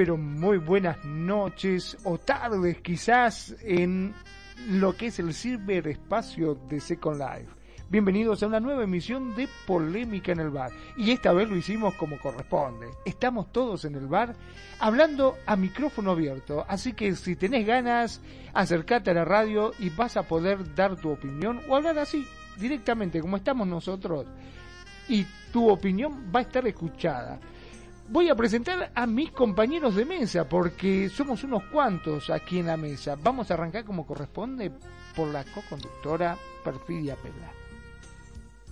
pero muy buenas noches o tardes quizás en lo que es el ciberespacio de Second Life. Bienvenidos a una nueva emisión de Polémica en el Bar. Y esta vez lo hicimos como corresponde. Estamos todos en el bar hablando a micrófono abierto. Así que si tenés ganas, acércate a la radio y vas a poder dar tu opinión o hablar así, directamente, como estamos nosotros. Y tu opinión va a estar escuchada voy a presentar a mis compañeros de mesa, porque somos unos cuantos aquí en la mesa. Vamos a arrancar como corresponde por la co-conductora Perfidia Pela.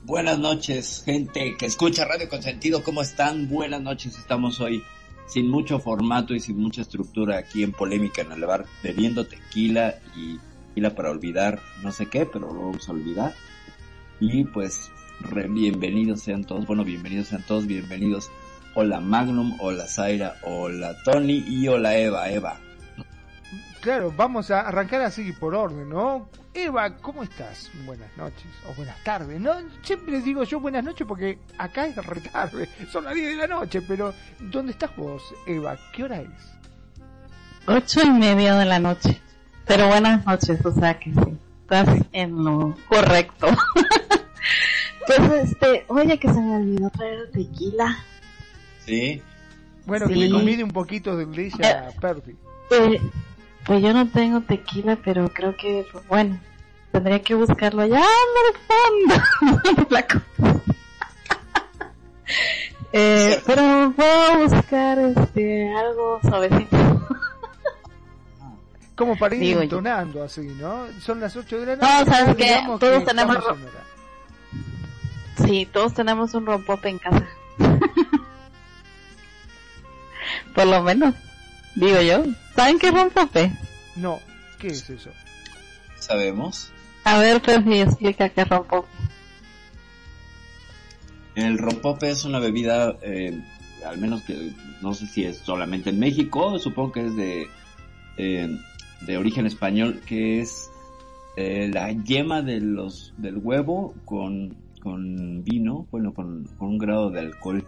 Buenas noches, gente que escucha Radio Consentido, ¿cómo están? Buenas noches, estamos hoy sin mucho formato y sin mucha estructura aquí en Polémica en el bar, bebiendo tequila y tequila para olvidar no sé qué, pero lo vamos a olvidar. Y pues, bienvenidos sean todos, bueno, bienvenidos sean todos, bienvenidos hola Magnum, hola Zaira, hola Tony y hola Eva, Eva. Claro, vamos a arrancar así por orden, ¿no? Eva, ¿cómo estás? Buenas noches o buenas tardes, ¿no? Siempre les digo yo buenas noches porque acá es retarde, son las 10 de la noche, pero ¿dónde estás vos, Eva? ¿Qué hora es? Ocho y media de la noche. Pero buenas noches, o sea que sí, estás en lo correcto. pues este, oye que se me olvidó traer tequila. Sí. Bueno, que le convide un poquito de Glecia a Perfi. Pues, pues yo no tengo tequila, pero creo que, pues, bueno, tendría que buscarlo allá en el fondo. La eh, pero puedo buscar este algo suavecito. Como para ir Digo entonando así, ¿no? Son las 8 de la noche. No, sabes que todos tenemos... Sí, todos tenemos un rompope en casa. Por lo menos, digo yo. ¿Saben qué es rompope? No, ¿qué es eso? ¿Sabemos? A ver, Percy, explica qué es rompope. El rompope es una bebida, eh, al menos que no sé si es solamente en México, supongo que es de, eh, de origen español, que es eh, la yema de los, del huevo con, con vino, bueno, con, con un grado de alcohol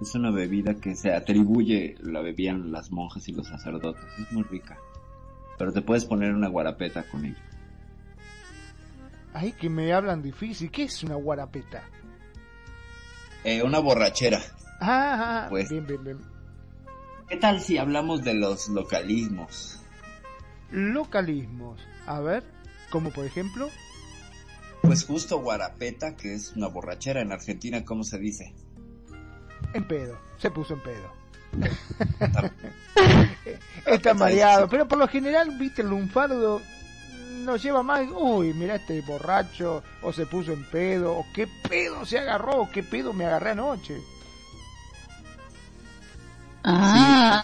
es una bebida que se atribuye, la bebían las monjas y los sacerdotes. Es muy rica. Pero te puedes poner una guarapeta con ella. Ay, que me hablan difícil. ¿Qué es una guarapeta? Eh, una borrachera. Ah, ah, ah, pues, bien, bien, bien. ¿Qué tal si hablamos de los localismos? Localismos. A ver, como por ejemplo. Pues justo guarapeta, que es una borrachera en Argentina, ¿cómo se dice? En pedo, se puso en pedo. Está mareado, pero por lo general, viste, el lunfardo no lleva más, uy, mira este borracho, o se puso en pedo, o qué pedo se agarró, o qué pedo me agarré anoche. Ah,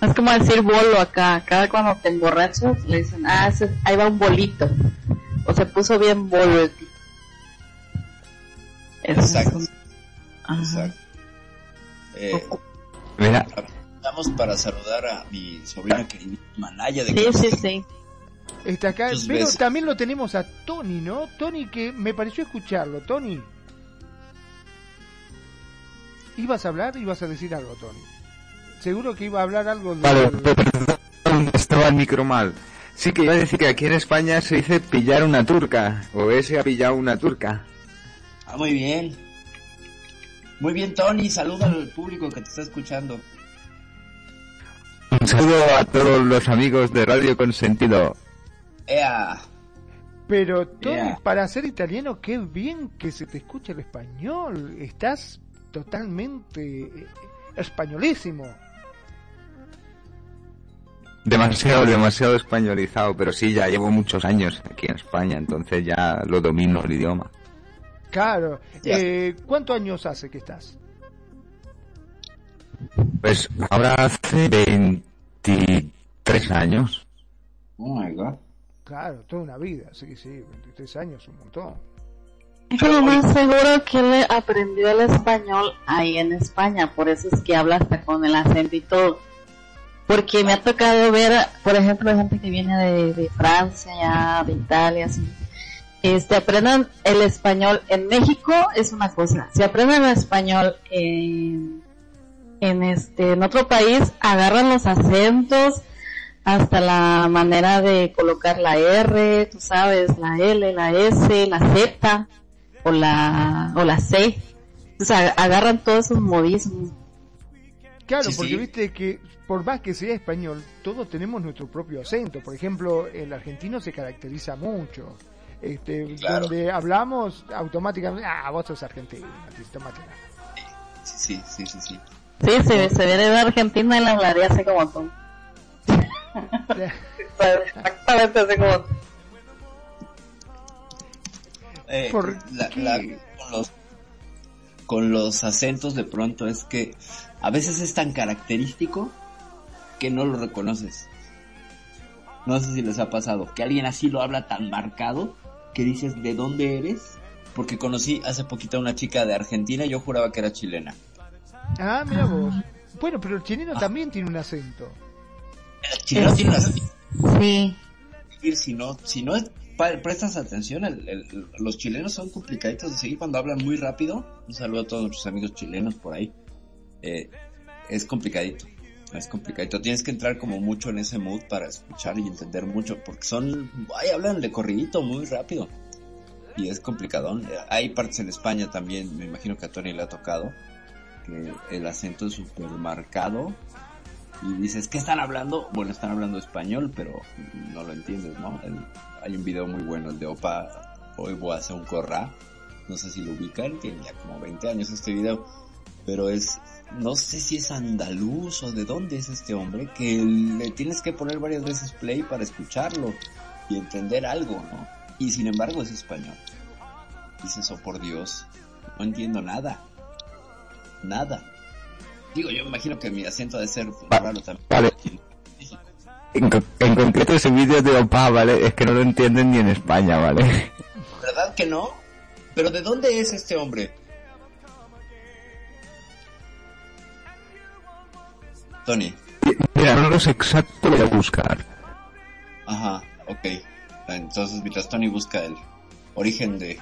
es como decir bolo acá, acá cuando te emborrachas le dicen, ah, ahí va un bolito, o se puso bien bolo Exacto. Exacto. Eh, Mira. Estamos para saludar a mi sobrina querida Manaya de Sí, sí, sí. Está acá, pero también lo tenemos a Tony, ¿no? Tony que me pareció escucharlo. Tony. ¿Ibas a hablar? ¿Ibas a decir algo, Tony? Seguro que iba a hablar algo de... Vale, perdón, estaba el micro mal. Sí que iba a decir que aquí en España se dice pillar una turca, o ese ha pillado una turca. Ah, muy bien. Muy bien, Tony, saluda al público que te está escuchando. Un saludo a todos los amigos de Radio Consentido. Ea. Pero Tony, para ser italiano, qué bien que se te escucha el español. Estás totalmente eh, españolísimo. Demasiado, demasiado españolizado, pero sí, ya llevo muchos años aquí en España, entonces ya lo domino el idioma. Claro. Eh, ¿Cuántos años hace que estás? Pues ahora hace 23 años. Oh my god. Claro, toda una vida, sí, sí, 23 años, un montón. Pero más seguro que le aprendió el español ahí en España, por eso es que habla hasta con el acento y todo. Porque me ha tocado ver, por ejemplo, gente que viene de, de Francia, ya, de Italia, así este, aprendan el español en México es una cosa. Si aprenden el español en, en este, en otro país agarran los acentos hasta la manera de colocar la R, tú sabes, la L, la S, la Z o la, o la C. O sea, agarran todos esos modismos. Claro, porque viste que por más que sea español, todos tenemos nuestro propio acento. Por ejemplo, el argentino se caracteriza mucho. Este, donde hablamos automáticamente, ah, vos sos argentino, Sí, sí, sí, sí. Sí, se, se viene de Argentina y la hablaría así como tú. Exactamente así como eh, con, los, con los acentos de pronto es que a veces es tan característico que no lo reconoces. No sé si les ha pasado, que alguien así lo habla tan marcado que dices, ¿de dónde eres? Porque conocí hace poquito a una chica de Argentina y yo juraba que era chilena. Ah, mira vos. Bueno, pero el chileno ah. también tiene un acento. El chileno tiene un acento. Sí. Si no, si no prestas atención, los chilenos son complicaditos de seguir cuando hablan muy rápido. Un saludo a todos nuestros amigos chilenos por ahí. Eh, es complicadito. Es complicadito. Tienes que entrar como mucho en ese mood para escuchar y entender mucho. Porque son, ay, hablan de corridito muy rápido. Y es complicado. Hay partes en España también, me imagino que a Tony le ha tocado el acento es súper marcado y dices, ¿qué están hablando? Bueno, están hablando español, pero no lo entiendes, ¿no? hay un video muy bueno, el de Opa, hoy voy a hacer un corra, no sé si lo ubican, tiene ya como 20 años este video, pero es, no sé si es andaluz o de dónde es este hombre, que le tienes que poner varias veces play para escucharlo y entender algo, ¿no? Y sin embargo es español. Dices, oh por Dios, no entiendo nada nada. Digo, yo imagino que mi acento debe ser raro también. Vale. En, en, concreto ese vídeo de Opa, ¿vale? Es que no lo entienden ni en España, ¿vale? ¿Verdad que no? ¿Pero de dónde es este hombre? Tony. Mira, no lo sé exacto, voy a buscar. Ajá, ok. Entonces, mientras Tony busca el origen de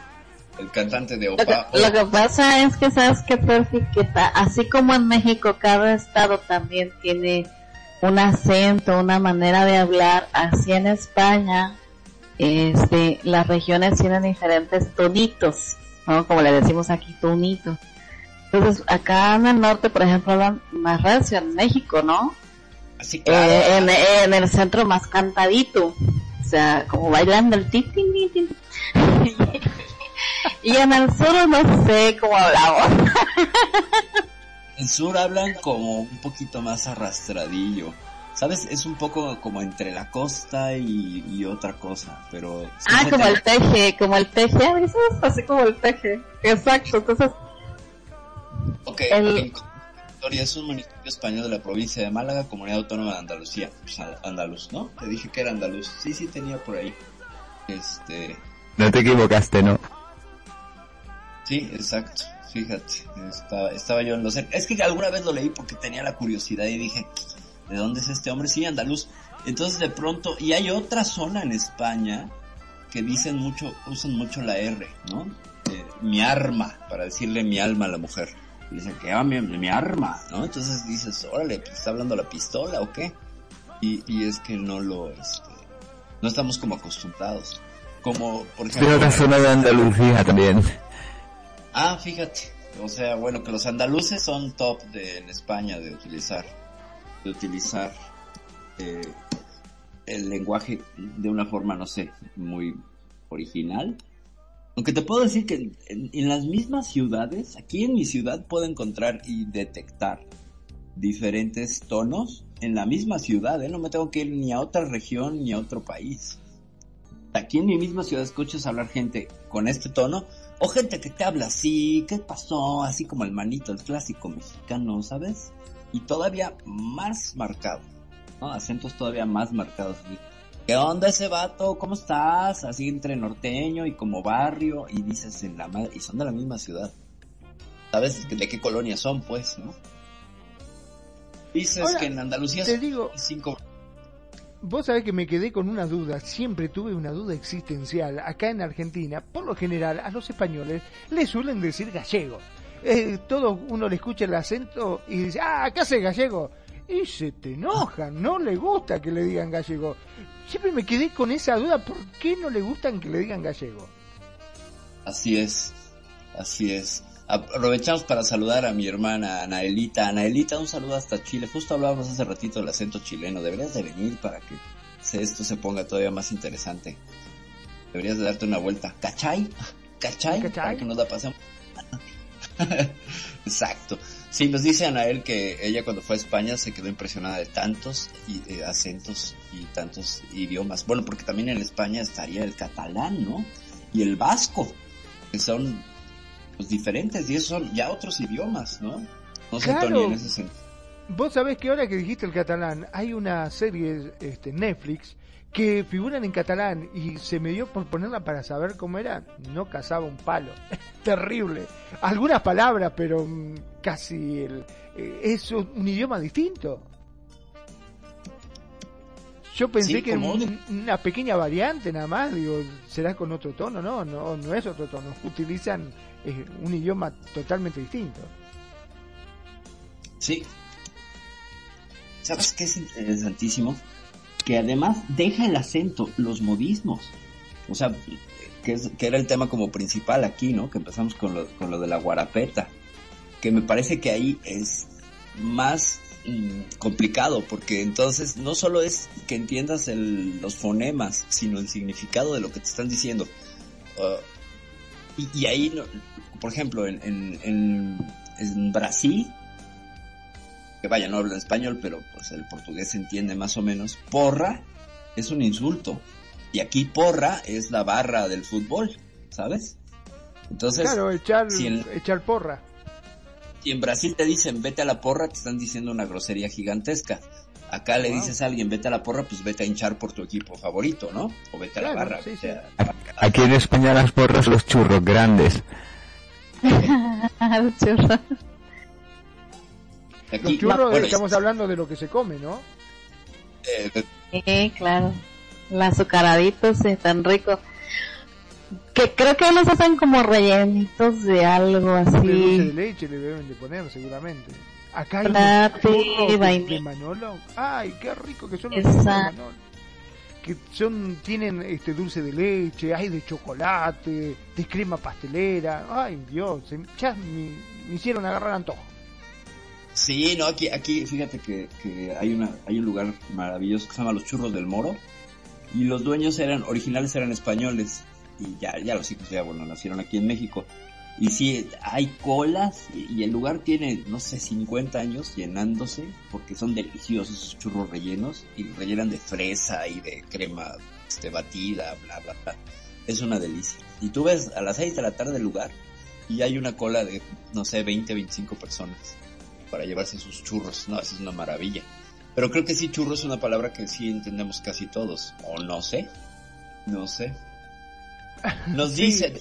el cantante de Opa. Lo que, pasa es que sabes que perfecta, así como en México cada estado también tiene un acento, una manera de hablar, así en España, este, las regiones tienen diferentes tonitos, ¿no? Como le decimos aquí, tonitos. Entonces, acá en el norte, por ejemplo, hablan más recio, en México, ¿no? Así eh, en, en, el centro más cantadito, o sea, como bailando el tin, tin, tin, y en el sur no sé cómo hablamos. En sur hablan como un poquito más arrastradillo. ¿Sabes? Es un poco como entre la costa y, otra cosa, pero... Ah, como el teje, como el teje, así como el teje. Exacto, entonces... Ok, el... es un municipio español de la provincia de Málaga, comunidad autónoma de Andalucía. Pues, andaluz, ¿no? Te dije que era andaluz. Sí, sí, tenía por ahí. Este... No te equivocaste, ¿no? Sí, exacto. Fíjate, estaba, estaba yo en los... Es que alguna vez lo leí porque tenía la curiosidad y dije, ¿de dónde es este hombre? Sí, andaluz. Entonces de pronto, y hay otra zona en España que dicen mucho, usan mucho la R, ¿no? Eh, mi arma, para decirle mi alma a la mujer. Y dicen que mi, mi, arma, ¿no? Entonces dices, órale, ¿está hablando la pistola o qué? Y, y es que no lo, este, no estamos como acostumbrados. Como, por ejemplo... zona de Andalucía también. Ah, fíjate. O sea, bueno, que los andaluces son top de, en España de utilizar, de utilizar eh, el lenguaje de una forma, no sé, muy original. Aunque te puedo decir que en, las mismas ciudades, aquí en mi ciudad puedo encontrar y detectar diferentes tonos en la misma ciudad, ¿eh? no me tengo que ir ni a otra región ni a otro país. Aquí en mi misma ciudad escuchas hablar gente con este tono o gente que te habla así, ¿qué pasó? Así como el manito, el clásico mexicano, ¿sabes? Y todavía más marcado, ¿no? Acentos todavía más marcados. ¿Qué onda ese vato? ¿Cómo estás? Así entre norteño y como barrio y dices en la madre, y son de la misma ciudad. ¿Sabes de qué colonia son, pues, no? Dices que en Andalucía te digo, cinco Vos sabés que me quedé con una duda, siempre tuve una duda existencial. Acá en Argentina, por lo general, a los españoles les suelen decir gallegos. eh, todo uno le escucha el acento y dice, ah, acá hace gallego. Y se te enojan, no le gusta que le digan gallego. Siempre me quedé con esa duda, ¿por qué no le gustan que le digan gallego? Así es, así es. Aprovechamos para saludar a mi hermana Anaelita. Anaelita, un saludo hasta Chile. Justo hablábamos hace ratito del acento chileno. Deberías de venir para que esto se ponga todavía más interesante. Deberías de darte una vuelta. ¿Cachai? ¿Cachai? ¿Cachai? Para que nos la pasemos. Exacto. Sí, nos dice Anael que ella cuando fue a España se quedó impresionada de tantos eh, acentos y tantos idiomas. Bueno, porque también en España estaría el catalán, ¿no? Y el vasco, que son pues, diferentes y esos son ya otros idiomas, ¿no? No sé, Tony, en ese sentido. Vos sabés que ahora que dijiste el catalán, hay una serie este, Netflix que figuran en catalán y se me dio por ponerla para saber cómo era, no cazaba un palo. Terrible. Algunas palabras, pero mm, casi el, eh, es un idioma distinto. Yo pensé que una pequeña variante nada más, digo, será con otro tono, no, no, no es otro tono, utilizan eh, un idioma totalmente distinto. Sí. ¿Sabes qué es interesantísimo? Que además deja el acento, los modismos. O sea, que, que era el tema como principal aquí, ¿no? Que empezamos con lo, con lo de la guarapeta. Que me parece que ahí es más Mm, complicado porque entonces no solo es que entiendas los fonemas, sino el significado de lo que te están diciendo. Uh, y, ahí, por ejemplo, en, en, Brasil, que vaya, no hablo español, pero pues el portugués se entiende más o menos, porra es un insulto. Y aquí porra es la barra del fútbol, ¿sabes? Entonces, claro, echar, echar porra y en Brasil te dicen vete a la porra, te están diciendo una grosería gigantesca. Acá le dices a alguien vete a la porra, pues vete a hinchar por tu equipo favorito, ¿no? O vete a la barra. Aquí en España las porras los churros grandes. los churros. Los churros estamos hablando de lo que se come, ¿no? Eh, sí, claro. Los azucaraditos están ricos que creo que los hacen como rellenitos de algo así. De dulce de leche le deben de poner seguramente. Acá hay un de Manolo. Ay, qué rico que son los de Manolo. Que son, tienen este dulce de leche, hay de chocolate, de crema pastelera. Ay, Dios, ya me, hicieron agarrar antojo. Sí, no, aquí, aquí fíjate que, que, hay, una, hay un lugar maravilloso que se llama Los Churros del Moro. Y los dueños eran, originales eran españoles y ya, ya los hijos ya, bueno, nacieron aquí en México. Y sí, hay colas y, el lugar tiene, no sé, 50 años llenándose porque son deliciosos esos churros rellenos y rellenan de fresa y de crema este, batida, bla, bla, bla. Es una delicia. Y tú ves a las 6 de la tarde el lugar y hay una cola de, no sé, 20, 25 personas para llevarse sus churros. No, eso es una maravilla. Pero creo que sí, churro es una palabra que sí entendemos casi todos. O no sé. No sé. Nos dice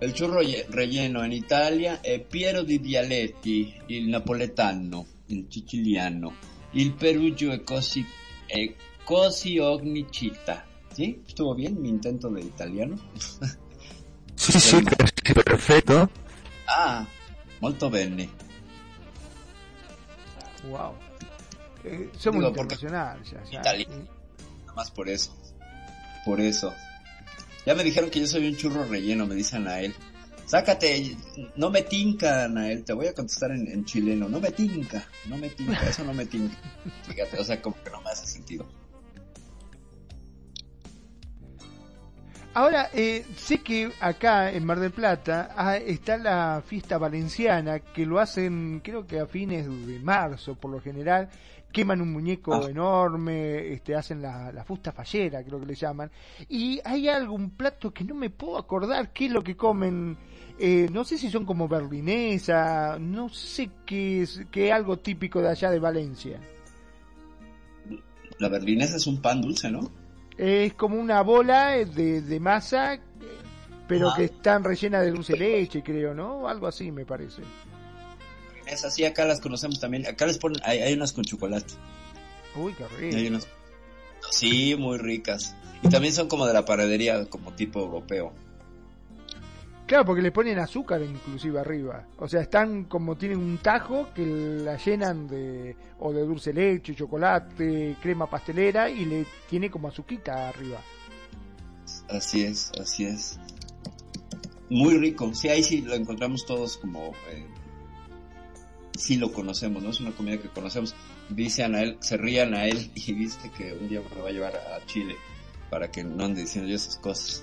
el churro relleno in Italia è pieno di dialetti, il napoletano, il siciliano, il perugio è così, è così ogni città. ¿Sí? ¿Estuvo bien mi intento de italiano? Sí, sí, sí, perfecto. Ah, molto bene. Wow. Eh, somos Digo, internacionales. Ya, ya. Italia. Nada más por eso. Por eso. Ya me dijeron que yo soy un churro relleno, me dice Anael. Sácate, no me tinca, Anael, te voy a contestar en, chileno. No me tinca, no me tinca, eso no me tinca. Fíjate, o sea, como que no me hace sentido. Ahora, eh, sé que acá en Mar del Plata ah, está la fiesta valenciana, que lo hacen creo que a fines de marzo por lo general, queman un muñeco ah. enorme, este, hacen la, la, fusta fallera, creo que le llaman, y hay algún plato que no me puedo acordar qué es lo que comen, eh, no sé si son como berlinesa, no sé qué es, qué algo típico de allá de Valencia. La berlinesa es un pan dulce, ¿no? Es como una bola de, de masa, pero que están rellena de dulce leche, creo, ¿no? Algo así me parece. Es así, acá las conocemos también. Acá les ponen, hay, unas con chocolate. Uy, qué rico. Sí, muy ricas. Y también son como de la paradería, como tipo europeo. Claro, porque le ponen azúcar inclusive arriba. O sea, están como tienen un tajo que la llenan de o de dulce leche, chocolate, crema pastelera y le tiene como azuquita arriba. Así es, así es. Muy rico. Sí, ahí sí lo encontramos todos como... Eh, sí lo conocemos, ¿no? Es una comida que conocemos. Dice él, se rían a él y viste que un día me va a llevar a Chile para que no ande diciendo yo esas cosas.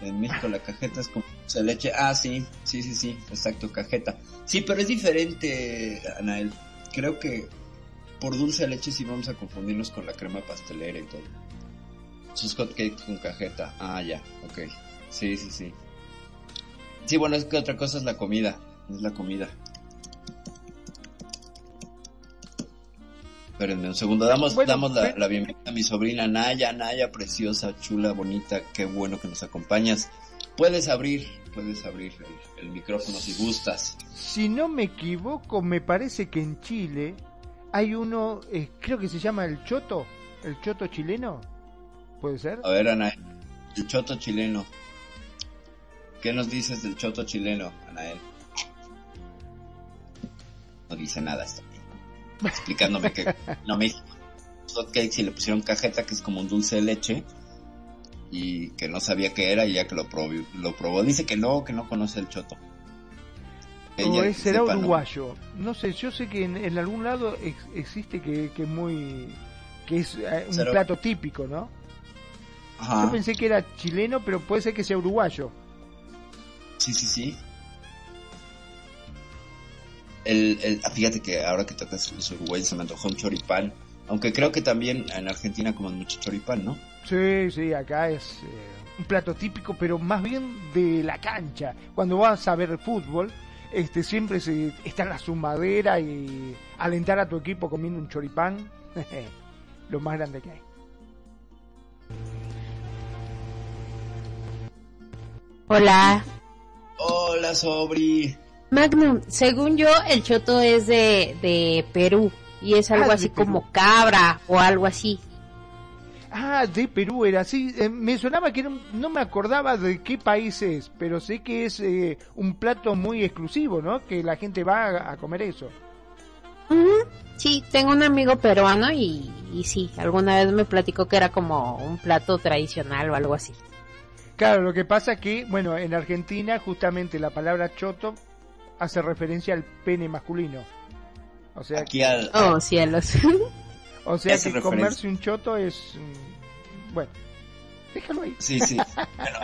En México la cajeta es como dulce leche. Ah, sí, sí, sí, sí, exacto, cajeta. Sí, pero es diferente, Anael. Creo que por dulce leche sí vamos a confundirnos con la crema pastelera y todo. Sus hotcakes con cajeta. Ah, ya, ok. Sí, sí, sí. Sí, bueno, es que otra cosa es la comida. Es la comida. Espérenme un segundo. Damos, damos la, la, bienvenida a mi sobrina Naya. Naya, preciosa, chula, bonita. Qué bueno que nos acompañas. Puedes abrir, puedes abrir el, el micrófono si gustas. Si no me equivoco, me parece que en Chile hay uno, eh, creo que se llama el Choto. ¿El Choto chileno? ¿Puede ser? A ver, Anael. El Choto chileno. ¿Qué nos dices del Choto chileno, Anael? No dice nada esto explicándome que no me hotcakes y le pusieron cajeta que es como un dulce de leche y que no sabía qué era y ya que lo probó, lo probó dice que no, que no conoce el choto. Ella, o será uruguayo. No. sé, yo sé que en, algún lado existe que, que muy que es eh, un plato típico, ¿no? Yo pensé que era chileno, pero puede ser que sea uruguayo. Sí, sí, sí. El, el, ah, fíjate que ahora que tocas los uruguayos se me antojó un choripán. Aunque creo que también en Argentina comen mucho choripán, ¿no? Sí, sí, acá es eh, un plato típico, pero más bien de la cancha. Cuando vas a ver fútbol, este siempre se, está en la zumbadera y alentar a tu equipo comiendo un choripán, lo más grande que hay. Hola. Hola, Sobri. Magnum, según yo, el choto es de, de Perú y es algo ah, así como cabra o algo así. Ah, de Perú era así. Eh, me sonaba que no, me acordaba de qué país es, pero sé que es eh, un plato muy exclusivo, ¿no? Que la gente va a, comer eso. Sí, tengo un amigo peruano y, y sí, alguna vez me platicó que era como un plato tradicional o algo así. Claro, lo que pasa que, bueno, en Argentina justamente la palabra choto hace referencia al pene masculino. O sea, Aquí al, oh cielos. o sea que comerse un choto es mm, bueno, déjalo ahí. Sí, sí. bueno,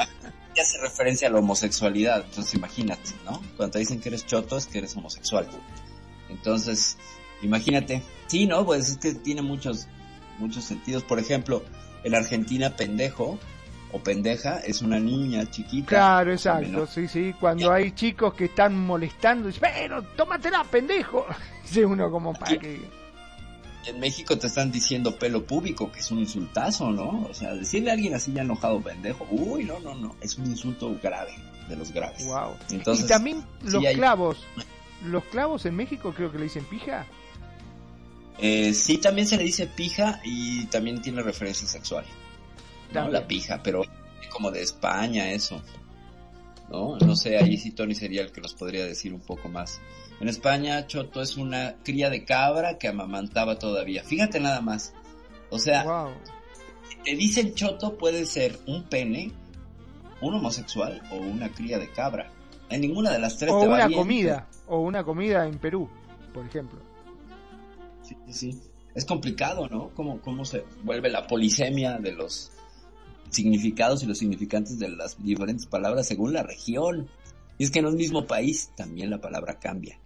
hace referencia a la homosexualidad, entonces imagínate, ¿no? Cuando te dicen que eres choto es que eres homosexual. Entonces, imagínate. Sí, no, pues es que tiene muchos muchos sentidos. Por ejemplo, en Argentina pendejo o pendeja es una niña chiquita. Claro, exacto, sí, sí. Cuando hay chicos que están molestando, dicen, pero tómatela, pendejo. Dice uno como para que... En México te están diciendo pelo público, que es un insultazo, ¿no? O sea, decirle a alguien así ya enojado pendejo, uy, no, no, no, es un insulto grave, de los graves. Wow. Entonces, y también los clavos, los clavos en México creo que le dicen pija. Eh, sí, también se le dice pija y también tiene referencia sexual. ¿No? La pija, pero como de España eso. ¿No? No sé, ahí sí Tony sería el que nos podría decir un poco más. En España, Choto es una cría de cabra que amamantaba todavía. Fíjate nada más. O sea, te dicen Choto puede ser un pene, un homosexual o una cría de cabra. En ninguna de las tres o una comida, o una comida en Perú, por ejemplo. Sí, sí. Es complicado, ¿no? Cómo, cómo se vuelve la polisemia de los significados y los significantes de las diferentes palabras según la región. Y es que en un mismo país también la palabra cambia.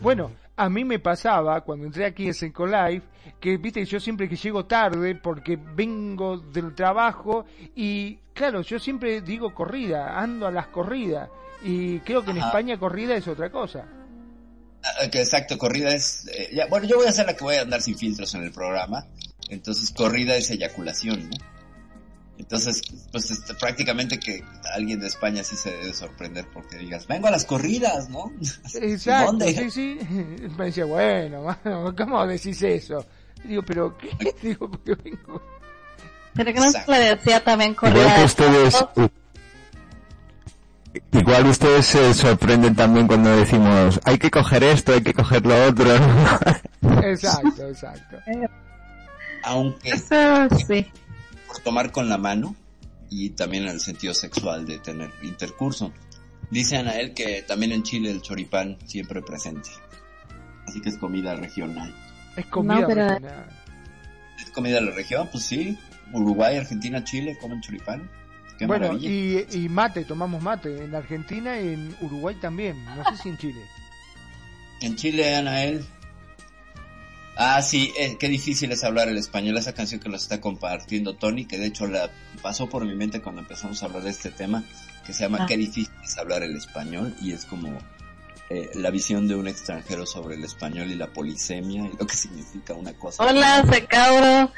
Bueno, a mí me pasaba cuando entré aquí en Seco Life que, viste, yo siempre que llego tarde porque vengo del trabajo y, claro, yo siempre digo corrida, ando a las corridas y creo que en España corrida es otra cosa. Ah, exacto, corrida es... Eh, bueno, yo voy a ser la que voy a andar sin filtros en el programa, entonces corrida es eyaculación, ¿no? Entonces, pues este, prácticamente que alguien de España sí se debe sorprender porque digas, vengo a las corridas, ¿no? Exacto, ¿Dónde? sí, sí. Me decía, bueno, ¿cómo decís eso? Digo, pero ¿qué? Digo, porque vengo. Pero que no se le decía también corrida. ustedes... Igual ustedes se sorprenden también cuando decimos, hay que coger esto, hay que coger lo otro. Exacto, exacto. Aunque Eso sí. Por tomar con la mano y también en el sentido sexual de tener intercurso. Dice Anael que también en Chile el choripán siempre presente. Así que es comida regional. Es comida No, pero- regional. ¿Es comida de la región? Pues sí. Uruguay, Argentina, Chile comen choripán. Qué Bueno, maravilla. y, y mate, tomamos mate. En Argentina y en Uruguay también. No sé si en Chile. En Chile, Anael. Ah, sí, eh, qué difícil es hablar el español. Esa canción que nos está compartiendo Tony, que de hecho la pasó por mi mente cuando empezamos a hablar de este tema, que se llama Ah. Qué difícil es hablar el español, y es como eh, la visión de un extranjero sobre el español y la polisemia y lo que significa una cosa. Hola, Secauro.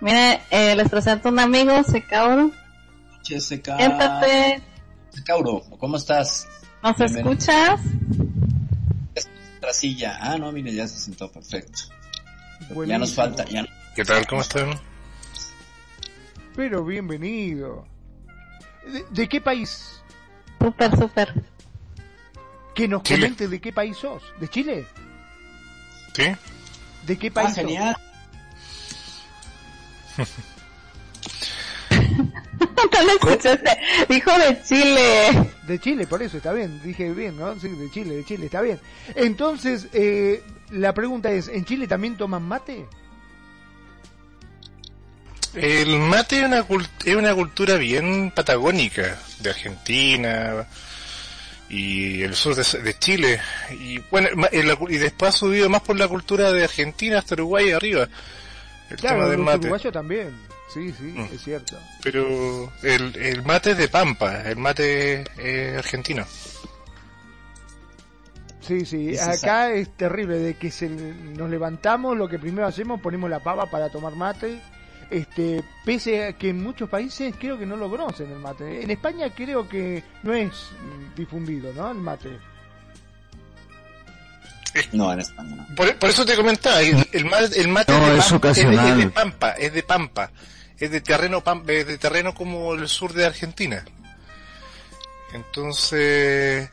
Mire, eh, les presento un amigo, Secauro. Che, Seca- Siéntate. Secauro, ¿cómo estás? ¿Nos Bienvenido. escuchas? Otra silla. Ah, no, mire, ya se sentó perfecto. Ya nos falta, ya no- ¿Qué tal? ¿Cómo están? Pero bienvenido. ¿De, de qué país? Súper, súper. Que nos Chile. comente de qué país sos. ¿De Chile? ¿Sí? ¿De qué Ah, país sos? genial. No lo escuchaste. Dijo de Chile. De Chile, por eso está bien, dije bien, ¿no? Sí, de Chile, de Chile, está bien. Entonces, eh, la pregunta es, ¿en Chile también toman mate? El mate es una, es una cultura bien patagónica de Argentina y el sur de, de Chile. Y bueno, la cu- y después ha subido más por la cultura de Argentina hasta Uruguay arriba. El tema Claro, del los mate. uruguayos también. Sí, sí, Mm. es cierto. Pero el, el mate es de Pampa, el mate es argentino. Sí, sí, Es acá es terrible, de que se, nos levantamos, lo que primero hacemos, ponemos la pava para tomar mate. Este, pese a que en muchos países creo que no lo conocen el mate. En España creo que no es difundido, ¿no? El mate. No, en España no. Por, por eso te comentaba, el, el mate, el mate No, de es Pampa- ocasional. Es de, es de Pampa, es de Pampa, es de terreno pam- es de terreno como el sur de Argentina. Entonces,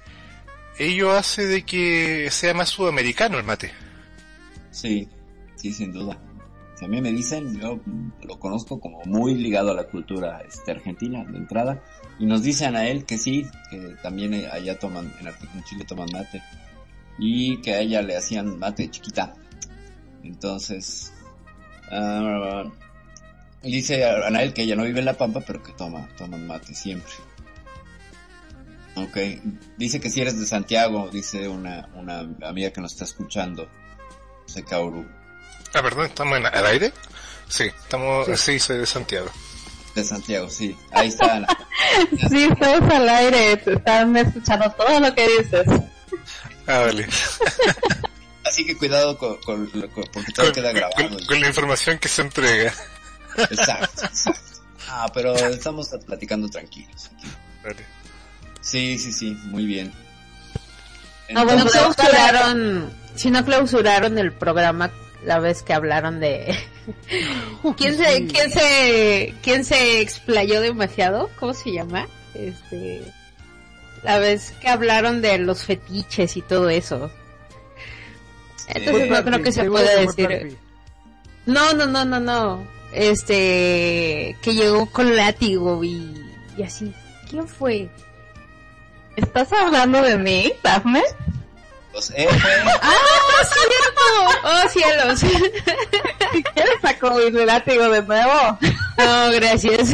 ello hace de que sea más sudamericano el mate. Sí, sí, sin duda. Si a me dicen, yo lo conozco como muy ligado a la cultura este, argentina de entrada. Y nos dicen a él que sí, que también allá toman, en Chile toman mate. Y que a ella le hacían mate chiquita. Entonces, ah, dice Anael que ella no vive en La Pampa, pero que toma, toman mate siempre. Ok, dice que si eres de Santiago, dice una, una amiga que nos está escuchando, Secauru, Ah, perdón, ¿estamos en, al aire? Sí, estamos, sí, soy de Santiago. de Santiago, sí, ahí está. Ana. Sí, estamos al aire. Te están escuchando todo lo que dices. Ah, vale. Así que cuidado con, con, con- porque todo Con, queda grabado. con- con la información que se entrega. Exacto, exacto. Ah, pero estamos platicando tranquilos. aquí. Vale. Sí, sí, sí, muy bien. Ah, No bueno, Entonces, pero- clausuraron, si no clausuraron el programa la vez que hablaron de quién se Sí. quién se quién se explayó demasiado, ¿cómo se llama? Este la vez que hablaron de los fetiches y todo eso. Entonces no creo que se pueda decir. No, no, no, no, no. Este que llegó con látigo y, y así. ¿Quién fue? ¿Estás hablando de mí, Dafne? Los F, ¡Oh, cielos! Si quieres saco mi látigo de nuevo. No, gracias.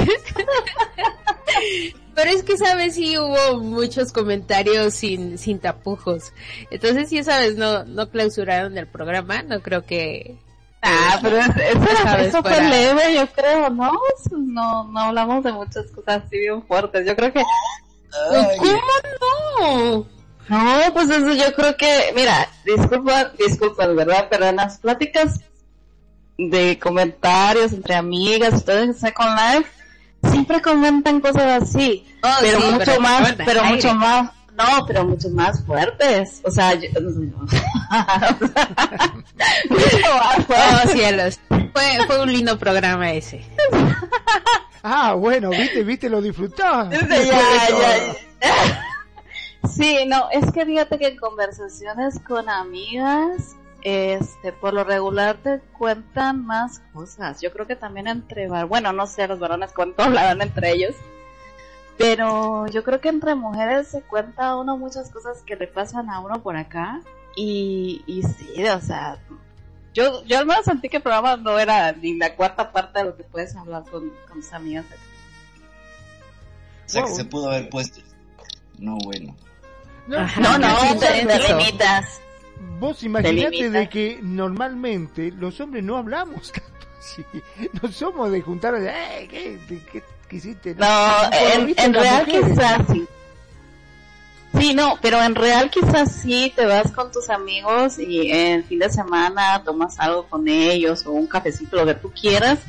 Pero es que, ¿sabes? Sí hubo muchos comentarios sin, sin tapujos. Entonces, sí, ¿sabes? No, no clausuraron el programa. No creo que... Ah, pero es- eso, era- eso fue leve, yo creo, ¿no? No, no hablamos de muchas cosas así bien fuertes. Yo creo que ay, ¿Cómo no? No, pues eso yo creo que, mira, disculpa, disculpa, verdad, pero en las pláticas de comentarios entre amigas, ustedes en Second Life, siempre comentan cosas así, Oh, pero sí, mucho pero más, fuerte, pero aire. mucho más, no, pero mucho más fuertes, o sea, yo, mucho más Oh, fuertes. cielos. Fue, fue un lindo programa ese. Ah, bueno, viste, viste, lo disfrutás. Ya, ya, ya. Sí, no, es que fíjate que en conversaciones con amigas, este, por lo regular te cuentan más cosas. Yo creo que también entre, var- bueno, no sé, los varones cuánto hablarán entre ellos, pero yo creo que entre mujeres se cuenta a uno muchas cosas que le pasan a uno por acá y, y sí, o sea, yo, yo al menos sentí que el programa no era ni la cuarta parte de lo que puedes hablar con, con tus amigas. O sea, que se pudo haber puesto. No, bueno. No, Ajá. No, no, te, limitas. Vos imaginate limita. de que normalmente los hombres no hablamos tanto así. No somos de juntar, eh, ¿qué, de- qué, qué hiciste? No, en, en las real mujeres- quizás sí. Sí, no, pero en real quizás sí te vas con tus amigos y el fin de semana tomas algo con ellos o un cafecito, lo que tú quieras,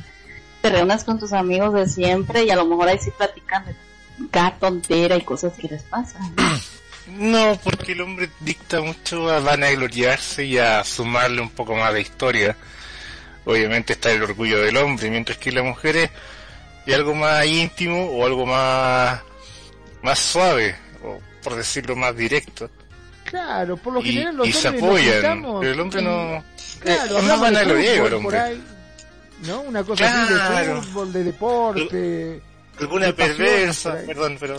te reúnes con tus amigos de siempre y a lo mejor ahí sí platican de cada tontera y cosas que les pasan. No, porque el hombre dicta mucho a vanagloriarse y a sumarle un poco más de historia. Obviamente está el orgullo del hombre, mientras que la mujer es, algo más íntimo o algo más, más suave, por decirlo más directo. Claro, por lo Y, general los y se nos apoyan, el hombre y- no... Claro, eh, no hablamos de vanagloriego fútbol el hombre. ahí, ¿no? Una cosa así de fútbol, de deporte. Alguna de perversa, perdón, pero...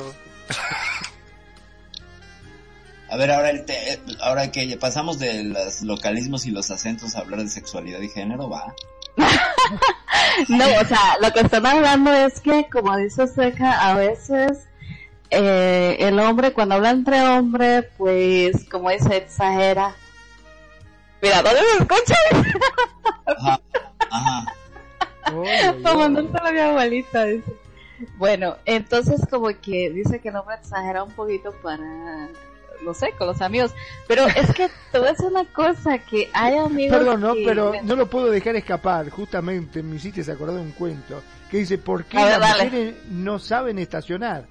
A ver, ahora, el te- ahora que pasamos de los localismos y los acentos a hablar de sexualidad y género, va. No, o sea, lo que están hablando es que, como dice Seca, a veces eh, el hombre cuando habla entre hombres, pues, como dice, exagera. Mira, ¿dónde me escuchan? Ajá, ajá. Para mandárselo a mi abuelita, dice. Bueno, entonces como que dice que el hombre exagera un poquito para, no sé, con los amigos. Pero es que a decir una cosa, que hay amigos Perdón, no, que- pero no lo puedo dejar escapar. Justamente me hiciste acordar de un cuento que dice, ¿por qué ver, las dale. mujeres no saben estacionar?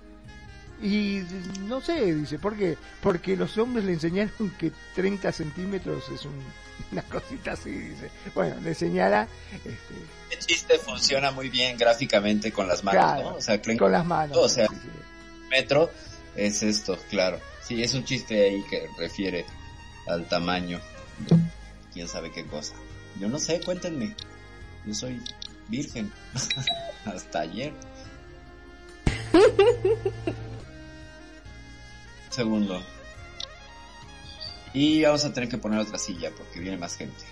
Y no sé, dice, ¿por qué? Porque los hombres le enseñaron que 30 centímetros es un- una cosita así, dice. Bueno, le señala este, El chiste funciona muy bien gráficamente con las manos, Claro, ¿no? O sea, creen con las manos. O sea, sí, sí. metro es esto, claro. Sí, es un chiste ahí que refiere al tamaño de quién sabe qué cosa. Yo no sé, cuéntenme. Yo soy virgen. Hasta ayer. Segundo. Y vamos a tener que poner otra silla porque viene más gente.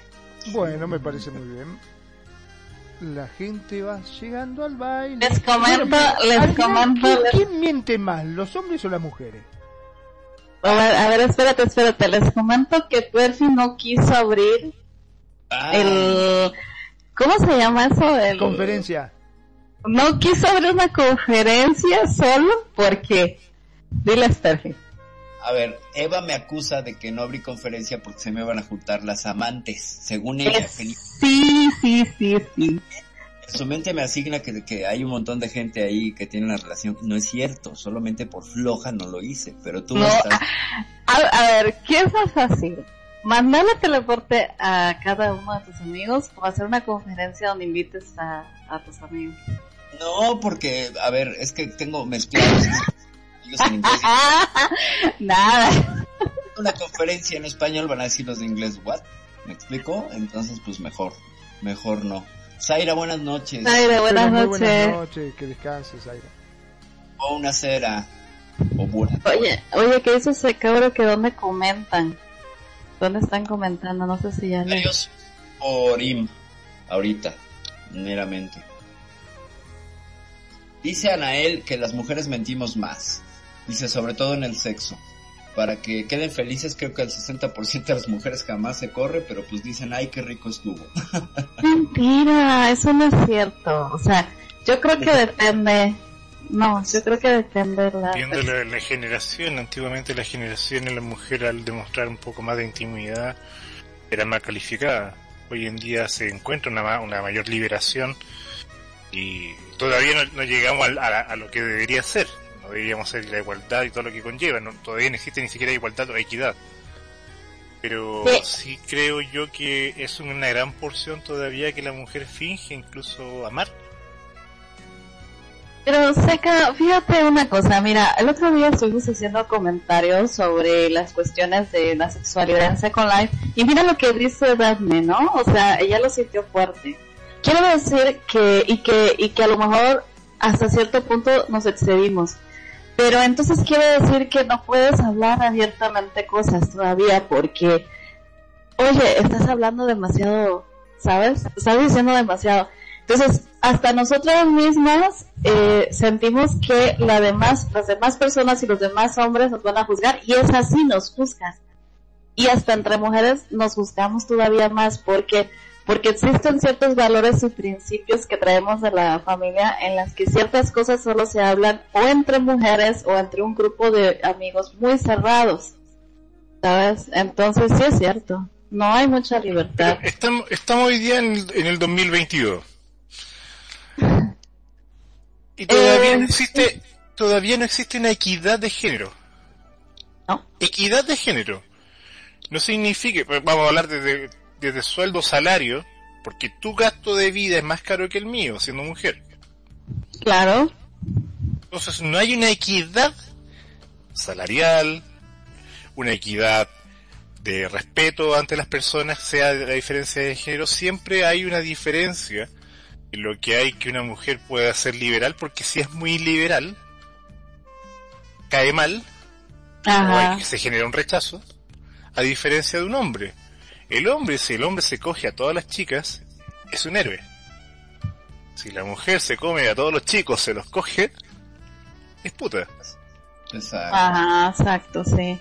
Bueno, me parece muy bien. La gente va llegando al baile. Les comento, les comento, ¿quién, les- quién miente más, los hombres o las mujeres? A ver, a ver, espérate, espérate. Les comento que Percy no quiso abrir Ah, el... ¿Cómo se llama eso? El... Conferencia. No quiso abrir una conferencia solo porque... Dile, Percy. A ver, Eva me acusa de que no abrí conferencia porque se me van a juntar las amantes. Según ella, Es- Sí, sí, sí, sí. su mente me asigna que, que hay un montón de gente ahí que tiene una relación. No es cierto, solamente por floja no lo hice. Pero tú No, estás... A, a ver, ¿qué es más fácil? ¿Mandarle teleporte a cada uno de tus amigos o hacer una conferencia donde invites a, a tus amigos? No, porque, a ver, es que tengo mezclados. Ellos en inglés. Nada. Una conferencia en español van a decir los de inglés, ¿what? ¿Me explico? Entonces, pues mejor, mejor no. Zaira, buenas noches. Aire, buenas noches. buenas noches, que descanses, Aira. O una cera. O buena. Oye, oye, ¿qué dice ese cabro que dónde comentan? ¿Dónde están comentando? No sé si ya. Adiós. Por IM. Ahorita. Meramente. Dice Anael que las mujeres mentimos más. Dice sobre todo en el sexo. Para que queden felices creo que el 60% de las mujeres jamás se corre, pero pues dicen, ay, qué rico estuvo. Mentira, eso no es cierto. O sea, yo creo que depende. No, yo creo que depende la... Viendo la, la generación, antiguamente la generación en la mujer al demostrar un poco más de intimidad era más calificada. Hoy en día se encuentra una, ma- una mayor liberación y todavía no, no llegamos al- a, la- a lo que debería ser. Deberíamos ser la igualdad y todo lo que conlleva. No, todavía no existe ni siquiera igualdad o equidad. Pero Sí. sí creo yo que es una gran porción todavía que la mujer finge incluso amar. Pero Seca, fíjate una cosa, mira, el otro día estuvimos haciendo comentarios sobre las cuestiones de la sexualidad en Second Life y mira lo que dice Daphne, ¿no? O sea, ella lo sintió fuerte. Quiero decir que, y que, y que a lo mejor hasta cierto punto nos excedimos. Pero entonces quiere decir que no puedes hablar abiertamente cosas todavía porque, oye, estás hablando demasiado, ¿sabes? Estás diciendo demasiado. Entonces, hasta nosotras mismas eh, sentimos que la demás, las demás personas y los demás hombres nos van a juzgar y es así, nos juzgan. Y hasta entre mujeres nos juzgamos todavía más porque porque existen ciertos valores y principios que traemos de la familia en las que ciertas cosas solo se hablan o entre mujeres o entre un grupo de amigos muy cerrados. ¿Sabes? Entonces sí es cierto. No hay mucha libertad. estamos, estamos hoy día en, en el 2022. Y todavía no Eh, existe, todavía no existe una equidad de género. No. Equidad de género. No significa, pues, vamos a hablar desde, desde sueldo, salario, porque tu gasto de vida es más caro que el mío, siendo mujer. Claro. Entonces no hay una equidad salarial, una equidad de respeto ante las personas, sea de la diferencia de género, siempre hay una diferencia en lo que hay que una mujer pueda ser liberal, porque si es muy liberal, cae mal, o hay que se genera un rechazo, a diferencia de un hombre. El hombre, si el hombre se coge a todas las chicas, es un héroe. Si la mujer se come a todos los chicos, se los coge, es puta. Exacto. Ajá, exacto, sí.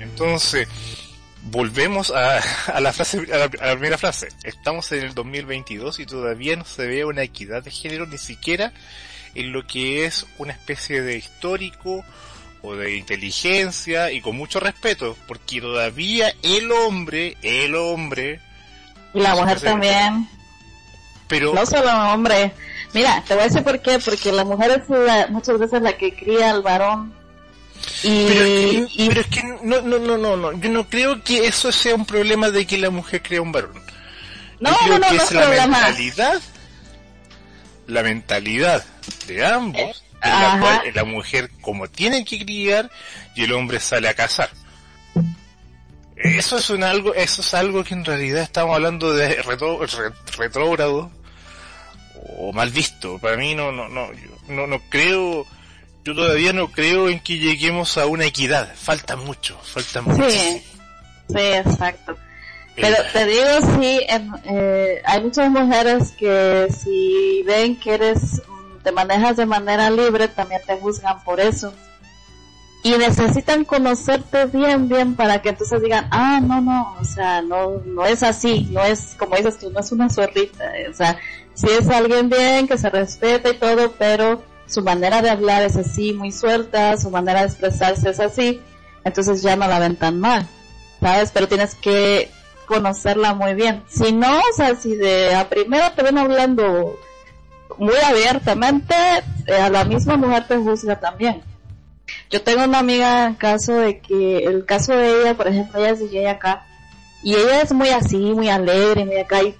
Entonces, volvemos a, a la frase, a la, a la primera frase. Estamos en el 2022 y todavía no se ve una equidad de género ni siquiera en lo que es una especie de histórico o de inteligencia y con mucho respeto, porque todavía el hombre, el hombre, Y la mujer también. pero No solo hombre. Mira, te voy a decir por qué. Porque la mujer es la- muchas veces la que cría al varón. Y, Pero es, que, y- pero es que no, no, no, no, no, yo no creo que eso sea un problema de que la mujer crea un varón. no, Yo creo no, no, que no es es la problema. mentalidad, la mentalidad de ambos, en la cual la mujer como tiene que criar y el hombre sale a cazar. Eso es un algo, eso es algo que en realidad estamos hablando de retro- re- retrógrado o mal visto. Para mí no, no, no, yo no, no creo, yo todavía no creo en que lleguemos a una equidad. Falta mucho, falta mucho. Sí, sí, exacto. Pero te digo, sí, eh, hay muchas mujeres que si ven que eres, te manejas de manera libre, también te juzgan por eso. Y necesitan conocerte bien, bien para que entonces digan, ah, no, no, o sea, no, no es así, no es, como dices tú, no es una zorrita, eh, o sea, sí es alguien bien, que se respeta y todo, pero su manera de hablar es así, muy suelta, su manera de expresarse es así, entonces ya no la ven tan mal, ¿sabes? Pero tienes que conocerla muy bien. Si no, o sea, si de a primero te ven hablando muy abiertamente, eh, a la misma mujer te juzga también. Yo tengo una amiga en caso de que, el caso de ella, por ejemplo, ella es DJ acá, y ella es muy así, muy alegre, muy acá, y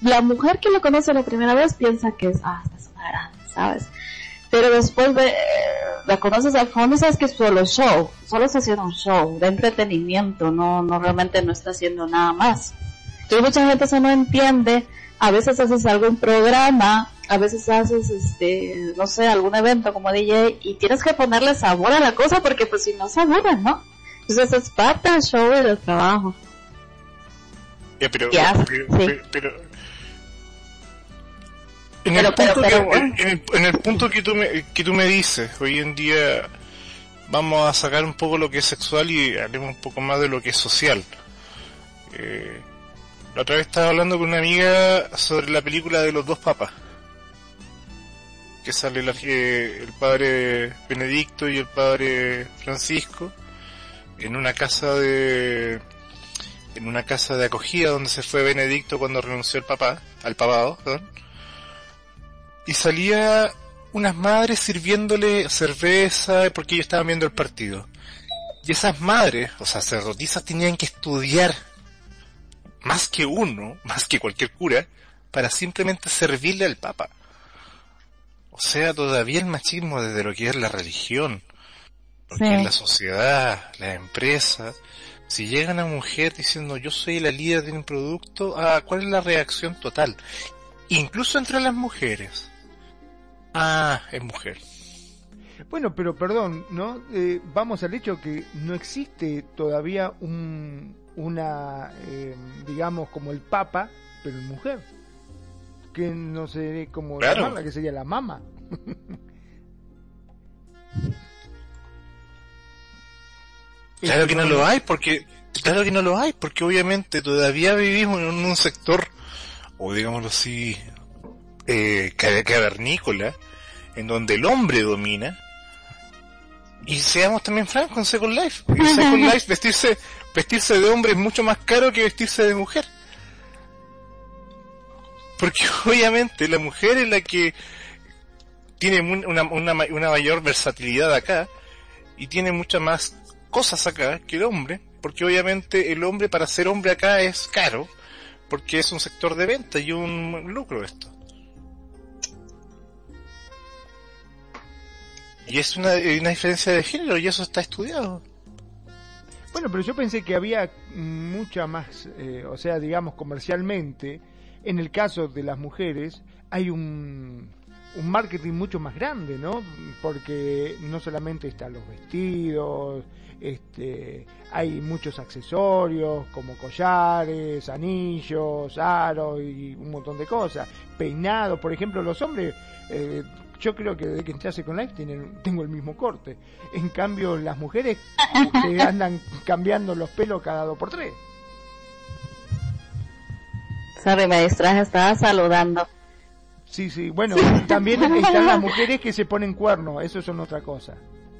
la mujer que lo conoce la primera vez piensa que es, ah, esta es una grande, ¿sabes? Pero después de, la conoces al fondo y sabes que es solo show, solo está haciendo un show de entretenimiento, no, no realmente no está haciendo nada más. Entonces mucha gente eso no entiende, a veces haces algún programa, a veces haces este, no sé, algún evento como DJ y tienes que ponerle sabor a la cosa porque pues si no se aburren, ¿no? Entonces es parte del show y del trabajo. Ya, pero, Ya, pero, sí. pero- pero- en, Pero- el pero- punto pero que, bueno. en, el, en el punto que tú me que tú me dices hoy en día vamos a sacar un poco lo que es sexual y hablemos un poco más de lo que es social Eh, la otra vez estaba hablando con una amiga sobre la película de los dos papas que sale eh, el padre Benedicto y el padre Francisco en una casa de en una casa de acogida donde se fue Benedicto cuando renunció el papá, al papado, perdón. Y salía unas madres sirviéndole cerveza porque ellos estaban viendo el partido. Y esas madres, o sacerdotisas, tenían que estudiar más que uno, más que cualquier cura, para simplemente servirle al papa. O sea, todavía el machismo desde lo que es la religión, lo Sí. que es la sociedad, la empresa, si llega una mujer diciendo yo soy la líder de un producto, ah, ¿cuál es la reacción total? Incluso entre las mujeres. Ah, es mujer. Bueno, pero perdón, ¿no? Eh, vamos al hecho que no existe todavía un, una, eh, digamos, como el Papa, pero en mujer. Que no sé cómo Claro. llamarla, que sería la mama. Claro que no lo hay, porque, claro que no lo hay, porque obviamente todavía vivimos en un sector, o digámoslo así, eh, ca- cavernícola, en donde el hombre domina, y seamos también francos en Second Life, en Second Life vestirse, vestirse de hombre es mucho más caro que vestirse de mujer. Porque obviamente la mujer es la que tiene una, una, una mayor versatilidad acá, y tiene muchas más cosas acá que el hombre, porque obviamente el hombre para ser hombre acá es caro, porque es un sector de venta y un lucro esto. Y es una, una diferencia de género y eso está estudiado. Bueno, pero yo pensé que había mucha más, eh, o sea, digamos comercialmente, en el caso de las mujeres hay un, un marketing mucho más grande, ¿no? Porque no solamente están los vestidos, este, hay muchos accesorios como collares, anillos, aros y un montón de cosas. Peinados, por ejemplo, los hombres, eh, yo creo que desde que entré a Second Life tienen, tengo el mismo corte. En cambio, las mujeres que andan cambiando los pelos cada dos por tres. Sorry, me distraje, estaba saludando. Sí, sí. Bueno, también están las mujeres que se ponen cuernos, eso son otra cosa.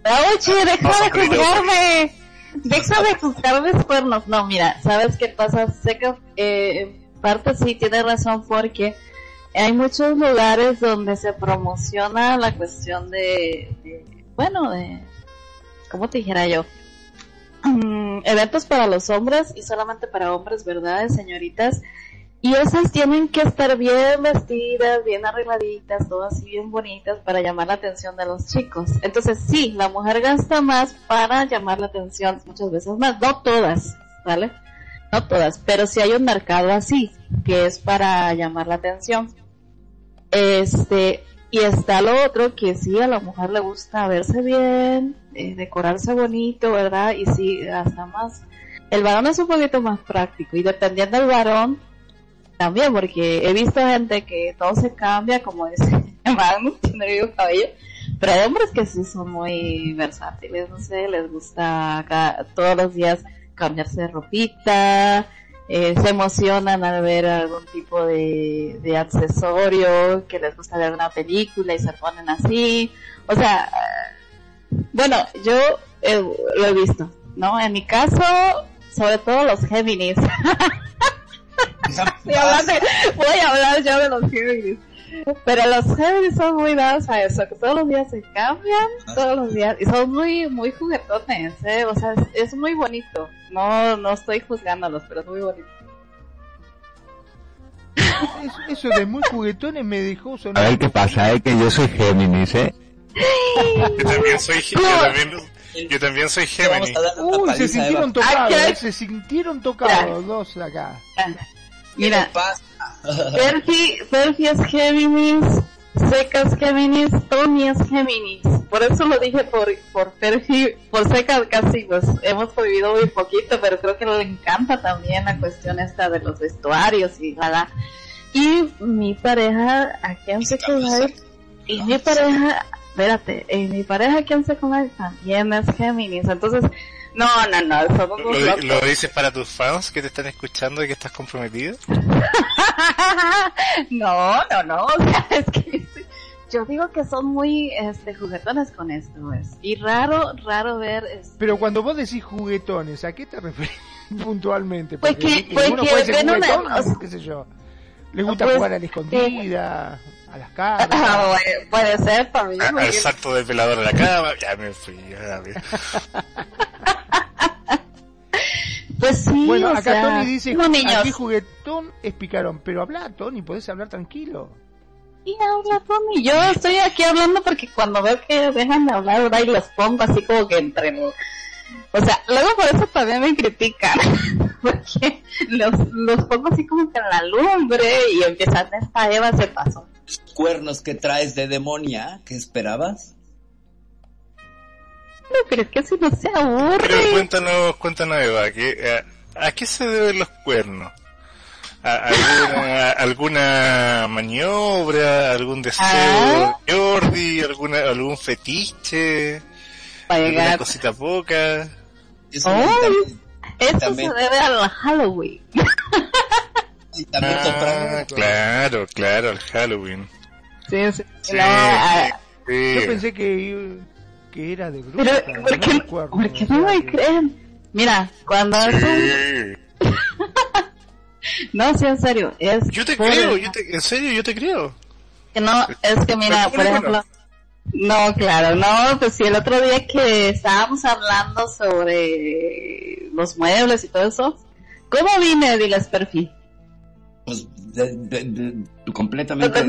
Oye, deja de juzgarme. Deja de juzgar mis cuernos. No, mira, ¿sabes qué pasa? Sé que eh, en parte sí tiene razón porque hay muchos lugares donde se promociona la cuestión de, de- bueno, de, ¿cómo te dijera yo? Mm, eventos para los hombres y solamente para hombres, ¿verdad, señoritas? Y esas tienen que estar bien vestidas, bien arregladitas, todas así bien bonitas para llamar la atención de los chicos. Entonces sí, la mujer gasta más para llamar la atención, muchas veces más, no todas, ¿vale? No todas, pero sí hay un mercado así, que es para llamar la atención. Este, y está lo otro que sí a la mujer le gusta verse bien, eh, decorarse bonito, ¿verdad? Y sí, hasta más. El varón es un poquito más práctico y dependiendo del varón, también, porque he visto gente que todo se cambia, como dice Magnus, tiene mismo cabello, pero hay hombres que sí son muy versátiles, no sé, les gusta ca- todos los días cambiarse de ropita, eh, se emocionan al ver algún tipo de, de accesorio, que les gusta ver una película y se ponen así, o sea, bueno, yo eh, lo he visto, ¿no? En mi caso, sobre todo los Géminis. Voy a hablar yo de los Géminis. Pero los Géminis son muy dados a eso, que todos los días se cambian, todos los días, y son muy, muy juguetones, ¿eh? O sea, es, es muy bonito. No, no estoy juzgándolos, pero es muy bonito. Eso, eso de muy juguetones me dejó A sonar. ver qué pasa, eh, que yo soy Géminis, eh. Yo también soy, yo yo también soy una Uy, se sintieron tocados, Ah, eh, se sintieron tocados dos acá. Mira. Perfi, Perfi es Géminis, Seca es Géminis, Tony es Géminis. Por eso lo dije por, por Perfi, por Seca casi pues hemos prohibido muy poquito, pero creo que le encanta también la cuestión esta de los vestuarios y la. Y mi pareja aquí en Life, y mi pareja, espérate, y mi pareja aquí en Second Life también es Géminis. Entonces, no, no, no, somos ¿Lo, locos. lo dices para tus fans que te están escuchando y que estás comprometido? no, no, no, o sea, es que yo digo que son muy este juguetones con esto, pues. Y raro, raro ver este, Pero cuando vos decís juguetones, ¿a qué te referís puntualmente? Pues Porque que- pues que puede ser ven una- juguetón, o sea, qué sé yo. Le gusta pues, jugar a la escondida, a las cartas. Ah, bueno, puede ser también. Al salto del velador a la cama, ya me fui. Ya me... Pues sí, Bueno, o acá sea, Tony dice, no niños. aquí juguetón es picarón, pero habla Tony, podés hablar tranquilo. Y habla Tommy. Yo estoy aquí hablando porque cuando veo que dejan de hablar, ¿verdad? Y los pongo así como que entre. O sea, luego por eso también me critican. porque los, los pongo así como que en la lumbre y empiezan, esta Eva se pasó. Cuernos que traes de demonia, ¿qué esperabas? No, pero es que si no se aburre. Pero cuéntanos, cuéntanos Eva, ¿qué, eh, ¿a qué se deben los cuernos? ¿A alguna, alguna maniobra, algún deseo Ah. de Jordi, alguna, algún fetiche, Para alguna llegar. cosita poca? Eso también, Eso También. se debe a la Halloween. y también Ah, temprano. claro, claro, al Halloween. Sí, sí. Sí, No, sí. Yo pensé que, que era de bruja. pero, ¿por qué, no, recuerdo, ¿por qué no me que- creen? Mira, cuando. Sí. No, sí, en serio, es... Yo te por- creo, yo te, en serio, yo te creo. Que no, es que mira, por ejemplo... No, claro, no, pues sí, el otro día que estábamos hablando sobre los muebles y todo eso, ¿cómo vine, diles perfil? Pues de- de- de- completamente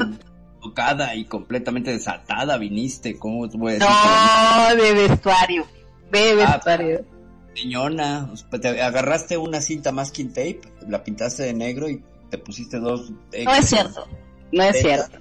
tocada y completamente desatada viniste, ¿cómo te voy a decir? No, de vestuario, de Ah, vestuario. Niñona, pues, te agarraste una cinta masking tape, la pintaste de negro y te pusiste dos... No es cierto, no es cierto.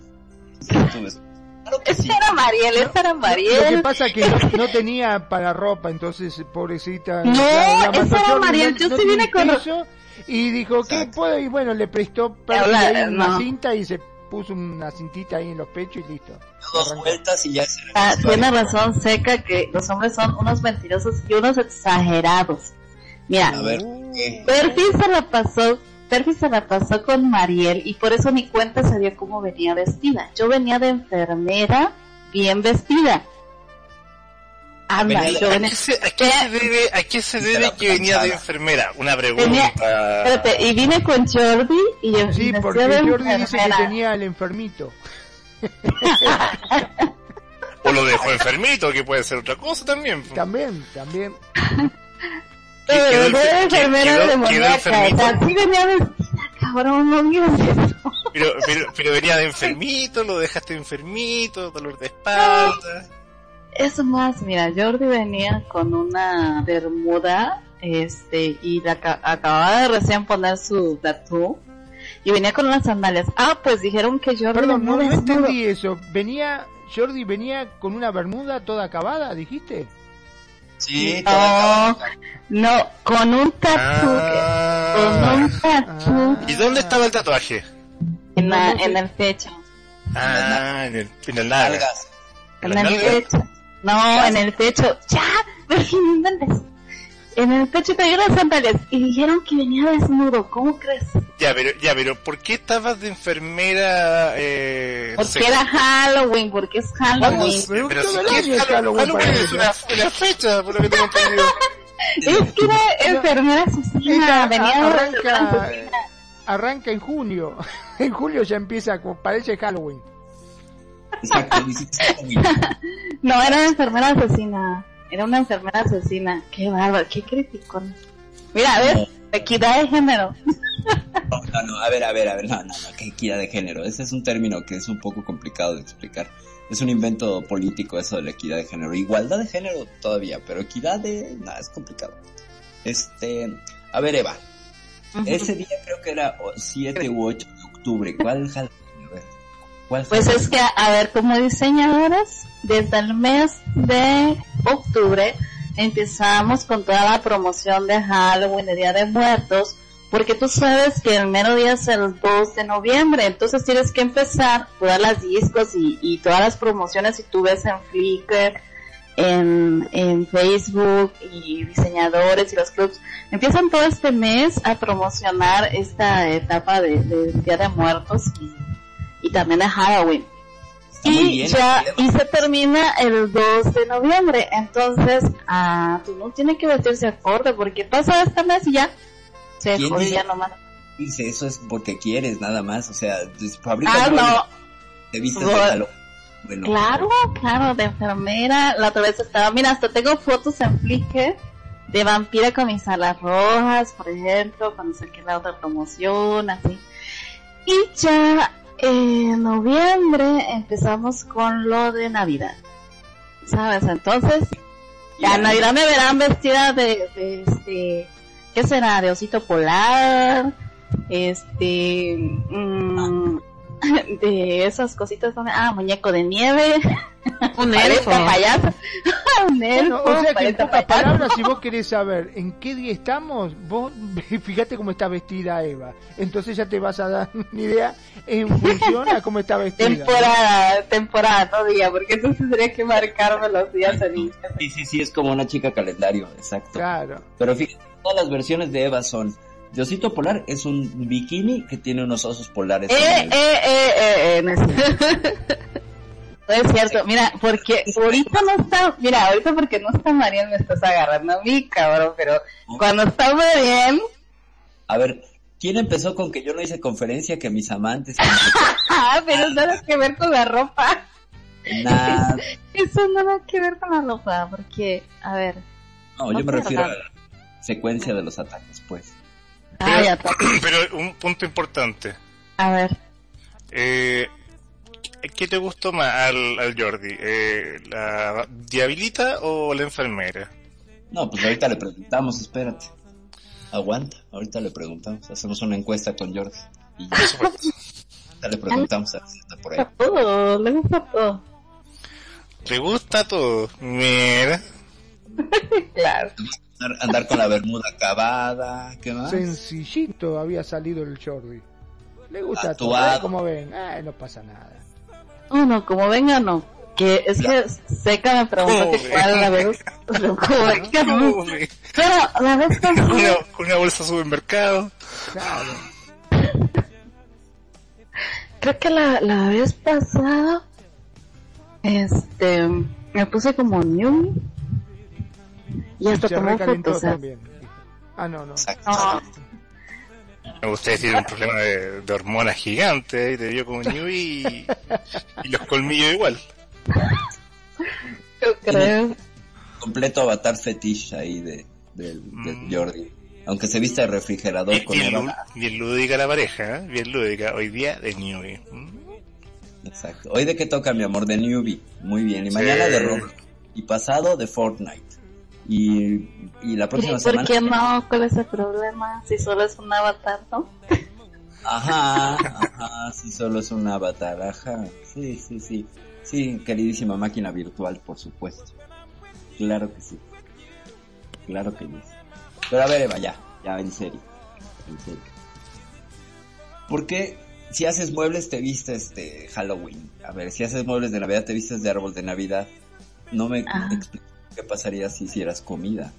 Claro que sí. Esta era Mariel, esta era Lo que Mariel. pasa es que no tenía para ropa, entonces pobrecita. No, la- la esa era Mariel, no- yo no sí vine con- piso, Y dijo, ¿qué Exacto. puedo? Y bueno, le prestó para ahí una no. cinta y se puso una cintita ahí en los pechos y listo. Dos vueltas y ya se Ah, tiene razón Seca que los hombres son unos mentirosos y unos exagerados. Mira, A ver, ¿qué? Perfi se la pasó, Perfi se la pasó con Mariel y por eso ni cuenta dio cómo venía vestida. Yo venía de enfermera, bien vestida. Anda, Venía de- yo ¿A qué se, a qué se debe, a qué se debe que venía de enfermera? Una pregunta. Espérate, y vine con Jordi y yo Sí, vestida porque de Jordi dice que tenía el enfermito. O lo dejó enfermito, que puede ser otra cosa también. También, también. Quedó venía de enfermera quedó- enfermito. venía vestida, cabrón, no digas eso. Pero, pero, pero venía de enfermito, lo dejaste enfermito, dolor de espalda. Es más, mira, Jordi venía con una bermuda, este, y la aca- acababa de recién poner su tatu y venía con unas sandalias. Ah, pues dijeron que Jordi Perdón, no, venía no entendí eso. Venía, Jordi venía con una bermuda toda acabada, dijiste. Sí, No, no, con un tatu, con Ah. un tatu ¿Y dónde estaba el tatuaje? en, la- en el pecho, Ah, en el, en el nalgas. en ¿La el pecho. No, en el pecho. Ya, inventes. En el pecho traía unas sandalias y dijeron que venía desnudo. ¿Cómo crees? Ya, pero, ya, pero, ¿por qué estabas de enfermera, eh, Porque era Halloween, porque es Halloween. Pero Pero todo si el ¿qué año es Halloween es una, una fecha, por lo que tengo entendido. Es que era enfermera asesina, venía arranca, arranca en junio. En julio ya empieza, parece Halloween. Exacto. No, era una enfermera asesina. Era una enfermera asesina. Qué bárbaro, qué crítico. Mira, ¿ves? Equidad de género. No, no, no, a ver, a ver, a ver, no, no, no, que equidad de género. Ese es un término que es un poco complicado de explicar. Es un invento político eso de la equidad de género. Igualdad de género todavía, pero equidad de... nada, es complicado. Este, a ver, Eva, ese día creo que era 7 u 8 de octubre. ¿Cuál Pues es que, a ver, como diseñadoras, desde el mes de octubre empezamos con toda la promoción de Halloween, de Día de Muertos, porque tú sabes que el mero día es el 2 de noviembre, entonces tienes que empezar todas las discos y, y todas las promociones, si tú ves en Flickr, en, en Facebook y diseñadores y los clubs, empiezan todo este mes a promocionar esta etapa de, de Día de Muertos y, y también de Halloween Está y bien, ya Eva. y se termina el 2 de noviembre entonces ah tú no tienes que vestirse acorde porque pasa este mes y ya se ya nomás Dice, eso es porque quieres, nada más. O sea, fabricas ah roles, no te vistes de Bueno. Halloween. Bueno, claro claro de enfermera la otra vez estaba mira hasta tengo fotos en Flickr de vampira con mis alas rojas por ejemplo cuando saqué la otra promoción así y ya en noviembre empezamos con lo de Navidad. ¿Sabes? Entonces, ya en Navidad me verán vestida de, de este, ¿qué será? De osito polar, este, mm, de esas cositas donde, ah, muñeco de nieve, Un elfo. payaso, un elfo, Bueno, o sea que en pocas palabras, si vos querés saber en qué día estamos, vos fíjate cómo está vestida Eva. Entonces ya te vas a dar una idea en función a cómo está vestida. temporada, temporada, no día, porque entonces tendría que marcarme los días en Instagram. Sí, sí, sí, es como una chica calendario, exacto. Claro. Pero fíjate, todas las versiones de Eva son. De osito polar es un bikini que tiene unos osos polares. Eh, eh, eh, eh, eh, no es cierto. No es cierto, mira, porque ahorita no está, mira, ahorita porque no está Marian me estás agarrando a mí, cabrón, pero cuando está Marian, A ver, ¿quién empezó con que yo no hice conferencia que mis amantes? ah, pero nada que ver con la ropa. Nada. Eso nada que ver con la ropa, porque, a ver, No, yo me refiero a la secuencia de los ataques, pues. ah, ya está. Pero un punto importante. A ver, Eh, ¿Qué te gustó más al, al Jordi? Eh, ¿La diablita o la enfermera? No, pues ahorita le preguntamos, espérate. Aguanta, ahorita le preguntamos. Hacemos una encuesta con Jordi. Y ya, ahorita le preguntamos a por ahí. a todo, le gusta todo. ¿Te gusta todo? Mira. Claro. Andar, andar con la bermuda acabada, ¿qué más? Sencillito había salido el Jordi. Le gusta todo. ¿eh? como ven, ah, no pasa nada. Oh, no, como venga, no. Que es que Seca me preguntó que cuál la vez. Como venga, no. Pobre. Pero la vez Con una, con una bolsa de supermercado. Claro. creo que la, la vez pasada, este, me puse como new y hasta tomó fotos. Ah, no, no. Exacto. No, Me gustaría decir un problema de, de hormonas gigantes. Y te vio como new y, y los colmillos igual. yo creo. Completo avatar fetiche ahí de, del- de Mm. Jordi. Aunque se viste de refrigerador Bien, con bien, lú- bien lúdica la pareja, ¿eh? bien lúdica. Hoy día de Newbie. ¿Mm? Exacto. Hoy de qué toca mi amor de Newbie. Muy bien. Y Sí. mañana de Roblox. Y pasado de Fortnite. Y, y la próxima ¿Y por semana. qué no? ¿Cuál es el problema? Si solo es un avatar, ¿no? Ajá, ajá, sí, solo es un avatar, ajá. Sí, sí, sí. Sí, queridísima máquina virtual, por supuesto. Claro que sí. Claro que sí. Pero a ver, Eva, ya, ya, en serio. En serio. ¿Por qué si haces muebles te vistes de Halloween? A ver, si haces muebles de Navidad te vistes de árbol de Navidad. No me Ah. explico qué pasaría si hicieras comida.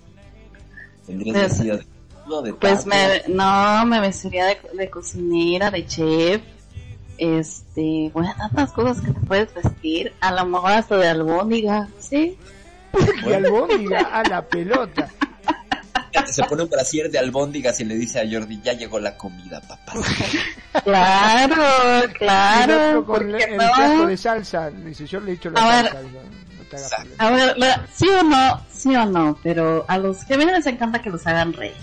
Tendrías Pues- de, no, de Pues me, no, me vestiría de, de cocinera, de chef, este, bueno, tantas cosas que te puedes vestir, a lo mejor hasta de albóndiga, ¿sí? Y albóndiga a la pelota. Se pone un brasier de albóndigas y le dice a Jordi, ya llegó la comida, papá. Claro, el claro, otro con ¿por qué el plato no? de salsa. Dice, yo le he hecho la A salsa. Te. A ver, la- sí o no, sí o no, pero a los Géminis les encanta que los hagan reír.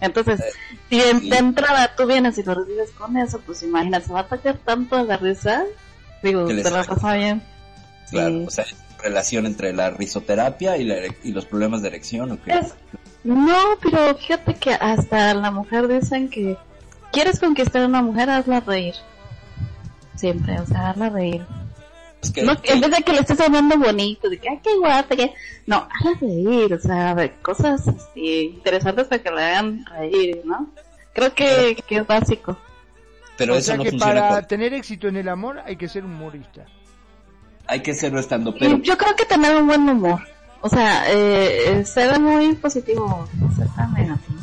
Entonces, si en- de entrada tú vienes y lo recibes con eso, pues imagina, se va a atacar tanto a la risa. Digo, te la pasa bien. Claro, Sí. o sea, relación entre la risoterapia y, la y los problemas de erección, ¿o qué? Es- No, pero fíjate que hasta la mujer dicen que quieres conquistar a una mujer, hazla reír. Siempre, o sea, hazla reír. Es que- No, en vez de que le estés hablando bonito, de que, ay, qué guapa, que... No, hazla reír, o sea, de cosas este, interesantes para que la hagan reír, ¿no? Creo que, que es básico. pero o eso sea no que funciona para con- tener éxito en el amor hay que ser humorista. Hay que serlo estando, pero yo creo que tener un buen humor. O sea, eh, eh, ser muy positivo, no ser tan negativo.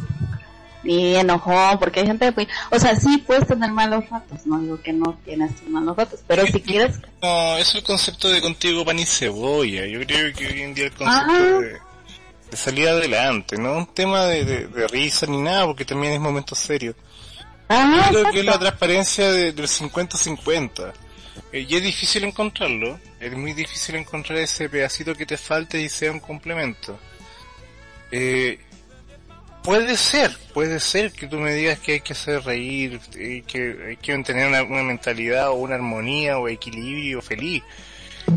Enojón, porque hay gente que, o sea, sí puedes tener malos ratos, no digo que no tienes malos ratos, pero si quieres, No, es el concepto de contigo pan y cebolla. Yo creo que hoy en día el concepto Ah. de, de salir adelante, no un tema de, de- de risa ni nada, porque también es momento serio. ah, Yo creo que es la transparencia de- del 50-50. Eh, y es difícil encontrarlo, es muy difícil encontrar ese pedacito que te falte y sea un complemento. Eh, puede ser, puede ser que tú me digas que hay que hacer reír, eh, que hay que mantener una, una mentalidad o una armonía o equilibrio feliz,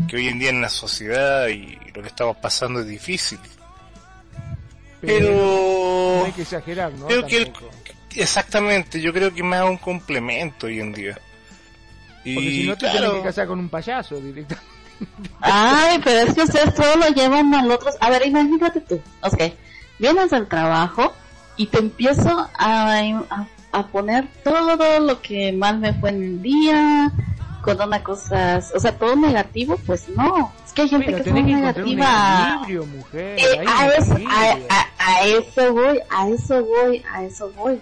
que hoy en día en la sociedad y lo que estamos pasando es difícil. Pero no hay que exagerar, ¿no? creo que el- exactamente, yo creo que más un complemento hoy en día. Y Porque si no te claro, tienes que casar con un payaso directamente. Ay, pero es que ustedes todo lo llevan al otro. A ver, imagínate tú. Ok, vienes del trabajo y te empiezo a, a, a poner todo lo que mal me fue en el día, con una cosa, o sea, todo negativo, pues no. Es que hay gente Pero que es muy un negativa. mujer. Eh, a, un eso, a eso voy, a eso voy, a eso voy.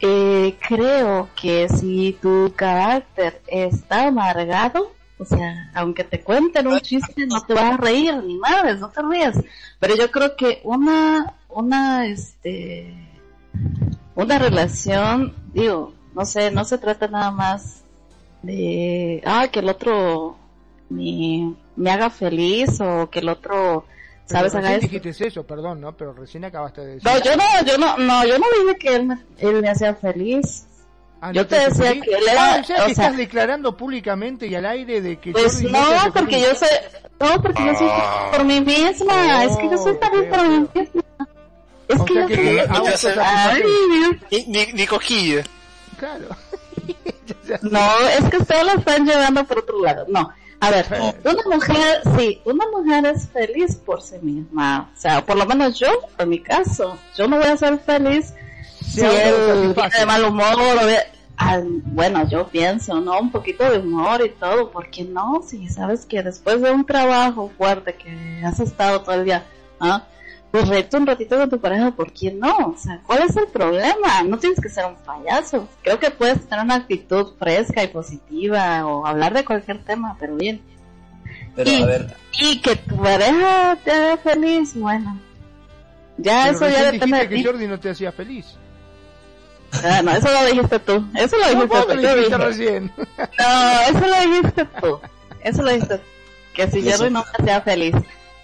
Eh, creo que si tu carácter está amargado, o sea, aunque te cuenten un chiste, no te vas a reír, ni madres, no te rías. Pero yo creo que una, una, este, una relación, digo, no sé, no se trata nada más de, ah, que el otro me, me haga feliz o que el otro, Pero ¿sabes? Haga esto. dijiste eso, perdón, ¿no? Pero recién acabaste de decir. No, yo no, yo no, no, yo no dije que él me, él me hacía feliz. Ah, yo ¿no te decía feliz? que él era- Ah, o sea, que sea- estás declarando públicamente y al aire de que Pues Jordi no, porque feliz. yo soy, no, porque yo soy por mí misma, es que yo soy feliz por mí misma. Es O que sea te. Dios. ni, ni. Claro. No, es que ustedes lo están llevando por otro lado. No, a ver, una mujer, sí, una mujer es feliz por sí misma. O sea, por lo menos yo, en mi caso, yo no voy a ser feliz si él viene de mal humor o de- ah, bueno, yo pienso, ¿no? Un poquito de humor y todo, ¿por qué no? Si sabes que después de un trabajo fuerte que has estado todo el día, ¿ah? Pues reírte un ratito con tu pareja, ¿por qué no? O sea, ¿cuál es el problema? No tienes que ser un payaso. Creo que puedes tener una actitud fresca y positiva o hablar de cualquier tema, pero bien. Pero Y- a ver, Y que tu pareja te haga feliz, bueno. Ya Pero eso ya depende de ti. que Jordi no te hacía feliz. Ah, no, eso lo dijiste tú. Eso lo No, dijiste vos tú. lo dijiste recién. No, eso lo dijiste tú. Eso lo dijiste tú. Que si eso- no me sea feliz.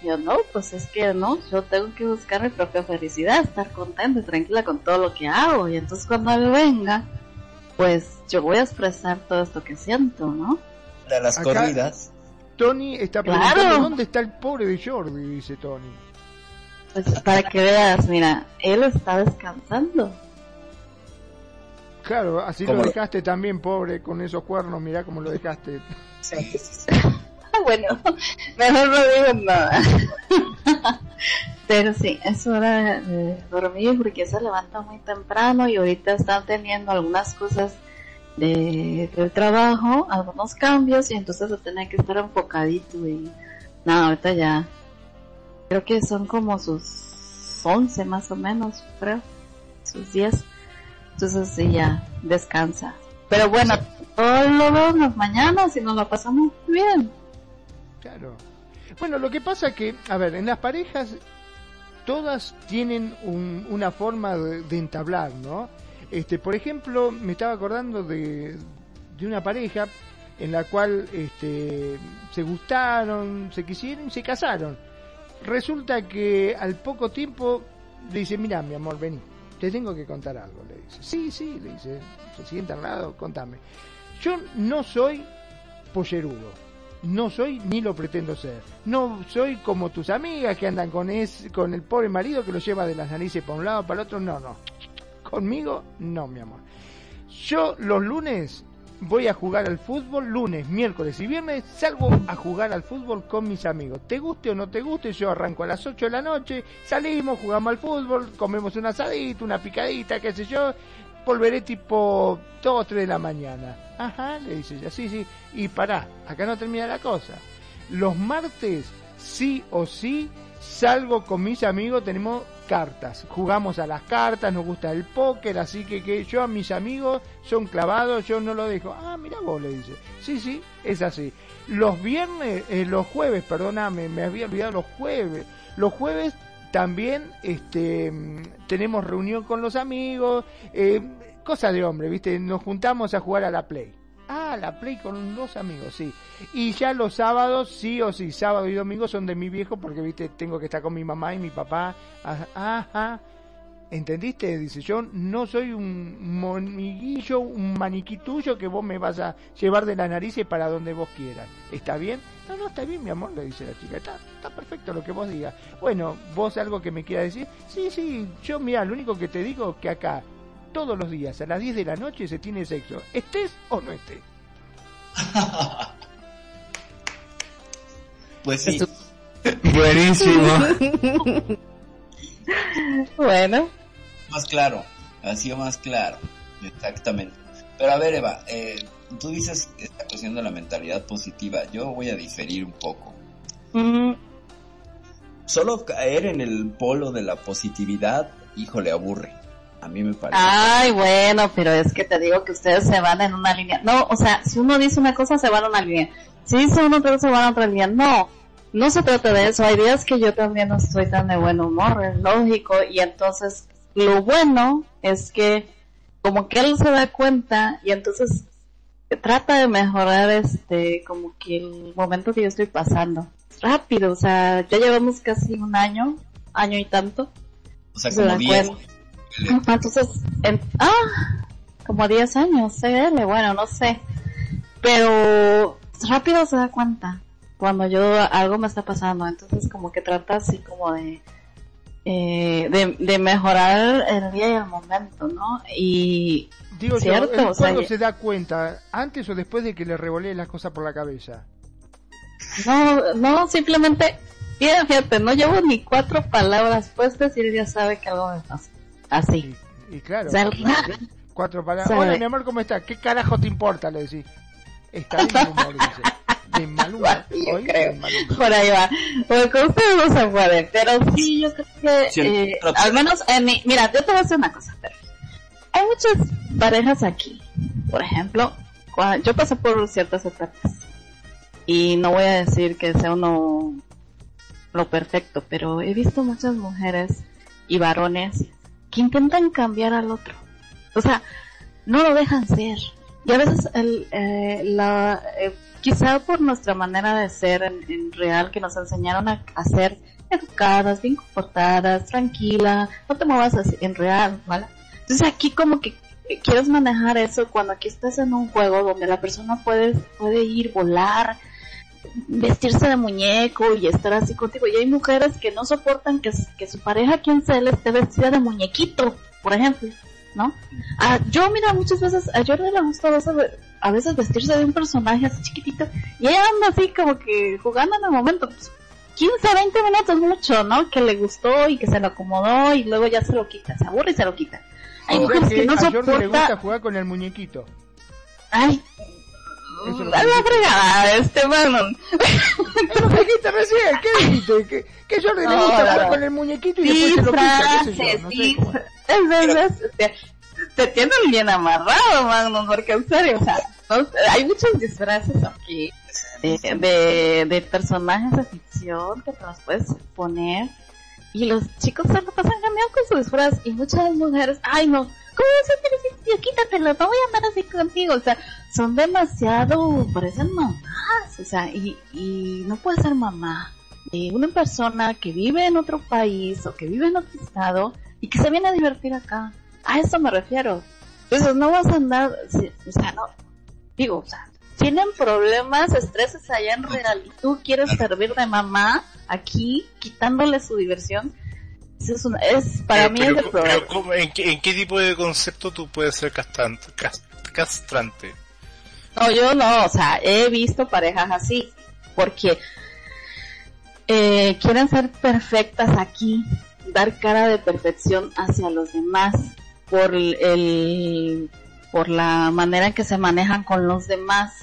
Yo no, pues es que no, yo tengo que buscar mi propia felicidad, estar contenta y tranquila con todo lo que hago. Y entonces cuando él venga, pues yo voy a expresar todo esto que siento, ¿no? de las Acá- corridas, Tony está Claro. preguntando dónde está el pobre de Jordi, dice Tony. Pues para que veas, mira, él está descansando. Claro, así lo dejaste también, pobre, con esos cuernos, mirá cómo lo dejaste. bueno, mejor no digo nada. Pero sí, es hora de dormir porque se levanta muy temprano y ahorita están teniendo algunas cosas de, del trabajo, algunos cambios y entonces se tiene que estar enfocadito y nada, ahorita ya creo que son como sus 11 más o menos, creo, sus 10. Entonces sí, ya descansa. Pero bueno, todo lo las mañanas y nos lo pasamos bien. Claro. Bueno, lo que pasa que, a ver, en las parejas todas tienen un- una forma de, de entablar, ¿no? Este, por ejemplo, me estaba acordando de, de una pareja en la cual este, se gustaron, se quisieron y se casaron. Resulta que al poco tiempo le dice, mira, mi amor, vení, te tengo que contar algo, le dice. Sí, sí, le dice, se sienta al lado, contame. Yo no soy pollerudo. No soy ni lo pretendo ser. No soy como tus amigas que andan con, es, con el pobre marido que lo lleva de las narices para un lado, para el otro. No, no. Conmigo, no, mi amor. Yo los lunes voy a jugar al fútbol, lunes, miércoles y viernes salgo a jugar al fútbol con mis amigos. Te guste o no te guste, yo arranco a las 8 de la noche, salimos, jugamos al fútbol, comemos un asadito, una picadita, qué sé yo, volveré tipo 2 o 3 de la mañana. Ajá, le dice ella, sí, sí, y pará, acá no termina la cosa. Los martes, sí o sí, salgo con mis amigos, tenemos cartas, jugamos a las cartas, nos gusta el póker, así que, que yo a mis amigos son clavados, yo no lo dejo. Ah, mira vos, le dice. Sí, sí, es así. Los viernes, eh, los jueves, perdóname, me había olvidado los jueves. Los jueves también este, tenemos reunión con los amigos, eh, cosa de hombre, ¿viste? Nos juntamos a jugar a la Play. Ah, la Play con los amigos, sí. Y ya los sábados, sí o sí, sábado y domingo son de mi viejo porque, viste, tengo que estar con mi mamá y mi papá. Ajá, Ajá. ¿Entendiste? Dice, yo no soy un moniguillo, un maniquí tuyo que vos me vas a llevar de la nariz para donde vos quieras. ¿Está bien? No, no, está bien, mi amor, le dice la chica. Está, está perfecto lo que vos digas. Bueno, vos algo que me quieras decir. Sí, sí, yo mira, lo único que te digo es que acá, todos los días, a las 10 de la noche, se tiene sexo. ¿Estés o no estés? pues sí. Buenísimo. bueno. Más claro, ha sido más claro, exactamente. Pero a ver, Eva, eh, tú dices esta cuestión de la mentalidad positiva, yo voy a diferir un poco. Solo caer en el polo de la positividad, híjole, aburre. A mí me parece. Ay, bueno, pero es que te digo que ustedes se van en una línea. No, o sea, si uno dice una cosa, se van a una línea. Si dice uno otra, se van a otra línea. No, no se trata de eso. Hay días que yo también no estoy tan de buen humor, es lógico. Y entonces, lo bueno es que como que él se da cuenta y entonces trata de mejorar este, como que el momento que yo estoy pasando. Rápido, o sea, ya llevamos casi un año, año y tanto. o sea, se como da 10. cuenta. Ajá, Entonces, en- ah, como 10 años, CL, bueno, no sé. Pero rápido se da cuenta cuando yo algo me está pasando. Entonces, como que trata así como de, eh, de, de mejorar el día y el momento, ¿no? Y Digo yo, Cierto, ¿él o sea, ¿cuándo se da cuenta? ¿Antes o después de que le revolé las cosas por la cabeza? no, no, simplemente, fíjate, fíjate, no llevo ni cuatro palabras puestas y él ya sabe que algo me pasa. Así. Y, y claro, O sea, cuatro, palabras. sabe. Hola, mi amor, ¿cómo estás? ¿Qué carajo te importa? Le decís. Está mal humor, dice. De. Yo Hoy, creo. Por ahí va. Porque ustedes no se puede. Pero sí, yo creo que, Sí, eh, al menos en mi, mira, yo te voy a decir una cosa. pero hay muchas parejas aquí. Por ejemplo, cua- yo pasé por ciertas etapas. Y no voy a decir que sea uno lo perfecto, pero he visto muchas mujeres y varones que intentan cambiar al otro. O sea, no lo dejan ser. Y a veces el, eh, la, eh, quizá por nuestra manera de ser en, en real, que nos enseñaron a, a ser educadas, bien comportadas, tranquila, no te muevas así, en real, ¿vale? Entonces aquí como que quieres manejar eso cuando aquí estás en un juego donde la persona puede, puede ir, volar, vestirse de muñeco y estar así contigo. Y hay mujeres que no soportan que, que su pareja quien sea esté vestida de muñequito, por ejemplo, ¿no? Ah, yo, mira, muchas veces, a Jordi le gusta a veces, a veces vestirse de un personaje así chiquitito y ella anda así como que jugando en el momento. Pues, 15, 20 minutos mucho, ¿no? Que le gustó y que se lo acomodó y luego ya se lo quita, se aburre y se lo quita. Hay O sea mujeres que que no a Jordi le gusta jugar con el muñequito. Ay, Eso es a que la fregada, este Manon. Eso dijiste recién, ¿qué dijiste? Que, que Jordi le No, gusta no, jugar no. con el muñequito y después se lo quita, qué sé yo, no sé sí, cómo. es veces te, te tienen bien amarrado, Magnum, porque en serio, o sea, hay muchos disfraces aquí de, de, personajes de ficción que te los puedes poner y los chicos se lo pasan genial con su disfraz y muchas mujeres, ay no, ¿cómo vas a? Tío, quítatelo, no voy a andar así contigo, o sea, son demasiado, parecen mamás, o sea, y, y no puede ser mamá de una persona que vive en otro país o que vive en otro estado y que se viene a divertir acá. A eso me refiero. Entonces no vas a andar, si- o sea, no, digo, o sea, tienen problemas, estreses allá en real y tú quieres servir de mamá aquí, quitándole su diversión. Eso es, una- es para Pero- mí pero- es el pero problema. ¿cómo- en, qué, en qué tipo de concepto tú puedes ser castrante? cas- castrante? No, yo no, o sea, he visto parejas así, porque eh, quieren ser perfectas aquí, dar cara de perfección hacia los demás por el, por la manera en que se manejan con los demás,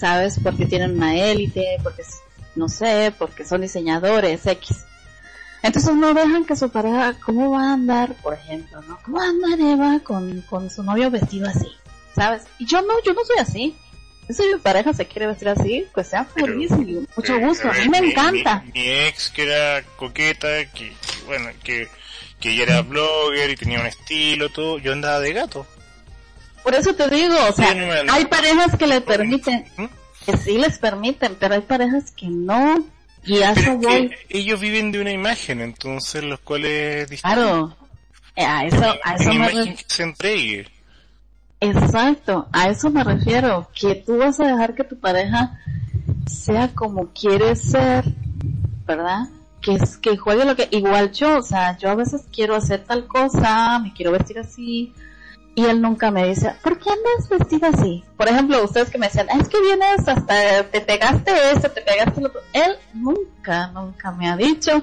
¿sabes? Porque tienen una élite, porque no sé, porque son diseñadores X. Entonces no dejan que su pareja, ¿cómo va a andar, por ejemplo, no? ¿Cómo va a andar Eva con, con su novio vestido así? ¿Sabes? Y yo no, yo no soy así. Si mi pareja se quiere vestir así, pues sea feliz y mucho Eh, gusto. A mí eh, me mi- encanta. Mi, mi ex que era coqueta, que, que, bueno, que, que ella era blogger y tenía un estilo, todo, yo andaba de gato. Por eso te digo, o sea, Sí, no me- hay parejas que le permiten, ¿Mm? que sí les permiten, pero hay parejas que no. Y a eso voy. ellos viven de una imagen, entonces los cuales... Claro. Eh, A eso, a eso Una me imagen que se entregue. Exacto, a eso me refiero, que tú vas a dejar que tu pareja sea como quiere ser, ¿verdad? Que es que juegue lo que igual yo, o sea, yo a veces quiero hacer tal cosa, me quiero vestir así y él nunca me dice, ¿por qué andas vestida así? Por ejemplo, ustedes que me decían, es que vienes hasta te pegaste esto, te pegaste lo otro. Él nunca, nunca me ha dicho,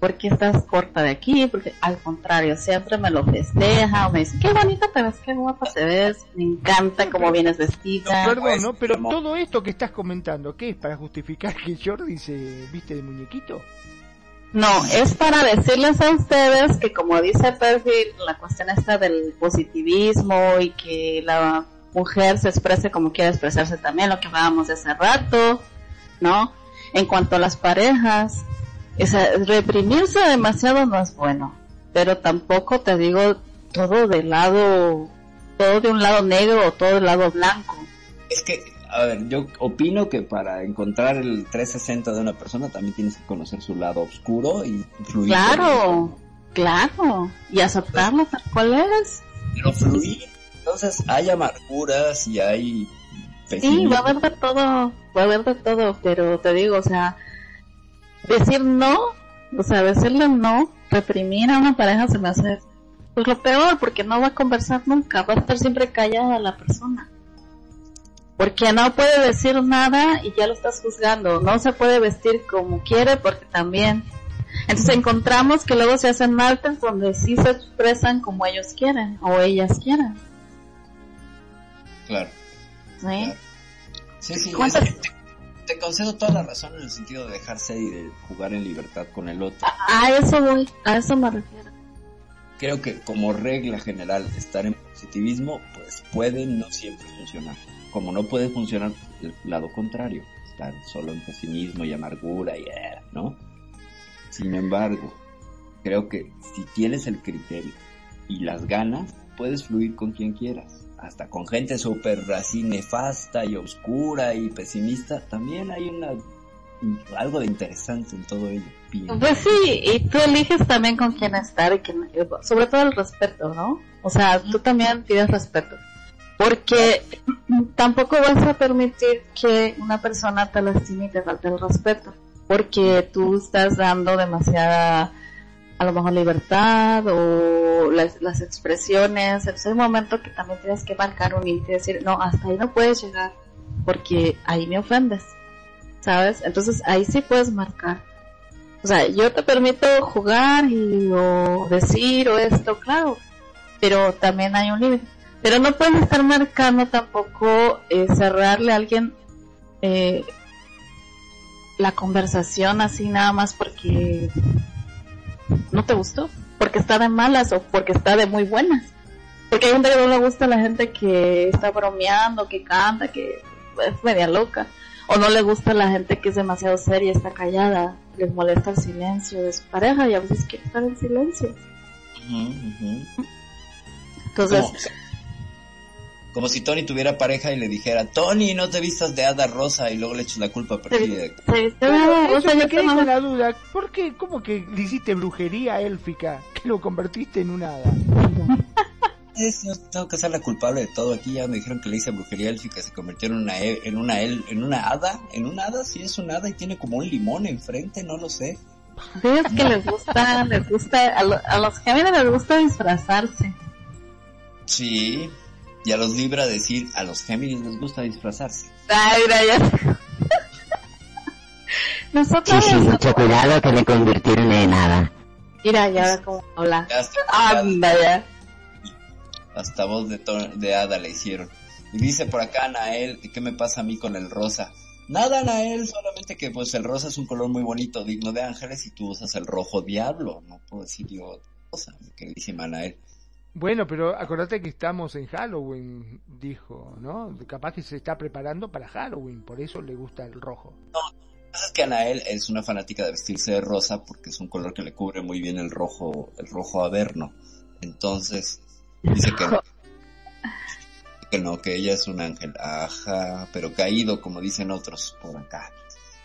¿por qué estás corta de aquí? Porque al contrario, siempre me lo festeja o me dice, qué bonita te ves, qué guapa te ves, me encanta cómo vienes vestida. Perdón, ¿no? Pero todo esto que estás comentando, ¿qué es? ¿Para justificar que Jordi se viste de muñequito? No, es para decirles a ustedes que como dice Perfil, la cuestión esta del positivismo y que la mujer se exprese como quiere expresarse también, lo que hablábamos hace rato, ¿no? En cuanto a las parejas, sea, reprimirse demasiado no es bueno, pero tampoco te digo todo del lado, todo de un lado negro o todo del lado blanco. Es que, a ver, yo opino que para encontrar el 360 de una persona también tienes que conocer su lado oscuro y fluir. Claro, claro, y aceptarlo tal cual es. Pero fluir. Entonces hay amarguras y hay Sí, pesimismo. va a haber de todo, va a haber de todo, pero te digo, o sea, decir no, o sea, decirle no, reprimir a una pareja se me hace pues lo peor, porque no va a conversar nunca, va a estar siempre callada la persona. Porque no puede decir nada y ya lo estás juzgando, no se puede vestir como quiere porque también. Entonces encontramos que luego se hacen martes donde sí se expresan como ellos quieren o ellas quieren. Claro. ¿sí? Sí, sí, ¿Cuántas- es que te, te concedo toda la razón en el sentido de dejarse y de jugar en libertad con el otro. A eso voy, a eso me refiero. Creo que como regla general estar en positivismo pues puede no siempre funcionar. Como no puede funcionar el lado contrario, estar solo en pesimismo y amargura y eh, ¿no? Sin embargo, creo que si tienes el criterio y las ganas, puedes fluir con quien quieras. Hasta con gente súper así nefasta y oscura y pesimista, también hay una algo de interesante en todo ello. Pues sí, y tú eliges también con quién estar y sobre todo el respeto, ¿no? O sea, tú también pides respeto. Porque tampoco vas a permitir que una persona te lastime y te falte el respeto. Porque tú estás dando demasiada, a lo mejor libertad o las, expresiones. Entonces hay un momento que también tienes que marcar un límite y decir, no, hasta ahí no puedes llegar porque ahí me ofendes. ¿Sabes? Entonces ahí sí puedes marcar. O sea, yo te permito jugar y o decir o esto, claro, pero también hay un límite. Pero no puedes estar marcando tampoco eh, cerrarle a alguien eh, la conversación así nada más porque no te gustó, porque está de malas o porque está de muy buenas. Porque hay gente que no le gusta a la gente que está bromeando, que canta, que es media loca. O no le gusta a la gente que es demasiado seria, está callada, les molesta el silencio de su pareja y a veces quiere estar en silencio. Entonces, Como, si Tony tuviera pareja y le dijera, Tony, no te vistas de hada rosa y luego le echas la culpa a o eso sea, me yo quedé tengo- con la duda. ¿Por qué? ¿Cómo que le hiciste brujería élfica? Que lo convertiste en un hada. Es, yo tengo que ser la culpable de todo. Aquí ya me dijeron que le hice brujería élfica, se convirtió en una, e- en una, el- en una hada. En una hada, sí es una hada y tiene como un limón enfrente, no lo sé. Sí, es que les gusta, les gusta, a, lo- a los les gusta disfrazarse. Sí, y a los Libra decir, a los Géminis les gusta disfrazarse. Ay, mira, ya. Sí, Nosotros, sí, mucho cuidado que le convirtieron en nada. mira, ya ahora como habla. Anda ya. hasta voz de, de hada le hicieron. Y dice por acá Anael, que qué me pasa a mí con el rosa. Nada, Anael, solamente que pues el rosa es un color muy bonito, digno de ángeles, y tú usas el rojo diablo. No puedo decir yo otra cosa, mi queridísima Anael. Bueno, pero acordate que estamos en Halloween, dijo, ¿no? Capaz que se está preparando para Halloween, por eso le gusta el rojo. Lo que pasa es que Anael es una fanática de vestirse de rosa porque es un color que le cubre muy bien el rojo, el rojo averno. Entonces, dice que no, que no, que ella es un ángel. Ajá, pero caído, como dicen otros por acá.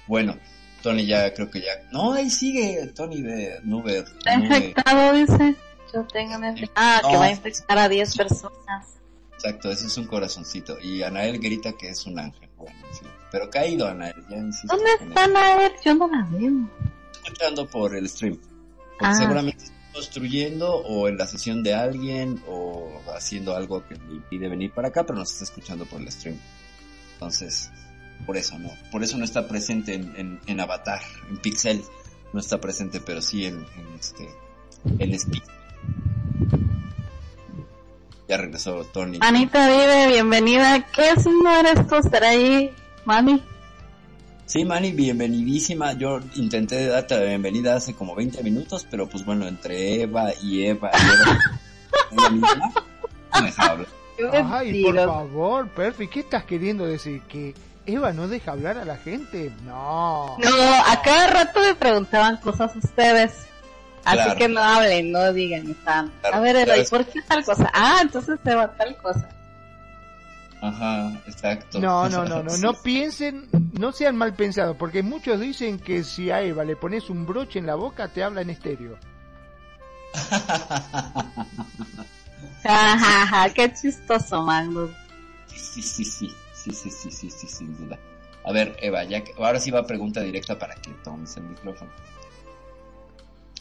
Bueno, Tony ya creo que ya... No, ahí sigue Tony de nube. Está infectado, dice. Yo tengo una... Ah, que No. va a infectar a 10 personas. Exacto, ese es un corazoncito. Y Anael grita que es un ángel. Bueno, sí. Pero caído, Anael, ya. ¿Dónde con están a ver? Yo no la veo. Escuchando por el stream. Porque Ah. seguramente está construyendo o en la sesión de alguien o haciendo algo que le impide venir para acá, pero nos está escuchando por el stream. Entonces, por eso no. Por eso no está presente en, en, en Avatar, en Pixel. No está presente, pero sí en, en este, en Speak. Ya regresó Tony. Anita vive, bienvenida. ¿Qué signo eres tú? ¿Estará ahí, Mami? Sí, Manny, bienvenidísima. Yo intenté darte la bienvenida hace como 20 minutos, pero pues bueno, entre Eva y Eva y Eva, ella misma, no me hablar. Ay, por favor, Perfi, ¿qué estás queriendo decir? ¿Que Eva no deja hablar a la gente? No. No, a cada rato me preguntaban cosas ustedes. Así Claro. que no hablen, no digan, están. Claro, a ver, Eloy, ¿por qué tal cosa? Ah, entonces se va tal cosa. Ajá, exacto. No, no, no, no, no piensen, no sean mal pensados, porque muchos dicen que si a Eva le pones un broche en la boca te habla en estéreo. Qué chistoso, Magnus. Sí, sí, sí, sí, sí, sí, sí, sí, sin duda. A ver, Eva, ya que, ahora sí va pregunta directa para que tomes el micrófono.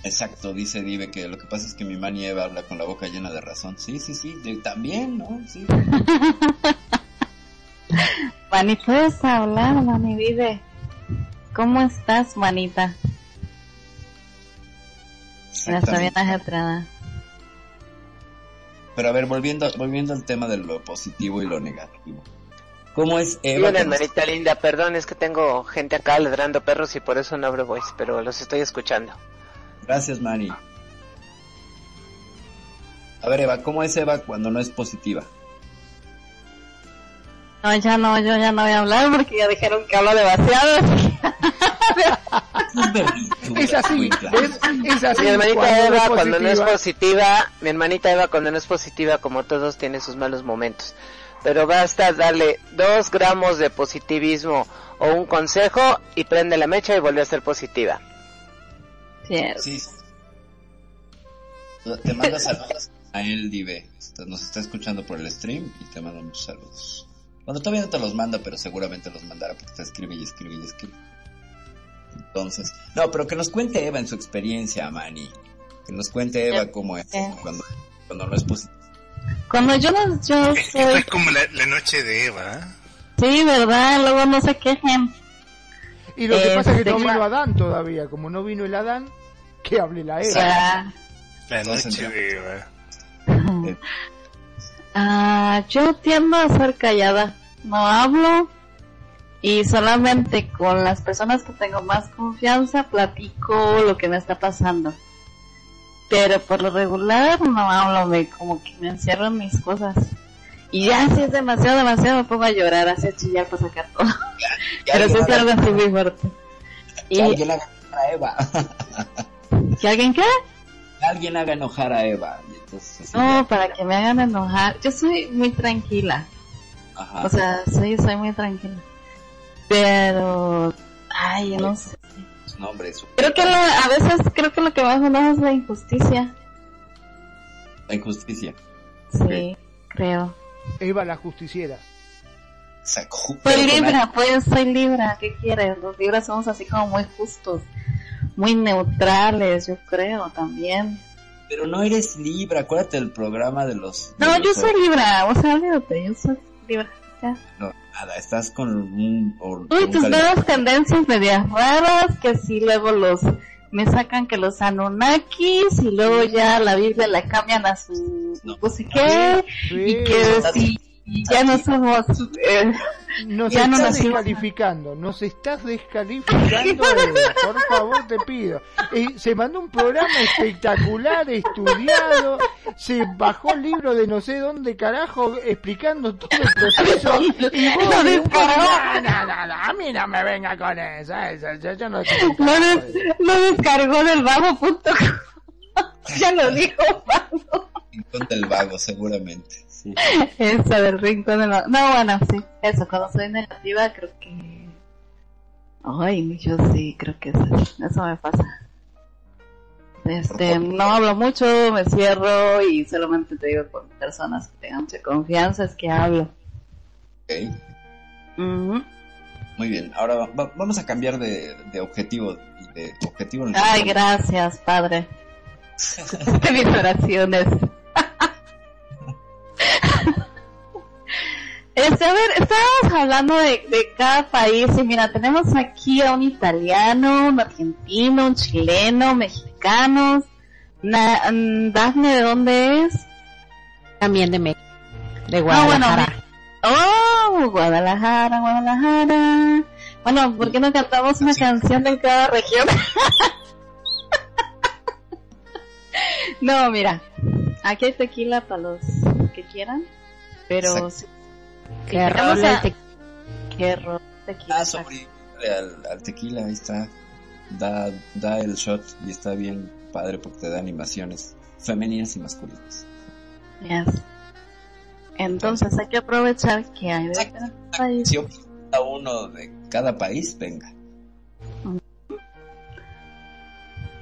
Exacto, dice Dive que lo que pasa es que mi mani Eva habla con la boca llena de razón. Sí, sí, sí, yo también, ¿no? Sí. Mani, puedes hablar, Mani, vive. ¿Cómo estás, manita? Está bien ajetrada. Pero a ver, volviendo, volviendo al tema de lo positivo y lo negativo. ¿Cómo es Y Eva? con- hermanita linda, perdón, es que tengo gente acá ladrando perros y por eso no abro voice, pero los estoy escuchando. Gracias, Mani. A ver, Eva, ¿cómo es Eva cuando no es positiva? No, ya no, yo ya no voy a hablar porque ya dijeron que hablo demasiado. Es así. Es así. Mi hermanita cuando Eva cuando no es positiva. positiva, mi hermanita Eva cuando no es positiva, como todos, tiene sus malos momentos. Pero basta darle dos gramos de positivismo o un consejo y prende la mecha y vuelve a ser positiva. Yes. Sí. Te manda saludos a él, Dive. Nos está escuchando por el stream y te manda muchos saludos. Bueno, todavía no te los manda, pero seguramente los mandará porque te escribe y escribe y escribe. Entonces, no, pero que nos cuente Eva en su experiencia, Manny. Que nos cuente Eva cómo es Eh. cuando, cuando no es positivo. Cuando yo no, yo Esta soy, es como la, la noche de Eva. ¿eh? sí, verdad, luego no se quejen. Y lo que pasa es que no Este, vino cua- Adán todavía. Como no vino el Adán, que hable la O Eva. sea, La noche ya. ah, yo tiendo a ser callada, no hablo y solamente con las personas que tengo más confianza platico lo que me está pasando. Pero por lo regular no hablo, me como que me encierro en mis cosas. Y ya si es demasiado, demasiado me pongo a llorar, así a chillar para sacar todo. Que Pero sí alguien es algo así muy fuerte. Y haga enojar a Eva. Que alguien qué? Que alguien haga enojar a Eva. Entonces, No, ya. para que me hagan enojar. Yo soy muy tranquila. Ajá. O sea, soy, soy muy tranquila. Pero, ay, yo no sé. Su nombre, su- Creo que la- a veces creo que lo que más me enoja es la injusticia. la injusticia. Sí, creo. Eva la justiciera. Soy libra, pues soy libra. ¿Qué quieres? Los libras somos así como muy justos, muy neutrales, yo creo también. Pero no eres Libra, acuérdate del programa de los... No, de yo soy libra, o sea, olvídate, yo soy libra. Ya. No, nada, estás con un... o- Uy, un tus nuevas tendencias medias raras, que sí luego los me sacan que los Anunnakis y luego ya la Biblia la cambian a su No. no sé qué Sí, y que si ya no somos eh, nos ya no estás nacimos. descalificando, nos estás descalificando, Eva, por favor te pido. Eh, se mandó un programa espectacular, estudiado, se bajó el libro de no sé dónde carajo explicando todo el proceso y vos no, no, no, no, a mí no me venga con eso, eso, yo, yo no lo, caso des- descargó del vago.com ya lo dijo vago Rincón del vago, seguramente. Sí. esa del rincón de la... no bueno sí eso cuando soy negativa creo que ay yo sí creo que eso, eso me pasa Este, no hablo mucho, me cierro y solamente te digo con personas que tengan mucha confianza es que hablo. Ok, muy bien. Ahora va- va- vamos a cambiar de, de objetivo. De objetivo en el Ay, gracias, padre. De mis oraciones. Este, a ver, estábamos hablando de, de cada país y mira, tenemos aquí a un italiano, un argentino, un chileno, mexicanos. Na- mm, Dafne, ¿de dónde es? También de México. De Ah, bueno, Guadalajara. Oh, Guadalajara, Guadalajara. Bueno, ¿por qué no cantamos una canción de cada región? no, mira, aquí hay tequila para los que quieran, pero Exacto. Role el a- role tequila. Ah, sobre al, al tequila, ahí está. Da, da el shot y está bien padre porque te da animaciones femeninas y masculinas. Yes. Entonces hay que aprovechar que hay de diferentes países. Si cada uno de cada país, venga.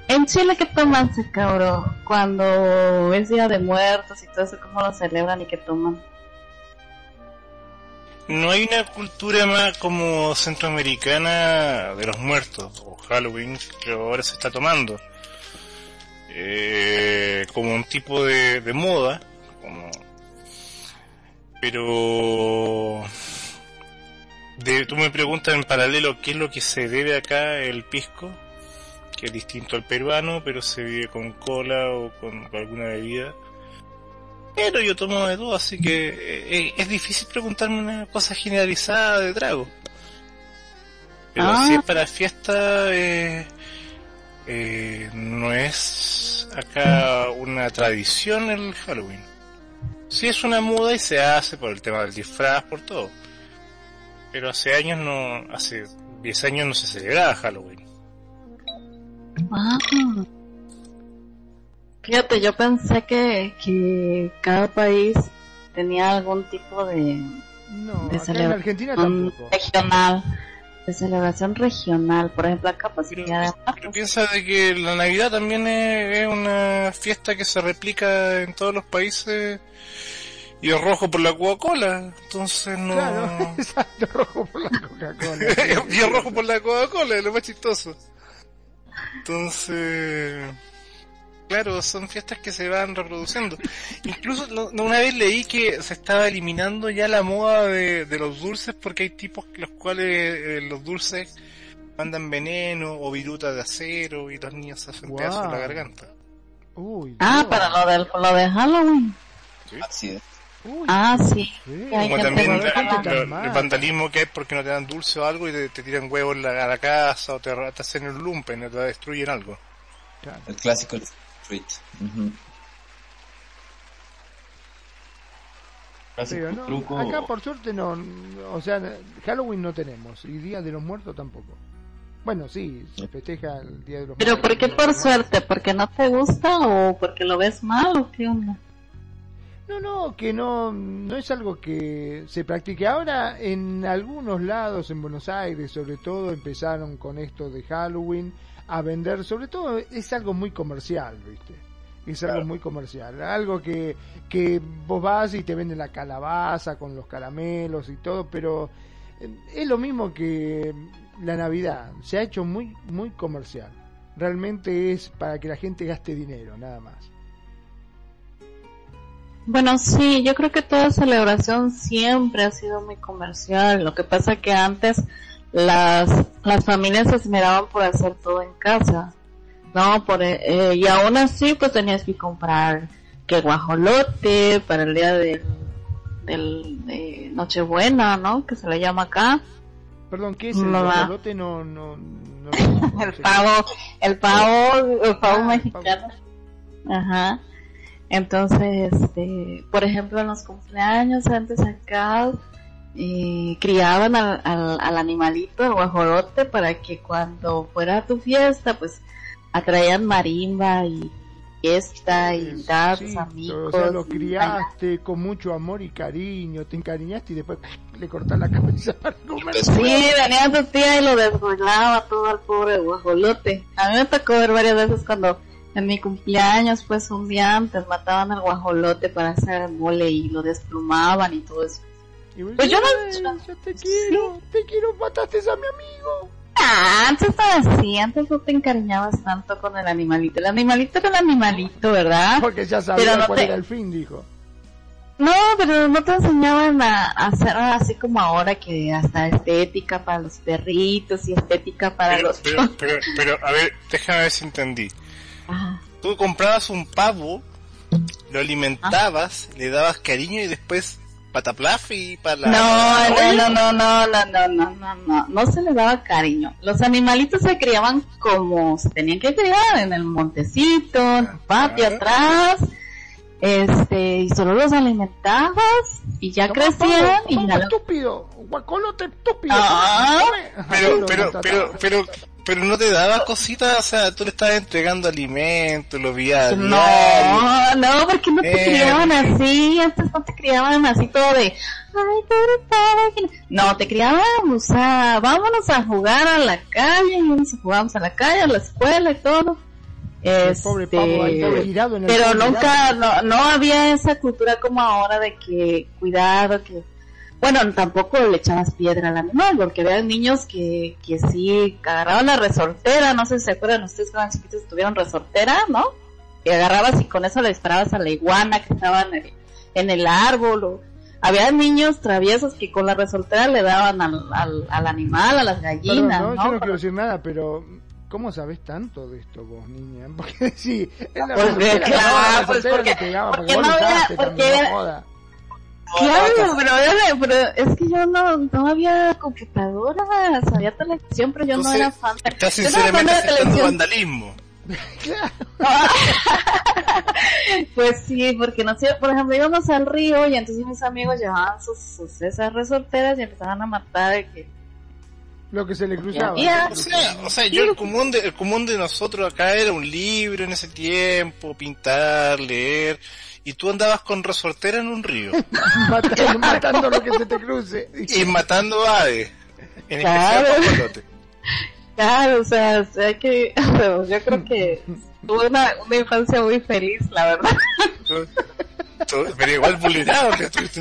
En Chile, ¿qué toman, cabrón? Cuando es Día de Muertos y todo eso, ¿cómo lo celebran y qué toman? No hay una cultura más como centroamericana de los muertos, o Halloween, que ahora se está tomando. Eh, como un tipo de, moda, como... pero... Tú me preguntas en paralelo qué es lo que se debe acá el pisco, que es distinto al peruano, pero se vive con cola o con alguna bebida. Pero yo tomo de todo, así que eh, es difícil preguntarme una cosa generalizada de trago. Pero Ah. si es para fiesta, eh, eh, no es acá una tradición el Halloween. Sí es una moda y se hace por el tema del disfraz, por todo. Pero hace años no, hace 10 años no se celebraba Halloween. Ah. Fíjate, yo pensé que, que cada país tenía algún tipo de, No, de acá en celebra- Argentina un tampoco. regional, de celebración regional. Por ejemplo, acá pues Pero, de pero piensa de que la Navidad también es, es una fiesta que se replica en todos los países y es rojo por la Coca-Cola. Entonces no... Claro, exacto, rojo por la Coca-Cola. y es rojo por la Coca-Cola, es lo más chistoso. Entonces, claro, son fiestas que se van reproduciendo. Incluso no- una vez leí que se estaba eliminando ya la moda de, de los dulces porque hay tipos los cuales eh, los dulces mandan veneno o viruta de acero y los niños se hacen Wow. pedazos en la garganta. Uy, Ah, Dios. para lo, del, lo de Halloween. Así es. Uy, Ah, sí. sí. Como también la- la- el vandalismo que hay porque no te dan dulce o algo y te, te tiran huevos en la- a la casa o te, te hacen el lumpen o te destruyen algo. Claro. El clásico street. Pero no, truco. acá por suerte no, o sea, Halloween no tenemos y Día de los Muertos tampoco. Bueno, sí, se festeja el Día de los Pero Muertos. ¿por qué por suerte? ¿Porque no te gusta o porque lo ves mal o qué onda? No, no, que no, no es algo que se practique. Ahora en algunos lados, en Buenos Aires sobre todo, empezaron con esto de Halloween a vender, sobre todo es algo muy comercial, ¿viste? Es algo muy comercial, algo que, que vos vas y te venden la calabaza con los caramelos y todo, pero eh, es lo mismo que la Navidad, se ha hecho muy, muy comercial. Realmente es para que la gente gaste dinero, nada más. Bueno, sí, yo creo que toda celebración siempre ha sido muy comercial. Lo que pasa que antes las, las familias se esmeraban por hacer todo en casa. No, por, eh, y aún así pues tenías que comprar que guajolote para el día del, del de Nochebuena, ¿no? Que se le llama acá. Perdón, ¿qué es el No guajolote? No, no, no, no El pavo, el pavo, el pavo Ah, mexicano. Ajá. Entonces, este, por ejemplo, en los cumpleaños antes acá, eh, criaban al, al, al animalito, al guajolote, para que cuando fuera tu fiesta, pues atraían marimba y fiesta y a Sí, amigos. O sea, lo y criaste con mucho amor y cariño, te encariñaste y después le cortas la cabeza para comer. Sí, venía tu tía y lo desgolaba todo al pobre guajolote. A mí me tocó ver varias veces cuando en mi cumpleaños, pues un día antes mataban al guajolote para hacer mole y lo desplumaban y todo eso. Y Pues yo no- "Ay, yo te quiero, te quiero, mataste a mi amigo. Ah, antes estaba así, antes no te encariñabas tanto con el animalito. El animalito era el animalito, ¿verdad? Porque ya sabía Pero no cuál te- era el fin, dijo. No, pero no te enseñaban a, hacer así como ahora que hasta estética para los perritos y estética para Pero, los... pero, pero, pero, a ver, déjame ver si entendí. Ah, Tú comprabas un pavo, lo alimentabas, le dabas cariño y después pataplaf y para la... No, no, no, no, no, no, no, no, no, no se le daba cariño. Los animalitos se criaban como se tenían que criar, en el montecito, en el patio atrás, este, y solo los alimentabas y ya crecían pavo, y ya lo... estúpido, guacolote estúpido. Ah. Pero, pero, pero, pero, pero no te daba cositas, o sea, tú le estabas entregando alimentos, lo veías diario. No, no, porque no te Eh. criaban así, antes no te criaban así todo de, ay, pobre página. No, te criaban, o sea, vámonos a jugar a la calle, y nos jugamos a la calle, a la escuela y todo. Pobre Este, en el pero nunca, no, no había esa cultura como ahora de que cuidado, que, bueno, tampoco le echabas piedra al animal, porque había niños que, que sí agarraban la resortera, no sé si se acuerdan ustedes cuando chiquitos tuvieron resortera, ¿no? Que agarrabas y con eso le disparabas a la iguana que estaba en el, en el árbol, o había niños traviesos que con la resortera le daban al, al, al animal, a las Perdón, gallinas, no, ¿no? yo no quiero decir nada, pero ¿cómo sabes tanto de esto vos, niña? Porque sí, en la Porque, resortera, claro, pues, porque- porque vos no había- porque no. Claro, pero, pero es que yo no, no había computadoras, había televisión, pero yo no era fan. Estás Yo no era fan sinceramente de televisión. vandalismo. Pues sí, porque no sé, por ejemplo, íbamos al río y entonces mis amigos llevaban sus, sus esas resorteras y empezaban a matar de que Lo que se le cruzaba. O sea, o sea, yo el común de, el común de nosotros acá era un libro en ese tiempo, pintar, leer, y tú andabas con resortera en un río matando, matando lo que se te cruce. y matando aves, en Claro. especial. Claro, o sea, o sea que yo creo que tuve una, una infancia muy feliz, la verdad. Tú- tú- Pero igual vulnerable. tú- tú-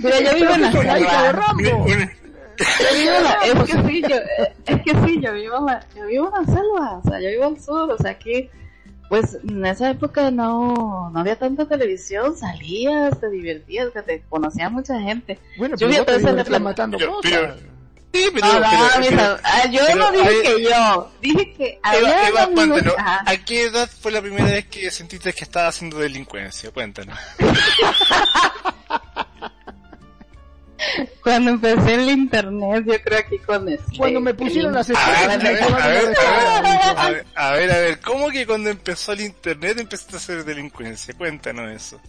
Mira, yo vivo en la que selva. Rambo. Yo vivo en la- es que sí, yo, eh, es que sí, yo vivo en la, yo vivo en la selva, o sea, yo vivo al sur, o sea que, pues, en esa época no, no había tanta televisión, salías, te divertías, que te conocía mucha gente. Bueno, Yo pero vi divertías la- matando Pero- cosas. pero- Sí, pero, No, no, pero- pero- ah, yo no a dije que yo, dije que Eva, había Eva, cuéntanos, ajá. ¿a qué edad fue la primera vez que sentiste que estaba haciendo delincuencia? Cuéntanos. Cuando empecé el internet, yo creo que con este, Cuando me pusieron las A ver, a estrellas, ver, a ver, a ver, a ver, a ver, a ver, ¿cómo que cuando empezó el internet empezaste a hacer delincuencia? Cuéntanos eso.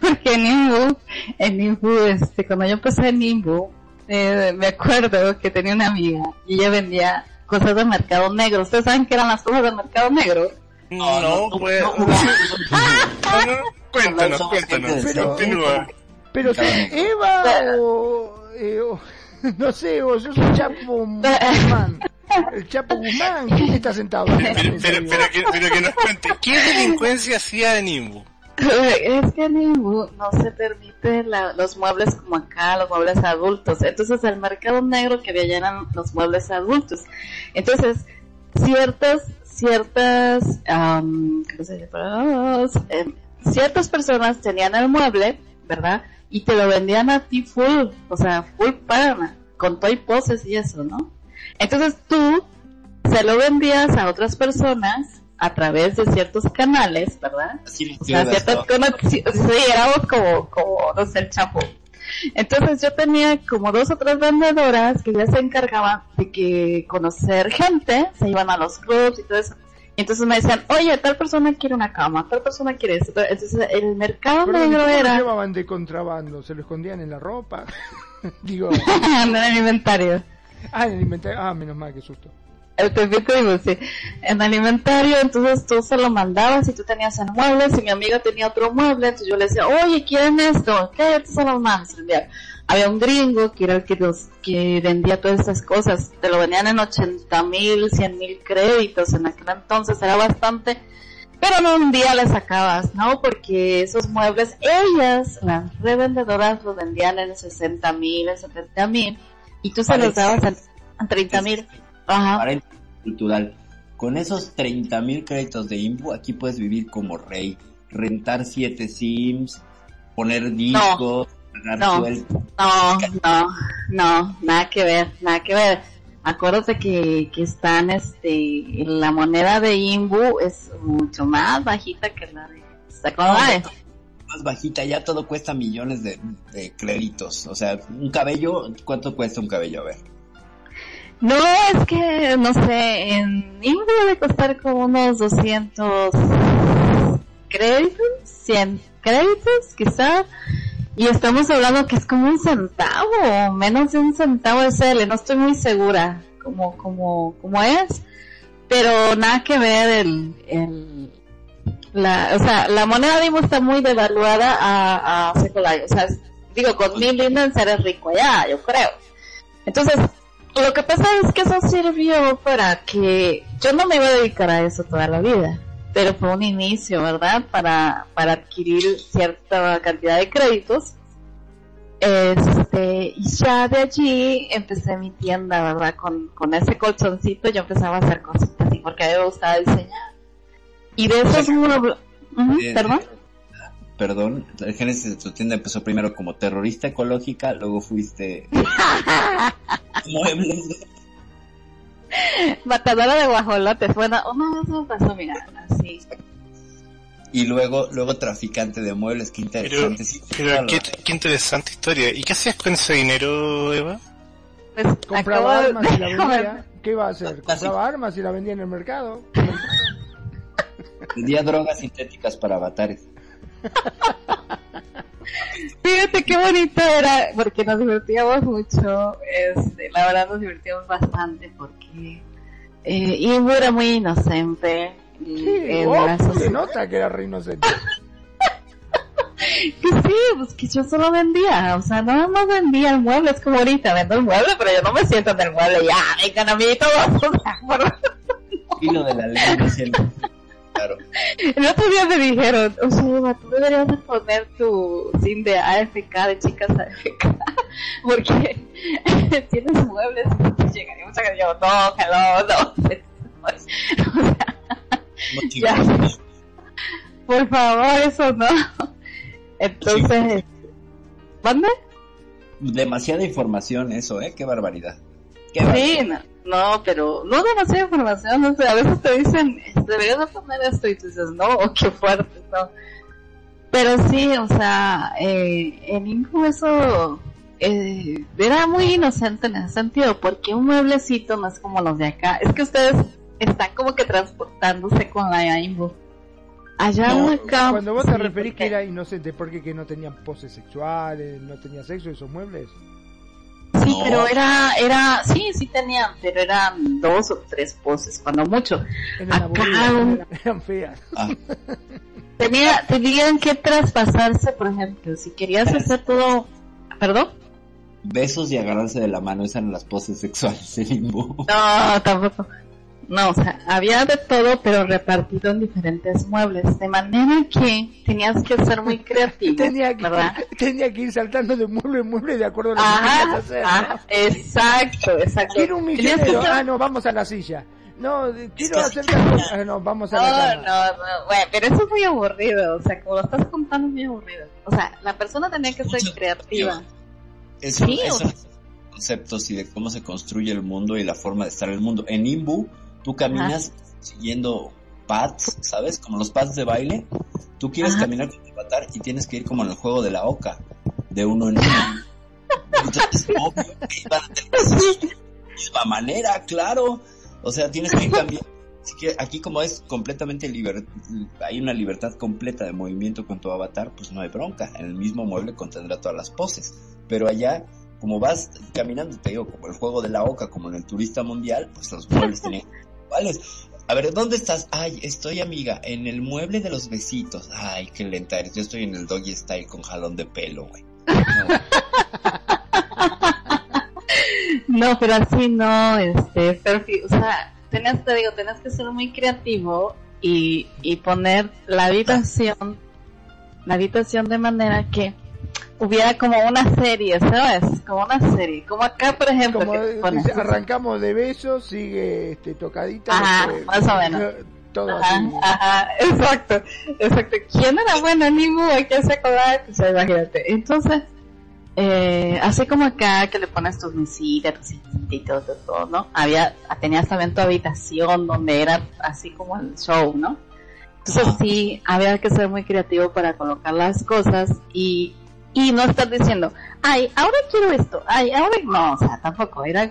Porque en Nimbu, en Nimbu, este, cuando yo empecé en Nimbu, eh, me acuerdo que tenía una amiga y ella vendía cosas de mercado negro. ¿Ustedes saben qué eran las cosas de mercado negro? No, no, pues. No, no, cuéntanos, No, cuéntanos. Continúa. Pero si Eva o, eh, o- no sé, o yo soy Chapo Guzmán. El Chapo Guzmán, ¿quién está sentado? Pero, pero, que, pero que nos cuente, ¿qué delincuencia hacía en Imbu? Es que en Nimbu no se permite la- los muebles como acá, los muebles adultos. Entonces el mercado negro que había eran los muebles adultos. Entonces, ciertas, ciertas, am, ¿cómo se llama? Em, ciertas personas tenían el mueble, ¿verdad? Y te lo vendían a ti full, o sea, full pana, con toy poses y eso, ¿no? Entonces tú se lo vendías a otras personas a través de ciertos canales, ¿verdad? Así O sea, ciertas conexiones, sí, éramos como, como, no sé, el chapo. Entonces yo tenía como dos o tres vendedoras que ya se encargaban de que conocer gente, se iban a los clubs y todo eso. Entonces me decían, oye, tal persona quiere una cama, tal persona quiere esto. Entonces el mercado negro ¿cómo lo era llevaban de contrabando? ¿Se lo escondían en la ropa? Digo, en el inventario. ah, en el inventario. Ah, menos mal, qué susto. El Tepito Imbu, sí. En alimentario, entonces tú se lo mandabas y tú tenías el mueble, si mi amiga tenía otro mueble, entonces yo le decía, oye, ¿quieren esto? ¿Qué? Yo te se lo mando. Había un gringo que era el que, los, que vendía todas estas cosas, te lo vendían en 80 mil, 100 mil créditos en aquel entonces, era bastante, pero en un día le sacabas, ¿no? Porque esos muebles, ellas, las revendedoras, los vendían en 60 mil, en 70 mil, y tú se los dabas en, en 30 mil. Ajá. Paréntesis cultural. Con esos 30 mil créditos de Imbu, aquí puedes vivir como rey. Rentar siete Sims, poner discos, No. sueldo. No, no, no, nada que ver, nada que ver. Acuérdate que, que están, este, la moneda de Imbu es mucho más bajita que la de Life. Más bajita, ya todo cuesta millones de, de créditos. O sea, un cabello, ¿cuánto cuesta un cabello? A ver. No, es que, no sé, en Imbu debe costar como unos 200 créditos, 100 créditos quizá. Y estamos hablando que es como un centavo, menos de un centavo de CL, no estoy muy segura como, como, como es, pero nada que ver el, el, la, o sea, la moneda de Imbu está muy devaluada a, a Life, o sea, digo, con mil linens eres rico ya, yo creo. Entonces, lo que pasa es que eso sirvió para que yo no me iba a dedicar a eso toda la vida, pero fue un inicio, ¿verdad? Para, para adquirir cierta cantidad de créditos. Este, y ya de allí empecé mi tienda, ¿verdad? Con, con ese colchoncito yo empezaba a hacer cositas así, porque a mí me gustaba diseñar. Y de muebles, Ujú, Bien. perdón. Perdón, el génesis de tu tienda empezó primero como terrorista ecológica, luego fuiste muebles. Matadora de guajolotes. Bueno, una vez me pasó, mira, así. y luego luego traficante de muebles, qué Pero, interesante. Sí, pero claro. qué, qué interesante historia. ¿Y qué hacías con ese dinero, Eva? Pues, Compraba acabo armas y la vendía. ¿Qué iba a hacer? Compraba armas y la vendía en el mercado. Vendía drogas sintéticas para avatares. Fíjate qué bonito era, porque nos divertíamos mucho, este, la verdad nos divertíamos bastante porque eh, era muy inocente. y Sí, oh, se nota que era re inocente. Que sí, pues que yo solo vendía, o sea, nada más vendía el mueble, es como ahorita, vendo el mueble, pero yo no me siento en el mueble, ya, vengan a mí todos, o sea, por- Filo de la ley, Claro. El otro día me dijeron, o sea, Eva, tú deberías de poner tu SIM de AFK, de chicas AFK, porque tienes muebles y llegaría mucha gente, yo, no, hello, no. O sea, No, Ya. por favor, eso no. Entonces, ¿mande? Demasiada información eso, ¿eh? Qué barbaridad. Sí, no, no, pero no demasiada información, a veces te dicen, deberías de poner esto y tú dices, no, qué fuerte, no. Pero sí, o sea, eh, en Inju eso eh, era muy inocente en ese sentido, porque un mueblecito no es como los de acá, es que ustedes están como que transportándose con la Inbu. Allá No, acá. Cuando vos te referís que era inocente, porque que no tenían poses sexuales, no tenía sexo esos muebles. Sí, No. pero era, era, sí, sí tenían, pero eran dos o tres poses, cuando mucho. Acá un- eran, feas. Ah, Tenía, tenían que traspasarse, por ejemplo, si querías hacer todo, perdón, besos y agarrarse de la mano, esas eran las poses sexuales en limbo. no, tampoco. No, o sea, había de todo, pero repartido en diferentes muebles, de manera que tenías que ser muy creativo, Tenía que, ¿verdad? tenía que ir saltando de mueble en mueble de acuerdo a lo que Ajá, querías hacer. ¿no? ajá, exacto, exacto. Quiero un que ser- Ah, no, vamos a la silla. No, quiero que- hacer. Ah, no, vamos a No, la no, cama. no, bueno, pero eso es muy aburrido, o sea, como lo estás contando es muy aburrido. O sea, la persona tenía que ser Mucho creativa. Eso, Sí, eso o- conceptos y de cómo se construye el mundo y la forma de estar en el mundo. En Imbu, tú caminas siguiendo pads, ¿sabes? Como los pads de baile. Tú quieres Ajá. caminar con tu avatar y tienes que ir como en el juego de la oca, de uno en uno. Entonces, obvio que iban a tener esa misma manera, claro. O sea, tienes que ir cambiando. Así que aquí como es completamente liber... hay una libertad completa de movimiento con tu avatar, pues no hay bronca. En el mismo mueble contendrá todas las poses. Pero allá como vas caminando, te digo, como el juego de la oca, como en el turista mundial, pues los muebles tenían iguales. A ver, ¿dónde estás? Ay, estoy amiga, en el mueble de los besitos. Ay, qué lenta eres. Yo estoy en el doggy style con jalón de pelo, güey. No, pero así no, este, perfil, o sea, tenías, te digo, tenías que ser muy creativo y, y poner la habitación, la habitación de manera que hubiera como una serie, ¿sabes? Como una serie, como acá, por ejemplo, Como que dice, arrancamos de besos, sigue este tocadita. Ajá, después- más o menos. Todo Ajá, así. ajá, exacto, exacto. ¿Quién era bueno en Ibu? Hay que se acordar, pues imagínate. Entonces, eh, así como acá que le pones tus mesitas, tus y todo, todo, todo, ¿no? Había, tenías también tu habitación donde era así como el show, ¿no? Entonces sí, había que ser muy creativo para colocar las cosas y, y no estar diciendo, ay, ahora quiero esto, ay, ahora no, o sea, tampoco, era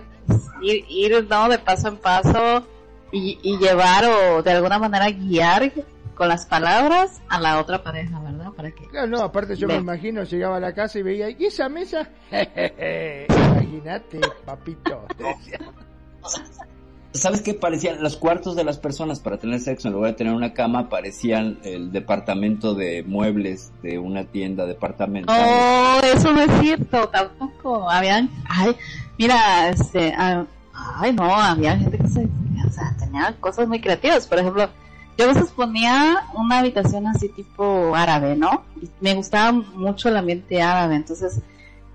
ir, ir ¿no? de paso en paso y, y llevar o de alguna manera guiar con las palabras a la otra pareja, ¿verdad? Para que Claro, no, aparte yo me imagino, llegaba a la casa y veía, ¿y esa mesa? Imagínate, papito. ¿Sabes qué parecían? Los cuartos de las personas para tener sexo, en lugar de tener una cama, parecían el departamento de muebles de una tienda departamental. Oh, eso no es cierto, tampoco. Habían, ay, mira, este, ah, ay, no, había gente que se, o sea, tenía cosas muy creativas. Por ejemplo, yo a veces ponía una habitación así tipo árabe, ¿no? Y me gustaba mucho el ambiente árabe, entonces,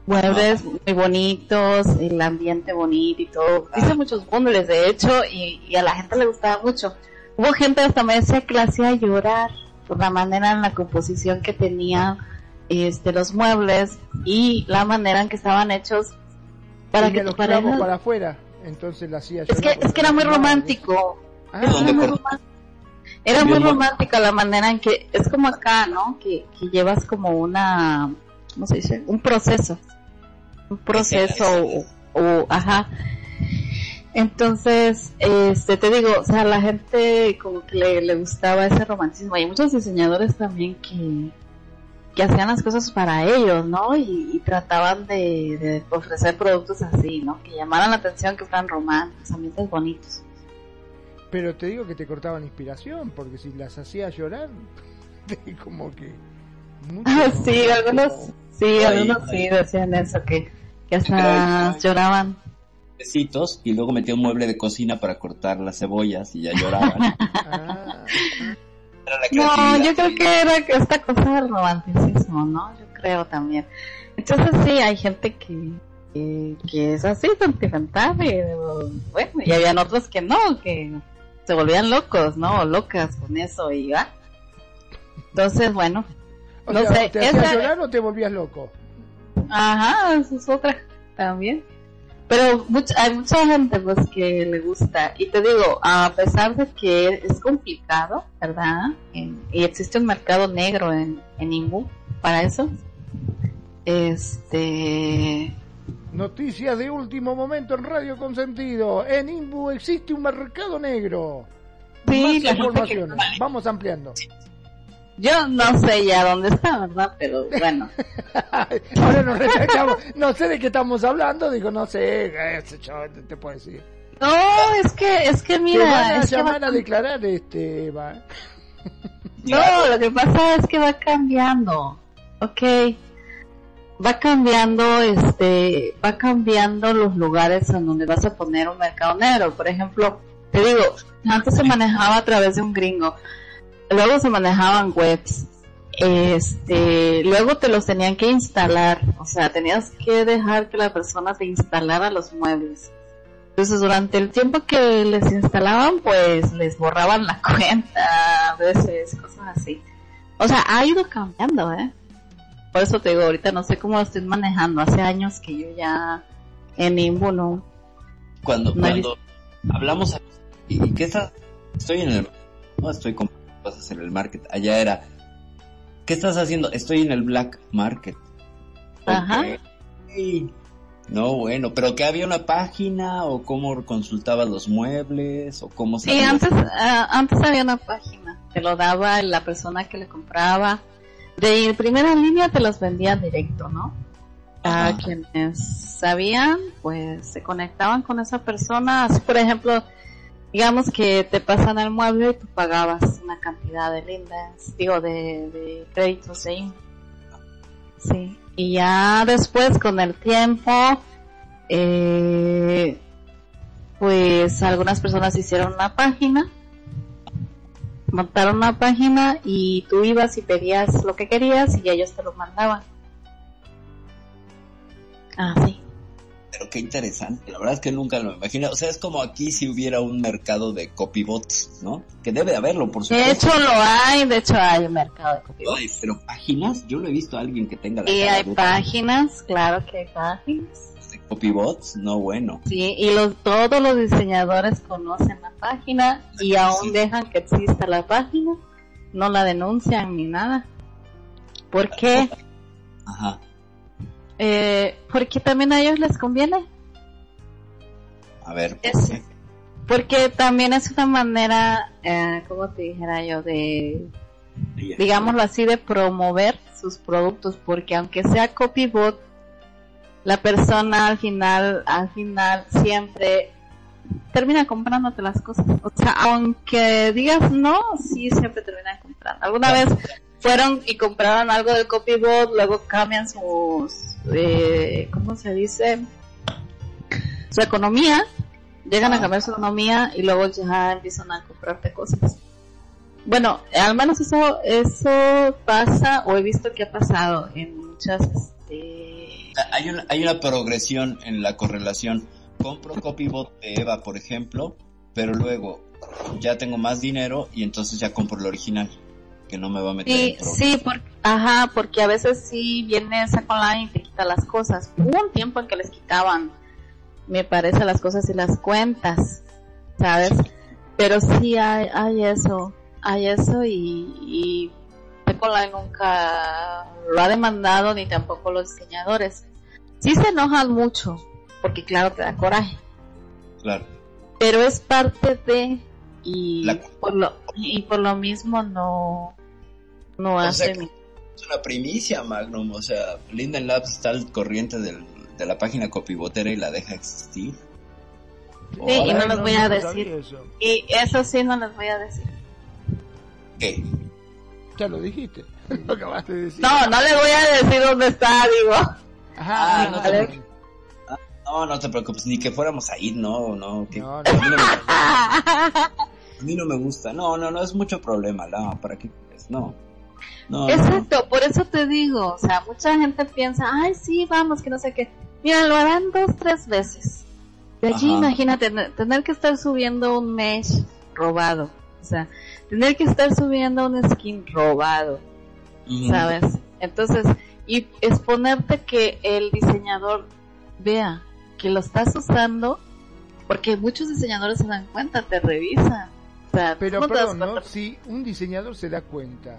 muebles muy bonitos, el ambiente bonito y todo. Hice muchos bundles, de hecho, y, y a la gente le gustaba mucho. Hubo gente hasta me decía que la hacía llorar por la manera en la composición que tenía este los muebles y la manera en que estaban hechos para Tenía que los tu pareja- clavos para afuera, entonces la hacía es que es que era muy porque- romántico Ah, era ¿Dónde muy romántico. Era muy romántica la manera en que es como acá, ¿no? Que, que llevas como una, ¿cómo se dice? Un proceso, un proceso o, o- ajá. Entonces, este, te digo, o sea, a la gente como que le, le gustaba ese romanticismo. Hay muchos diseñadores también que, que hacían las cosas para ellos, ¿no? Y, y trataban de, de ofrecer productos así, ¿no? Que llamaran la atención, que fueran románticos, ambientes bonitos. Pero te digo que te cortaban inspiración, porque si las hacía llorar, como que... mucho- Ah, sí, algunos, sí, Ay, algunos ay. sí decían eso, que, que hasta Ay. lloraban. Besitos, y luego metía un mueble de cocina para cortar las cebollas y ya lloraban. Ah, No, yo creo que era que esta cosa del romanticismo, ¿no? Yo creo también. Entonces sí, hay gente que, que, que es así sentimental y bueno, y habían otros que no, que se volvían locos, ¿no? O locas con eso y va. Entonces, bueno, o No sea, sé, ¿te esa- llorar o te volvías loco? Ajá, esa es otra también. Pero mucha, hay mucha gente pues que le gusta. Y te digo, a pesar de que es complicado, ¿verdad? En- y existe un mercado negro en, en Imbu para eso. Este... Noticias de último momento en Radio Consentido. En Imbu existe un mercado negro. Sí, Más informaciones. Vamos ampliando. Yo no sé ya dónde está, ¿verdad? Pero bueno. Ahora nos retractamos. No sé de qué estamos hablando. Digo, no sé. sé yo, te, te puedo decir. No, es que, es que Te van mira, a es que va a declarar, este, Eva. No, lo que pasa es que va cambiando. Ok. Va cambiando, este, va cambiando los lugares en donde vas a poner un mercado negro. Por ejemplo, te digo, antes se manejaba a través de un gringo. Luego se manejaban webs. Este, luego te los tenían que instalar. O sea, tenías que dejar que la persona te instalara los muebles. Entonces, durante el tiempo que les instalaban, pues les borraban la cuenta, a veces, cosas así. O sea, ha ido cambiando, ¿eh? Por eso te digo, ahorita no sé cómo lo estoy manejando. Hace años que yo ya en Imbu no. Cuando, No cuando hablamos, a- ¿y y qué estás? Estoy en el, no estoy con cosas en el market. Allá era, ¿qué estás haciendo? Estoy en el black market. Ajá. No, bueno, pero que había una página o cómo consultabas los muebles o cómo Sí, sabías? antes, ah, antes había una página. Te lo daba la persona que le compraba. De primera línea te los vendía directo, ¿no? A quienes sabían, pues se conectaban con esa persona. Así, por ejemplo, digamos que te pasan el mueble y tú pagabas una cantidad de lindas, digo, de, de créditos ahí. Sí. Y ya después, con el tiempo, eh, pues algunas personas hicieron una página, montaron una página y tú ibas y pedías lo que querías y ellos te lo mandaban. Ah, sí. Pero qué interesante, la verdad es que nunca lo imaginé. O sea, es como aquí si hubiera un mercado de copybots, ¿no? Que debe de haberlo, por De supuesto. hecho lo hay, de hecho hay un mercado de copibots. Ay, pero páginas, yo no he visto a alguien que tenga la Y hay de- páginas, claro que hay páginas. de copybots, no bueno. Sí, y los, todos los diseñadores conocen la página y aún Sí. dejan que exista la página, no la denuncian ni nada. ¿Por qué? Ajá. Eh, porque también a ellos les conviene. A ver, ¿por Es-? Porque también es una manera, eh, como te dijera yo, de, digámoslo así, de promover sus productos, porque aunque sea copybot, la persona al final, al final siempre termina comprándote las cosas. O sea, aunque digas no, sí siempre termina comprando. Alguna vez fueron y compraron algo del copybot, luego cambian sus, eh, ¿cómo se dice? Su economía, llegan a cambiar su economía y luego ya empiezan a comprarte cosas. Bueno, al menos eso, eso pasa o he visto que ha pasado en muchas, este, Hay una, hay una progresión en la correlación. Compro copybot de Eva, por ejemplo, pero luego ya tengo más dinero y entonces ya compro el original, que no me va a meter Sí, en sí, por- ajá, porque a veces sí viene Sac Online y te quita las cosas. Hubo un tiempo en que les quitaban, me parece, las cosas y las cuentas, ¿sabes? Pero sí hay, hay eso, hay eso y, y Online nunca lo ha demandado ni tampoco los diseñadores. Sí se enojan mucho, porque claro, te da coraje Claro. pero es parte de y La- por lo y por lo mismo no no O hace sea, Es una primicia, Magnum. O sea, Linden Labs está al corriente del- de la página copybotera y la deja existir. Sí, y no les voy a decir. eso. y eso sí no les voy a decir ¿Qué? Ya lo dijiste. Lo acabaste de decir. no no les voy a decir dónde está digo Ajá, Ah, no vale. te No, no te preocupes, ni que fuéramos a ir, no, no. que- No, A, mí no me, a mí no me gusta. No, no, no, es mucho problema, no, ¿para qué crees? No. No, exacto por eso te digo o sea mucha gente piensa ay sí vamos que no sé qué mira lo harán dos tres veces de allí Ajá. imagínate ne- tener que estar subiendo un mesh robado o sea tener que estar subiendo un skin robado. ¿sabes? Entonces, y exponerte que el diseñador vea que lo estás usando, porque muchos diseñadores se dan cuenta, te revisan. O sea, Pero ¿tú no. Si un diseñador se da cuenta,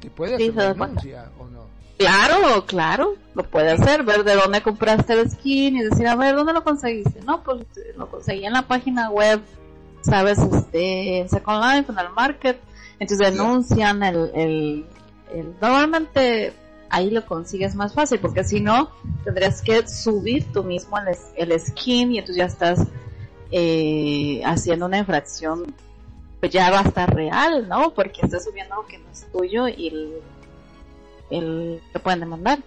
¿te puede hacer denuncia o no? Claro, claro, lo puede hacer, ver de dónde compraste el skin y decir, a ver, ¿dónde lo conseguiste? No, pues lo conseguí en la página web, ¿sabes? Este, en Second Life, en el market. Entonces denuncian el, el, el- normalmente ahí lo consigues más fácil, porque si no, tendrías que subir tú mismo el, el skin y entonces ya estás eh, haciendo una infracción pues ya va a estar real, ¿no? Porque estás subiendo algo que no es tuyo y el, el te pueden demandar.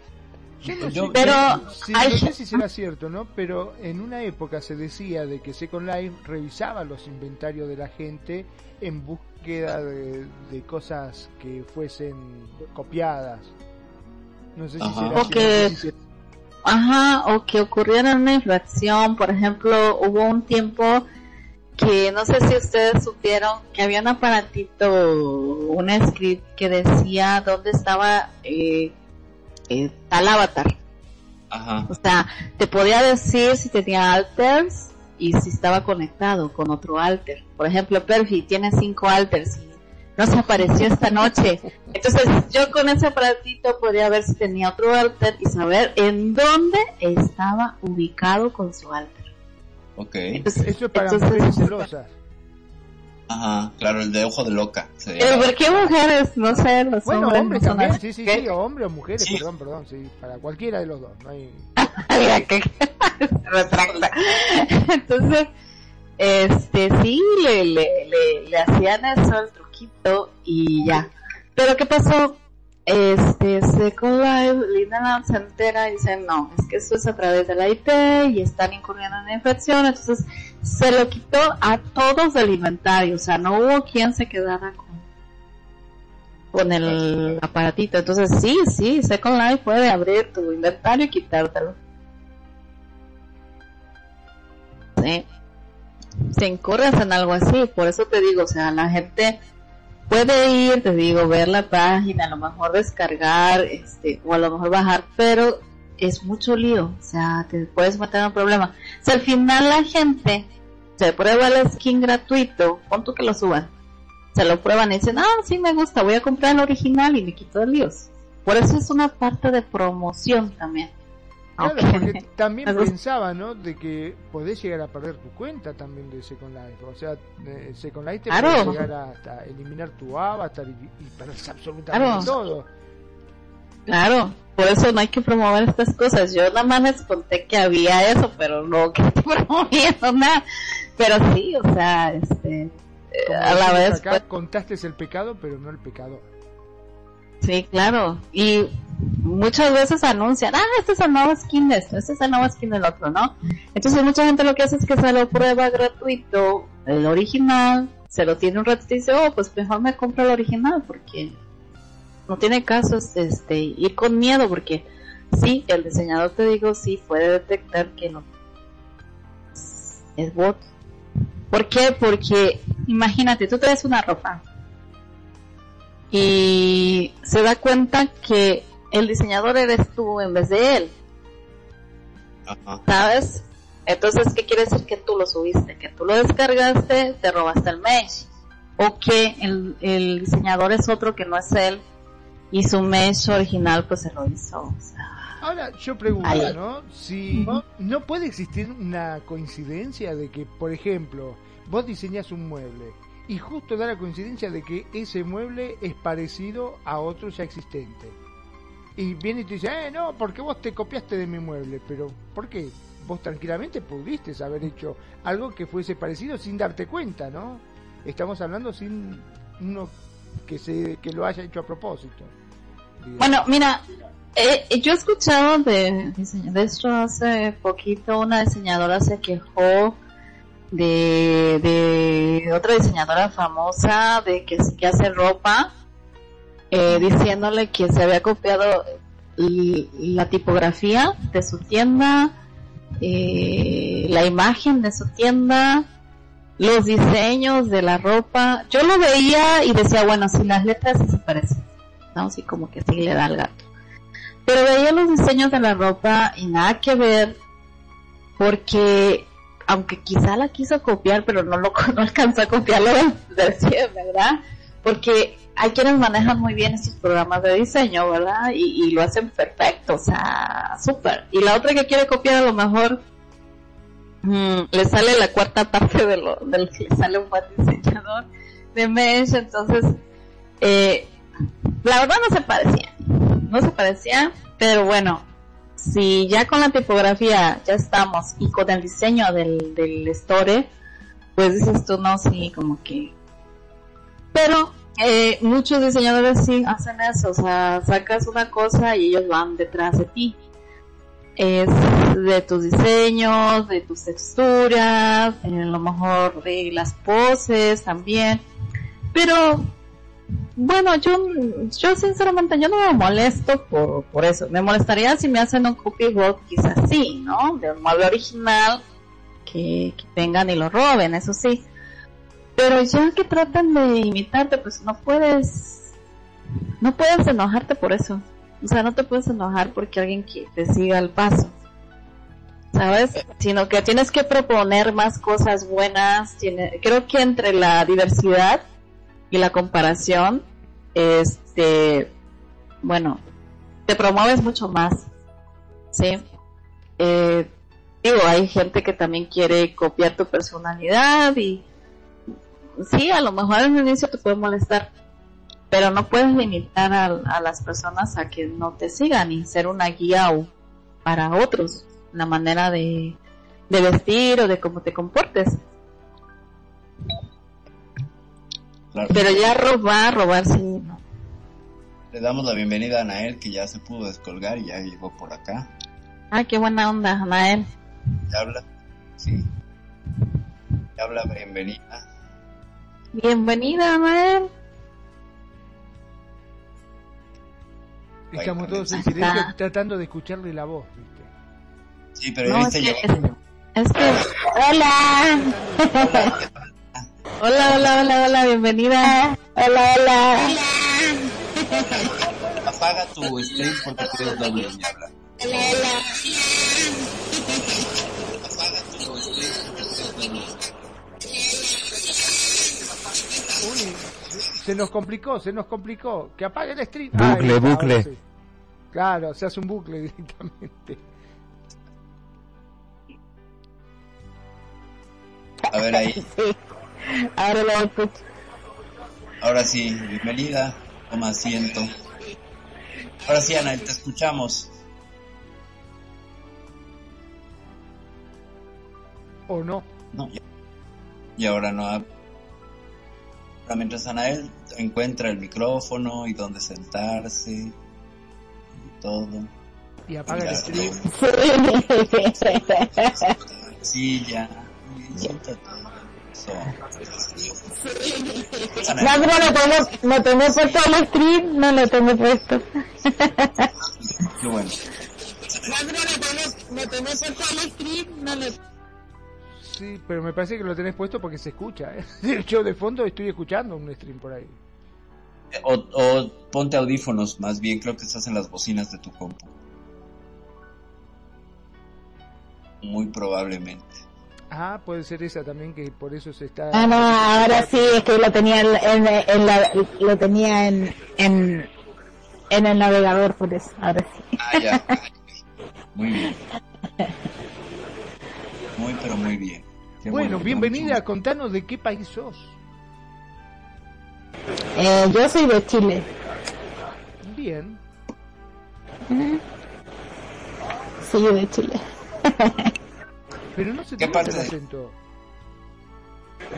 Yo no Yo- sé, Pero sí, hay- no sé si será cierto, ¿no? Pero en una época se decía de que Second Life revisaba los inventarios de la gente en búsqueda de, de cosas que fuesen copiadas. No sé si Ajá. será O que- cierto. Ajá, o que ocurriera una infracción, por ejemplo, hubo un tiempo que no sé si ustedes supieron que había un aparatito, un script que decía dónde estaba eh, eh, tal avatar. Ajá. O sea, te podía decir si tenía alters y si estaba conectado con otro alter. Por ejemplo, Perfi tiene cinco alters y no se apareció esta noche. Entonces, yo con ese aparatito podría ver si tenía otro alter y saber en dónde estaba ubicado con su alter. Ok. Entonces, Eso es para entonces- mujeres celosas. Ajá, claro, el de ojo de loca. Pero llama. ¿por qué mujeres? No sé, los Bueno, hombres hombres no son también, sí, sí, ¿Qué? sí, o hombres o mujeres, Sí. perdón, perdón, sí, para cualquiera de los dos. No hay... Mira que se retracta. Entonces, este, sí, le, le, le, le hacían eso, el truquito, y ya. Pero ¿qué pasó? Este, Second Life, Linda se entera y dice, no, es que esto es a través de la IP y están incurriendo en infección, entonces se lo quitó a todos del inventario, o sea, no hubo quien se quedara con, con el aparatito, entonces sí, sí, Second Life puede abrir tu inventario y quitártelo. Sí. Se incurres en algo así, por eso te digo, o sea, la gente puede ir, te digo, ver la página, a lo mejor descargar, este, o a lo mejor bajar, pero es mucho lío, o sea, te puedes meter un problema. O sea, al final la gente se prueba el skin gratuito, pon tú que lo suban, se lo prueban y dicen, ah, sí me gusta, voy a comprar el original y me quito de líos. Por eso es una parte de promoción también. Claro, porque también pensaba, ¿no? De que podés llegar a perder tu cuenta también de Second Life. O sea, Second Life te Claro. puede llegar a hasta eliminar tu avatar y, y perderse absolutamente Claro. todo. Claro, por eso no hay que promover estas cosas. Yo nada más les conté que había eso, pero no que estoy promoviendo nada. Pero sí, o sea, este, a la vez, acá, pues, contaste el pecado, pero no el pecador. Sí, claro. Y muchas veces anuncian, ah, este es el nuevo skin de esto, este es el nuevo skin del otro, ¿no? Entonces mucha gente lo que hace es que se lo prueba gratuito, el original, se lo tiene un ratito y dice, oh, pues mejor me compro el original porque no tiene caso este ir con miedo porque sí, el diseñador te digo, sí puede detectar que no es bot. ¿Por qué? Porque imagínate, tú traes una ropa y se da cuenta que el diseñador eres tú en vez de él, Ajá. ¿sabes? Entonces, ¿qué quiere decir que tú lo subiste? Que tú lo descargaste, te robaste el mesh. O que el, el diseñador es otro que no es él y su mesh original pues se lo hizo. O sea, Ahora, yo pregunto, Ahí. ¿no? Si no puede existir una coincidencia de que, por ejemplo, vos diseñas un mueble y justo da la coincidencia de que ese mueble es parecido a otro ya existente. Y viene y te dice, eh, no, porque vos te copiaste de mi mueble, pero ¿por qué? Vos tranquilamente pudiste haber hecho algo que fuese parecido sin darte cuenta, ¿no? Estamos hablando sin uno que se que lo haya hecho a propósito. Bueno, mira, eh, yo he escuchado de, de esto hace poquito, una diseñadora se quejó de, de otra diseñadora famosa de que, que hace ropa, eh, diciéndole que se había copiado la tipografía de su tienda, eh, la imagen de su tienda, los diseños de la ropa. Yo lo veía y decía, bueno, si las letras se parecen. ¿no? Así como que sí le da al gato. Pero veía los diseños de la ropa y nada que ver, porque aunque quizá la quiso copiar, pero no lo no alcanzó a copiarlo del, del 100, ¿verdad? Porque hay quienes manejan muy bien estos programas de diseño, ¿verdad? Y, lo hacen perfecto, o sea, súper. Y la otra que quiere copiar a lo mejor mm, le sale la cuarta parte de lo, de lo que le sale un buen diseñador de Mesh, entonces eh, la verdad no se parecía, no se parecía, pero bueno, si ya con la tipografía ya estamos y con el diseño del, del store, pues dices tú no, sí, como que... Pero eh, muchos diseñadores sí hacen eso, o sea, sacas una cosa y ellos van detrás de ti. Es de tus diseños, de tus texturas, eh, a lo mejor de las poses también. Pero bueno, yo, yo sinceramente yo no me molesto por, por eso. Me molestaría si me hacen un copy bot quizás sí, ¿no? De un original que, que vengan y lo roben, eso sí. Pero ya que tratan de imitarte, pues no puedes, no puedes enojarte por eso. O sea, no te puedes enojar porque alguien que te siga el paso. ¿Sabes? Sino que tienes que proponer más cosas buenas. Creo que entre la diversidad y la comparación, este, bueno, te promueves mucho más, ¿sí? Eh, digo, hay gente que también quiere copiar tu personalidad y sí, a lo mejor en el inicio te puede molestar, pero no puedes limitar a, las personas a que no te sigan y ser una guía para otros, la manera de, de vestir o de cómo te comportes. Claro. Pero ya robar, robar sí, no. Le damos la bienvenida a Anael, que ya se pudo descolgar y ya llegó por acá. Ah, qué buena onda, Anael. ¿Ya habla? Sí. ¿Ya habla? Bienvenida. Bienvenida, Anael. Estamos todos en silencio tratando de escucharle la voz, ¿viste? Sí, pero No, viste, es que-. Es que... ¡Hola! Hola, hola, hola, hola, bienvenida. Hola, hola. Apaga tu stream porque tienes doble y habla. Apaga tu stream porque tienes doble. Uy, se nos complicó, se nos complicó. Que apague el stream. Bucle, bucle. sí. Claro, se hace un bucle directamente. A ver ahí. Sí. Ahora lo escucho. Ahora sí, bienvenida. Toma asiento. Ahora sí, Anael, te escuchamos. ¿O no? No, ya. Y ahora no. Ahora mientras Anael encuentra el micrófono y dónde sentarse y todo. Y apaga el Ya, stream. Sí, ya. Siéntate. Eso. No, pero no tengo, no tengo puesto el stream, no lo tengo puesto. Qué bueno. No tengo puesto el stream, no lo Sí, pero me parece que lo tenés puesto porque se escucha. ¿eh? Yo de fondo estoy escuchando un stream por ahí. O, o ponte audífonos, más bien creo que estás en las bocinas de tu compu. Muy probablemente. Ah, puede ser esa también que por eso se está... Ah, no, ahora sí, es que lo tenía en, en- la, lo tenía en, en, en el navegador, por eso, ahora sí. Ah, ya. Muy bien. Muy, pero muy bien. Qué Bueno, bienvenida, mucho contanos de qué país sos. Eh, yo soy de Chile. Bien. Sí, de Chile. Pero no se ¿Qué te nota el parte de- acento.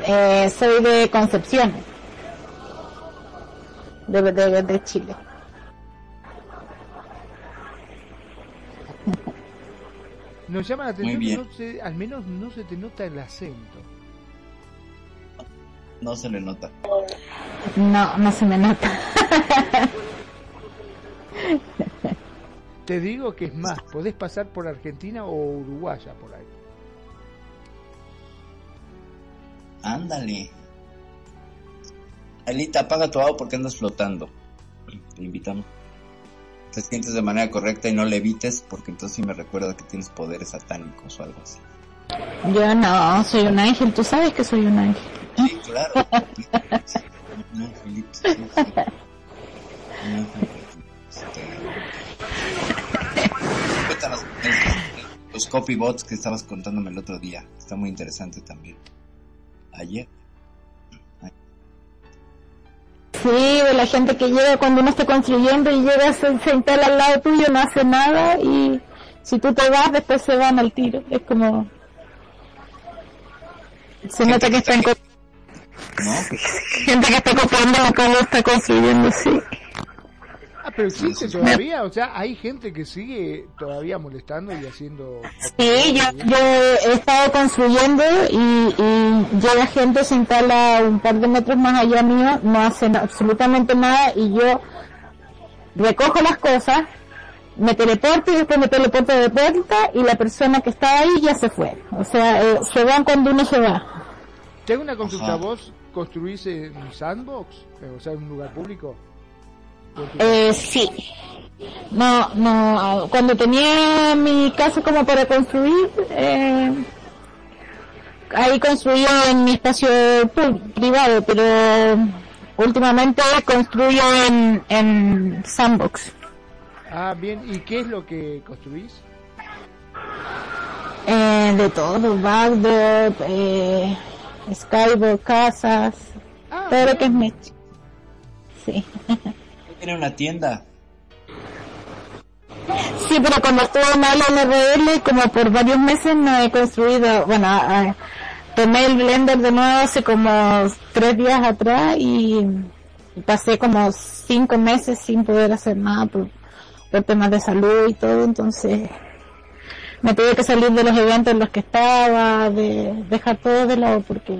Eh, soy de Concepción. De, de, de Chile. Nos llama la atención no se- al menos no se te nota el acento. No se le nota. No, no se me nota. Te digo que es más, podés pasar por Argentina o Uruguaya por ahí. Ándale. Elita, apaga tu audio porque andas flotando. Te invitamos. Te sientes de manera correcta y no le evites porque entonces sí me recuerda que tienes poderes satánicos o algo así. Yo no, soy un ángel, tú sabes que soy un ángel. Sí, claro. Un angelito, sí, sí. Un ángel. Este... Cuéntanos, Los copybots que estabas contándome el otro día. Está muy interesante también. Ayer. Sí, de la gente que llega cuando uno está construyendo y llega, se, se instala al lado tuyo, no hace nada y si tú te vas, después se van al tiro. Es como... Se nota que están ¿No? gente que está copiando cómo está construyendo, sí. Pero existe todavía, o sea, hay gente que sigue todavía molestando y haciendo... Sí, yo, yo he estado construyendo y, y llega gente, se instala un par de metros más allá mío, no hacen absolutamente nada y yo recojo las cosas, me teleporto y después me teleporto de vuelta y la persona que está ahí ya se fue. O sea, eh, se van cuando uno se va. Te hago una consulta. ¿vos construís en un sandbox? Eh, O sea, en un lugar público. ¿O en tu- Eh, sí. No, no, cuando tenía mi casa como para construir, eh, ahí construía en mi espacio privado, pero últimamente construyo en, en Sandbox. Ah, bien, ¿y qué es lo que construís? Eh, de todo, backdoor, eh, skybox, casas, Ah, todo lo que es. Mesh. Sí. Tiene una tienda. Sí, pero cuando estuvo mal el RL, como por varios meses no he construido, bueno, ah, tomé el Blender de nuevo hace como tres días atrás y pasé como cinco meses sin poder hacer nada por, por temas de salud y todo, entonces me tuve que salir de los eventos en los que estaba, de dejar todo de lado porque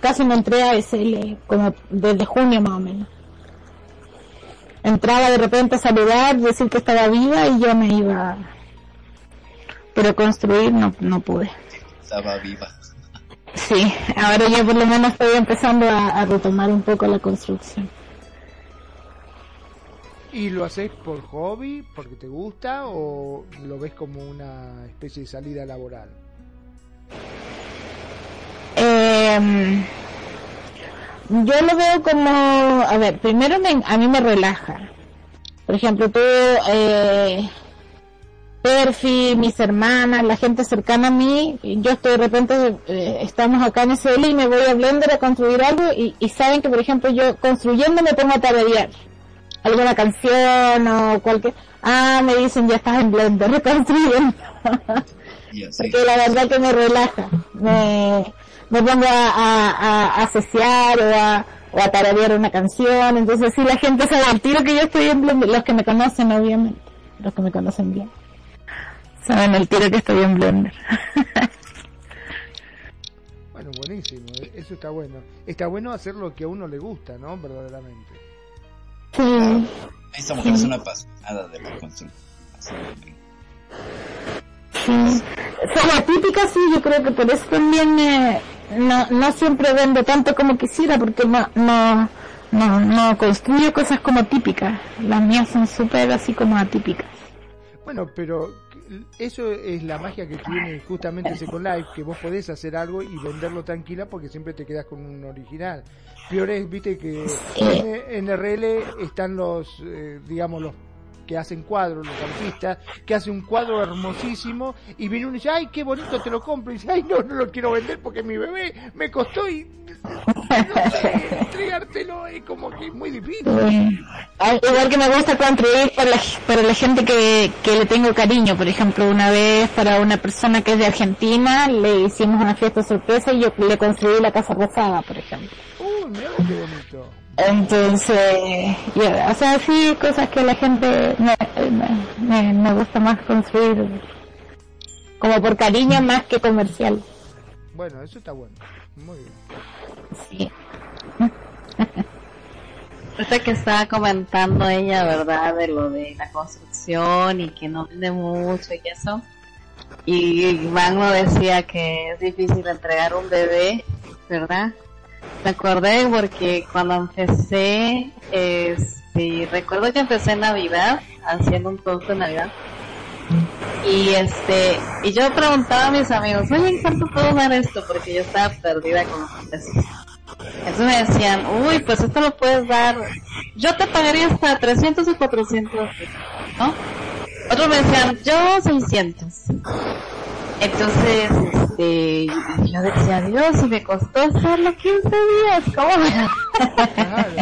casi no entré a SL como desde junio más o menos. Entraba de repente a saludar, decir que estaba viva y yo me iba. Pero construir no, no pude. Estaba viva. Sí, ahora yo por lo menos estoy empezando a, a retomar un poco la construcción. ¿Y lo haces por hobby, porque te gusta o lo ves como una especie de salida laboral? Eh, yo lo veo como, a ver, primero me, a mí me relaja. Por ejemplo, tú, eh, Perfi, mis hermanas, la gente cercana a mí, yo estoy de repente, eh, estamos acá en SL y me voy a Blender a construir algo y, y saben que, por ejemplo, yo construyendo me pongo a tararear alguna canción o cualquier, ah, me dicen ya estás en Blender reconstruyendo. Porque la verdad que me relaja, me, me pongo a, a, a, a cesear o a, o a tararear una canción, entonces sí la gente sabe al tiro que yo estoy en Blender, los que me conocen obviamente, los que me conocen bien, saben el tiro que estoy en Blender. bueno, buenísimo, eso está bueno. Está bueno hacer lo que a uno le gusta, ¿no? Verdaderamente. Sí. Esta mujer es una apasionada de la construcción. Sí. O sea, la típica sí, yo creo que por eso también eh, no, no siempre vendo tanto como quisiera, porque no, no, no, no construyo cosas como típicas. Las mías son súper así como atípicas. Bueno, pero eso es la magia que tiene justamente Second Life, que vos podés hacer algo y venderlo tranquila porque siempre te quedas con un original. Peor es, viste, que en, en RL están los, eh, digamos, los que hacen cuadros, los artistas, que hacen un cuadro hermosísimo y viene uno y dice, ay, qué bonito, te lo compro. Y dice, ay, no, no lo quiero vender porque mi bebé me costó y no sé, entregártelo es como que muy difícil. Ah, Igual que me gusta construir para la, para la gente que, que le tengo cariño. Por ejemplo, una vez para una persona que es de Argentina le hicimos una fiesta sorpresa y yo le construí la casa rosada, por ejemplo. Uy, mira qué bonito. Entonces, yeah, o sea, sí, cosas que la gente me, me, me gusta más construir como por cariño más que comercial. Bueno, eso está bueno. Muy bien. Sí. Ahorita que estaba comentando ella, ¿verdad? De lo de la construcción y que no vende mucho y eso. Y Magno decía que es difícil entregar un bebé, ¿verdad? Me acordé porque cuando empecé, este, recuerdo que empecé en Navidad, haciendo un producto de Navidad. Y este, y yo preguntaba a mis amigos, oye, ¿en cuánto puedo dar esto? Porque yo estaba perdida con los precios. Entonces me decían, uy, pues esto lo puedes dar, yo te pagaría hasta 300 o 400, ¿no? Otros me decían, yo 600. Entonces, este, yo decía, Dios, y me costó hacerlo 15 días, ¿cómo Claro.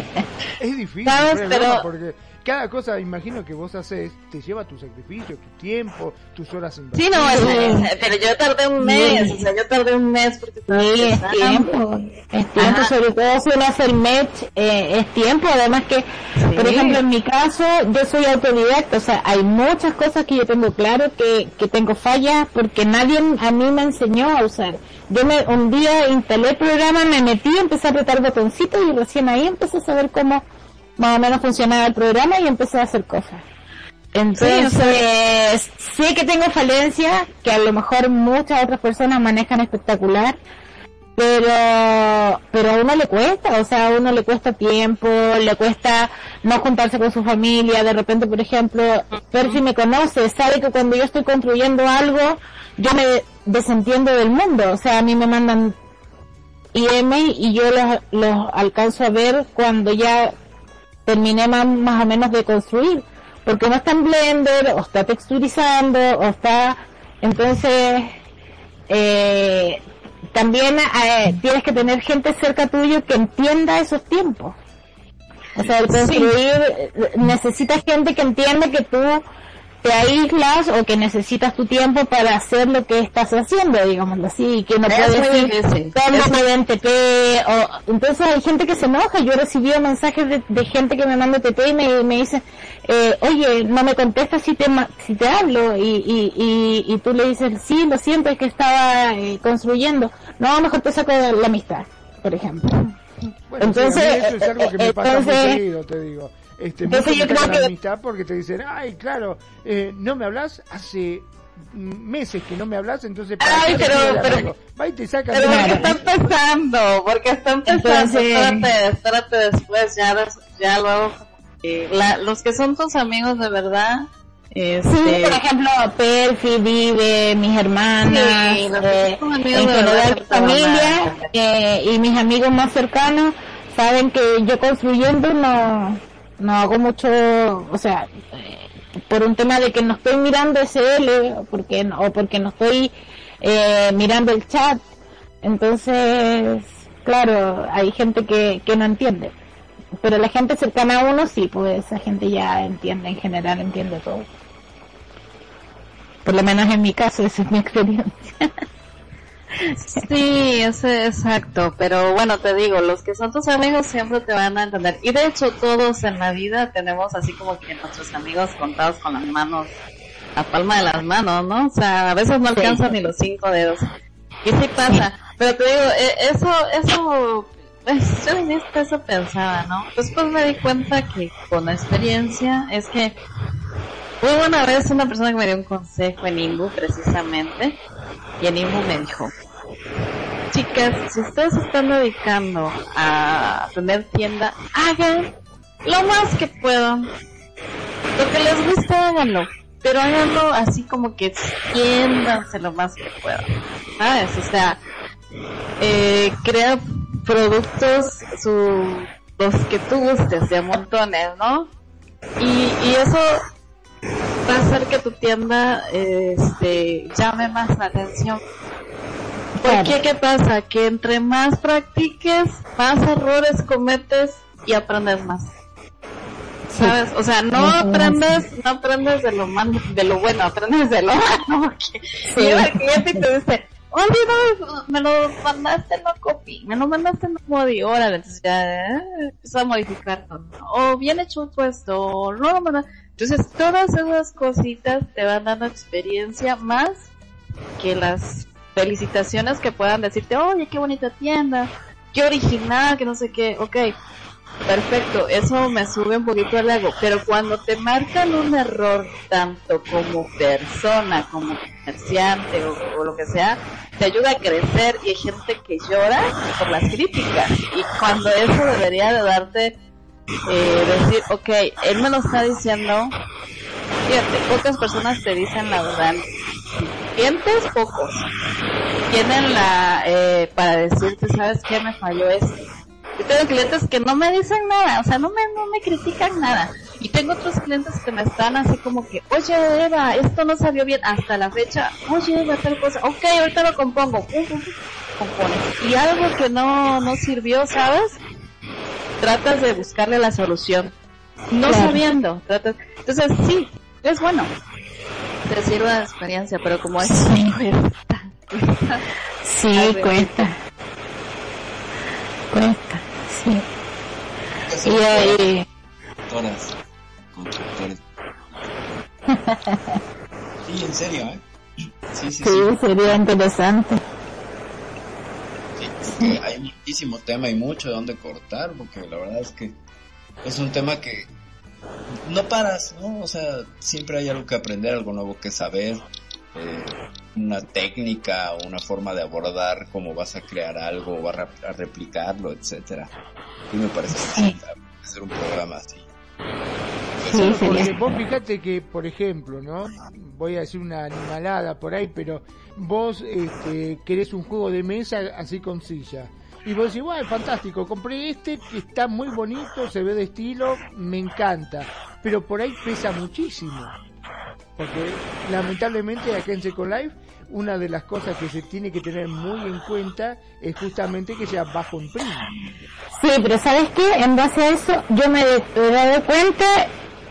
Es difícil, ¿Sabes? pero Pero- porque cada cosa, imagino que vos haces, te lleva tu sacrificio, tu tiempo, tus horas Sí, no, es- es- pero yo tardé un mes, o sea, yo tardé un mes porque Sí, es tiempo. Es tiempo, Ajá. sobre todo si uno hace el match, eh, es tiempo. Además que, por ejemplo, en mi caso, yo soy autodidacta, o sea, hay muchas cosas que yo tengo claro que, que tengo fallas porque nadie a mí me enseñó a usar. Yo me, un día instalé el programa, me metí, empecé a apretar botoncitos y recién ahí empecé a saber cómo más o menos funcionaba el programa y empecé a hacer cosas. Entonces, sé que tengo falencias que a lo mejor muchas otras personas manejan espectacular, pero pero a uno le cuesta, o sea, a uno le cuesta tiempo, le cuesta no juntarse con su familia, de repente, por ejemplo, Percy me conoce, sabe que cuando yo estoy construyendo algo, yo me desentiendo del mundo, o sea, a mí me mandan IM y yo los, los alcanzo a ver cuando ya terminé más, más o menos de construir, porque no está en Blender, o está texturizando, o está, entonces, eh, también eh, tienes que tener gente cerca tuyo que entienda esos tiempos. O sea, el construir, eh, necesitas gente que entienda que tú te aíslas o que necesitas tu tiempo para hacer lo que estás haciendo, digámoslo así, y que no Es puedes ir den TP, o, entonces hay gente que se enoja, yo he recibido mensajes de, de gente que me manda TP y me, me dice, eh, oye, no me contestas si te, ma- si te hablo, y, y, y, y tú le dices, sí, lo siento, es que estaba eh, construyendo, no, mejor te saco de la amistad, por ejemplo. Bueno, Entonces, sí, eso es algo que me eh, pasa muy entonces- seguido, te digo. Este, entonces yo creo que- amistad porque te dicen, ay, claro, eh, no me hablas hace mm, meses que no me hablas, entonces Ay, pero- pero-? Va y te sacan Pero porque está empezando, porque está empezando, Entonces- espérate, espérate después, ya, ya luego, que la- los que son tus amigos de verdad, este, Sí, por ejemplo, Perfi, Vive, mis hermanas, Sí, los eh, en general mi familia eh, y mis amigos más cercanos saben que yo construyendo no, no hago mucho, o sea, por un tema de que no estoy mirando SL porque no, o porque no estoy eh, mirando el chat. Entonces, claro, hay gente que, que no entiende. Pero la gente cercana a uno sí, pues esa gente ya entiende, en general entiende todo. Por lo menos en mi caso, esa es mi experiencia. Sí, ese, exacto, pero bueno, te digo, los que son tus amigos siempre te van a entender. Y de hecho todos en la vida tenemos así como que nuestros amigos contados con las manos, a palma de las manos, ¿no? O sea, a veces no alcanzan ni los cinco dedos. Y sí pasa, pero te digo, eh, eso, eso, pues, yo en esto eso pensaba, ¿no? Después me di cuenta que con la experiencia es que hubo una vez una persona que me dio un consejo en Imbu precisamente, y en Imbu me dijo, chicas, si ustedes están dedicando a tener tienda, hagan lo más que puedan. Lo que les gusta, háganlo. Pero háganlo así como que extiéndanse lo más que puedan. ¿Sabes? O sea, eh, crea productos su, los que tú gustes de montones, ¿no? Y eso va a hacer que tu tienda este, llame más la atención. Porque, ¿qué pasa? Que entre más practiques, más errores cometes y aprendes más. ¿Sabes? O sea, no aprendes, no aprendes de lo malo, de lo bueno, aprendes de lo malo. Porque llega el cliente y te dice, oye, no, me lo mandaste no copy, me lo mandaste no modi, órale, entonces ya eh, empieza a modificar todo. O bien hecho puesto, o no lo mandaste. Entonces, todas esas cositas te van dando experiencia más que las felicitaciones que puedan decirte, oye, qué bonita tienda, qué original, que no sé qué, ok, perfecto, eso me sube un poquito el ego, pero cuando te marcan un error tanto como persona, como comerciante o, o lo que sea, te ayuda a crecer y hay gente que llora por las críticas. Y cuando eso debería de darte eh, decir, ok, él me lo está diciendo, fíjate, pocas personas te dicen la verdad, clientes pocos tienen la eh, para decirte, sabes qué me falló esto. Yo tengo clientes que no me dicen nada, o sea, no me, no me critican nada. Y tengo otros clientes que me están así como que, oye Eva, esto no salió bien hasta la fecha, oye Eva, tal cosa, ok, ahorita lo compongo, compones. Y algo que no, no sirvió, ¿sabes? Tratas de buscarle la solución. No Claro. sabiendo, tratas, entonces sí, es bueno. Te sirve de experiencia, pero como es Sí. cuesta, cuesta. Sí, Ay, cuesta. Cuesta, sí. Y ahí, Constructoras, constructores. Sí, en serio, ¿eh? Sí, sí, sí. sí, sería interesante. Hay muchísimo tema y mucho de dónde cortar, porque la verdad es que es un tema que no paras, ¿no? O sea, siempre hay algo que aprender, algo nuevo que saber, eh, una técnica o una forma de abordar cómo vas a crear algo o a, rep- a replicarlo, etcétera. Y me parece que Sí. sí, hacer un programa así. Sí, vos fíjate que, por ejemplo, ¿no? Voy a decir una animalada por ahí, pero vos este, querés un juego de mesa así con silla. Y vos decís, bueno, fantástico, compré este que está muy bonito, se ve de estilo, me encanta. Pero por ahí pesa muchísimo. Porque lamentablemente acá en Second Life, una de las cosas que se tiene que tener muy en cuenta es justamente que sea bajo en prima. Sí, pero ¿sabes qué? En base a eso, yo me he dado cuenta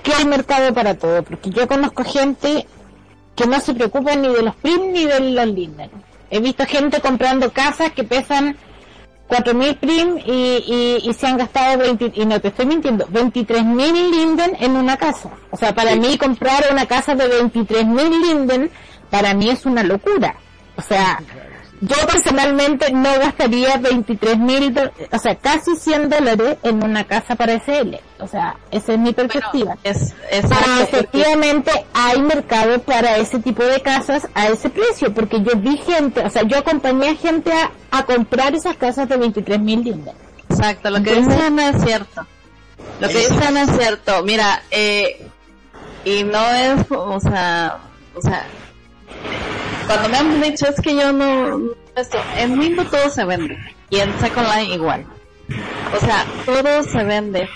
que hay mercado para todo, porque yo conozco gente que no se preocupa ni de los prim ni de los linden. He visto gente comprando casas que pesan 4.000 prim y, y, y se han gastado 20, y no te estoy mintiendo, 23.000 linden en una casa. O sea, para mí comprar una casa de 23.000 linden, para mí es una locura. O sea, yo personalmente no gastaría 23 mil, o sea, casi 100 dólares en una casa para SL. O sea, esa es mi perspectiva. es, es Ah, efectivamente hay mercado para ese tipo de casas a ese precio, porque yo vi gente, o sea, yo acompañé a gente a, a comprar esas casas de 23 mil lindas. Exacto, lo que Entonces- dicen es cierto. Lo que dicen es cierto. Mira, eh, y no es, o sea, o sea, cuando me han dicho es que yo no, esto, en Mingo todo se vende y en Second Life igual. O sea, todo se vende.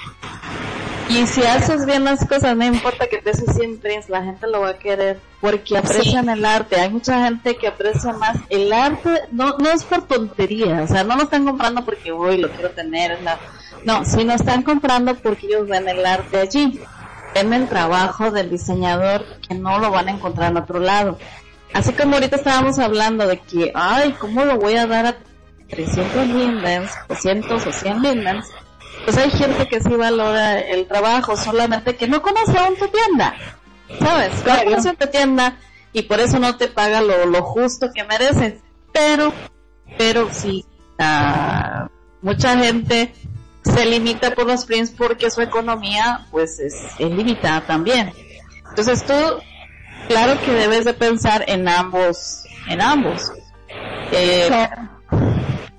Y si haces bien las cosas, no importa que te 100 prints, la gente lo va a querer porque aprecian el arte. Hay mucha gente que aprecia más el arte, no, no es por tontería, o sea, no lo están comprando porque hoy lo quiero tener, la- no, sino están comprando porque ellos ven el arte allí, ven el trabajo del diseñador que no lo van a encontrar en otro lado. Así como ahorita estábamos hablando de que, ay, ¿cómo lo voy a dar a 300 lindens, 200 o 100 lindens? Pues hay gente que sí valora el trabajo, solamente que no conoce aún tu tienda. ¿Sabes? No conoce tu tienda y por eso no te paga lo, lo justo que mereces. Pero, pero sí, ah, mucha gente se limita por los prints porque su economía pues es, es limitada también. Entonces tú, claro que debes de pensar en ambos, en ambos. Eh,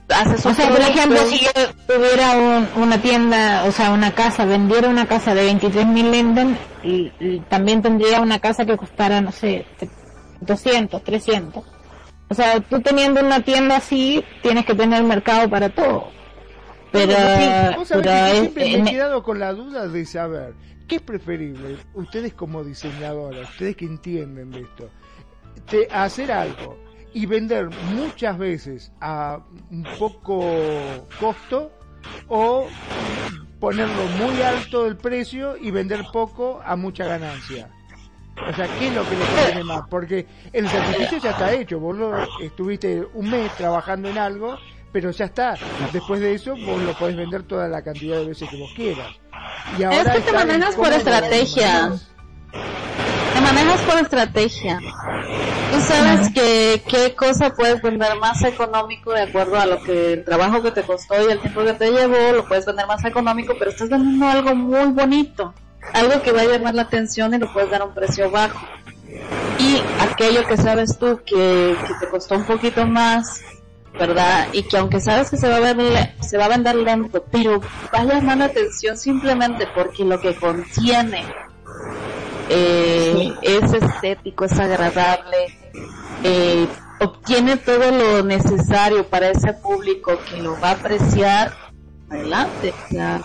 haces un O sea, por ejemplo, si yo tuviera un- una tienda, o sea, una casa, vendiera una casa de 23 mil linden, y, y también tendría una casa que costara, no sé, 200, 300. O sea, tú teniendo una tienda así, tienes que tener mercado para todo. Pero, Sí, pero es- me he quedado con la duda de saber qué es preferible, ustedes como diseñadoras, ustedes que entienden de esto, de hacer algo y vender muchas veces a un poco costo o ponerlo muy alto el precio y vender poco a mucha ganancia. O sea, ¿qué es lo que le conviene más? Porque el sacrificio ya está hecho. Vos lo, estuviste un mes trabajando en algo, pero ya está. Después de eso, vos lo podés vender toda la cantidad de veces que vos quieras. Y ahora Es que te manejas por estrategia. Te manejas por estrategia. Tú sabes que qué cosa puedes vender más económico de acuerdo a lo que el trabajo que te costó y el tiempo que te llevó, lo puedes vender más económico, pero estás vendiendo algo muy bonito, algo que va a llamar la atención y lo puedes dar a un precio bajo. Y aquello que sabes tú que, que te costó un poquito más, ¿verdad? Y que aunque sabes que se va a vender, se va a vender lento, pero va la atención simplemente porque lo que contiene eh, es estético, es agradable, eh, obtiene todo lo necesario para ese público que lo va a apreciar, adelante,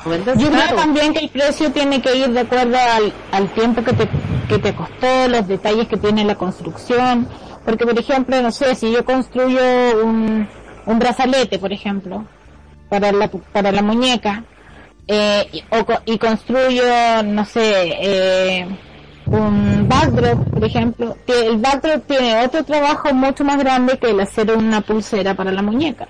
vendes Yo creo también que el precio tiene que ir de acuerdo al, al tiempo que te, que te costó, los detalles que tiene la construcción. Porque, por ejemplo, no sé, si yo construyo un, un brazalete, por ejemplo, para la, para la muñeca, eh, y, y construyo, no sé, eh, un backdrop, por ejemplo, que el backdrop tiene otro trabajo mucho más grande que el hacer una pulsera para la muñeca.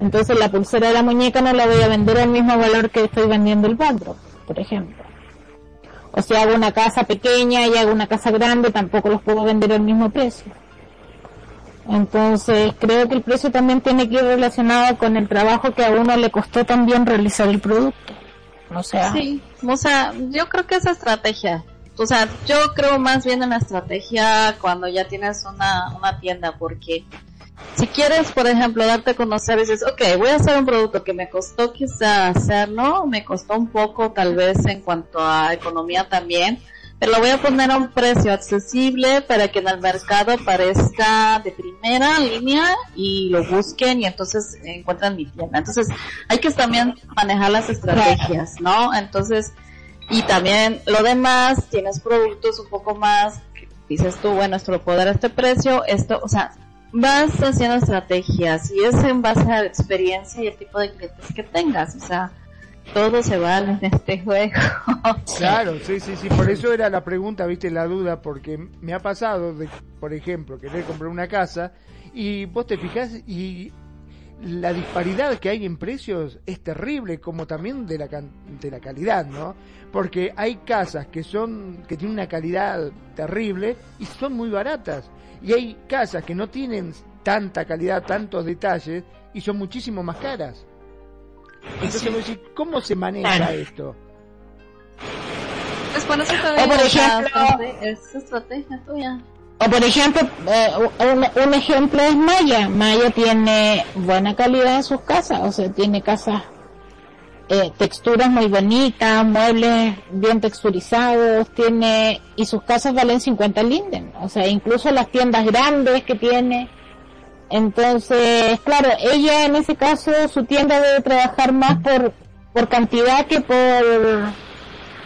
Entonces la pulsera de la muñeca no la voy a vender al mismo valor que estoy vendiendo el backdrop, por ejemplo. O si hago una casa pequeña y hago una casa grande, tampoco los puedo vender al mismo precio. Entonces creo que el precio también tiene que ir relacionado con el trabajo que a uno le costó también realizar el producto. O sea, Sí, o sea, yo creo que esa estrategia. O sea, yo creo más bien en la estrategia cuando ya tienes una, una tienda, porque si quieres, por ejemplo, darte a conocer, dices, ok, voy a hacer un producto que me costó quizá hacerlo, me costó un poco tal vez en cuanto a economía también, pero lo voy a poner a un precio accesible para que en el mercado parezca de primera línea y lo busquen y entonces encuentran mi tienda. Entonces hay que también manejar las estrategias, ¿no? Entonces, y también lo demás, tienes productos un poco más, dices tú, bueno, esto lo puedo dar a este precio, esto, o sea, vas haciendo estrategias y es en base a la experiencia y el tipo de clientes que tengas, o sea, todo se vale en este juego. Claro, sí, sí, sí, por eso era la pregunta, viste, la duda, porque me ha pasado de, por ejemplo, querer comprar una casa y vos te fijás y la disparidad que hay en precios es terrible, como también de la, can- de la calidad, ¿no? Porque hay casas que son, que tienen una calidad terrible y son muy baratas. Y hay casas que no tienen tanta calidad, tantos detalles y son muchísimo más caras. Entonces, decís, ¿cómo se maneja Claro. esto? Pues por eso te O por ejemplo- es estrategia tuya. O por ejemplo, eh, un, un ejemplo es Maya. Maya tiene buena calidad en sus casas, o sea, tiene casas, eh, texturas muy bonitas, muebles bien texturizados, tiene, y sus casas valen 50 linden, o sea, incluso las tiendas grandes que tiene. Entonces, claro, ella en ese caso, su tienda debe trabajar más por, por cantidad que por,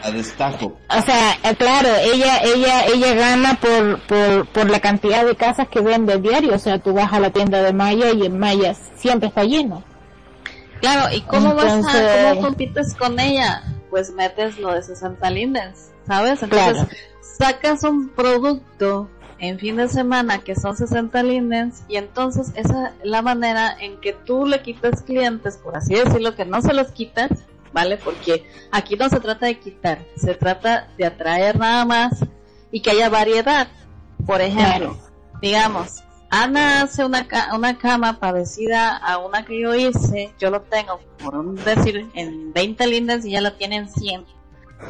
A destajo. o sea, eh, claro, ella, ella, ella gana por, por, por la cantidad de casas que vende diario. O sea, tú vas a la tienda de Maya y en Maya siempre está lleno. Claro, ¿y cómo vas a, cómo compites con ella? Pues metes lo de 60 lindens, ¿sabes? Entonces, Claro. sacas un producto en fin de semana que son 60 lindens y entonces esa es la manera en que tú le quitas clientes, por así decirlo, que no se los quitas, ¿vale? Porque aquí no se trata de quitar, se trata de atraer nada más y que haya variedad. Por ejemplo, digamos, Ana hace una, ca- una cama parecida a una que yo hice, yo lo tengo, por un decir, en 20 lindas y ya la tiene en 100.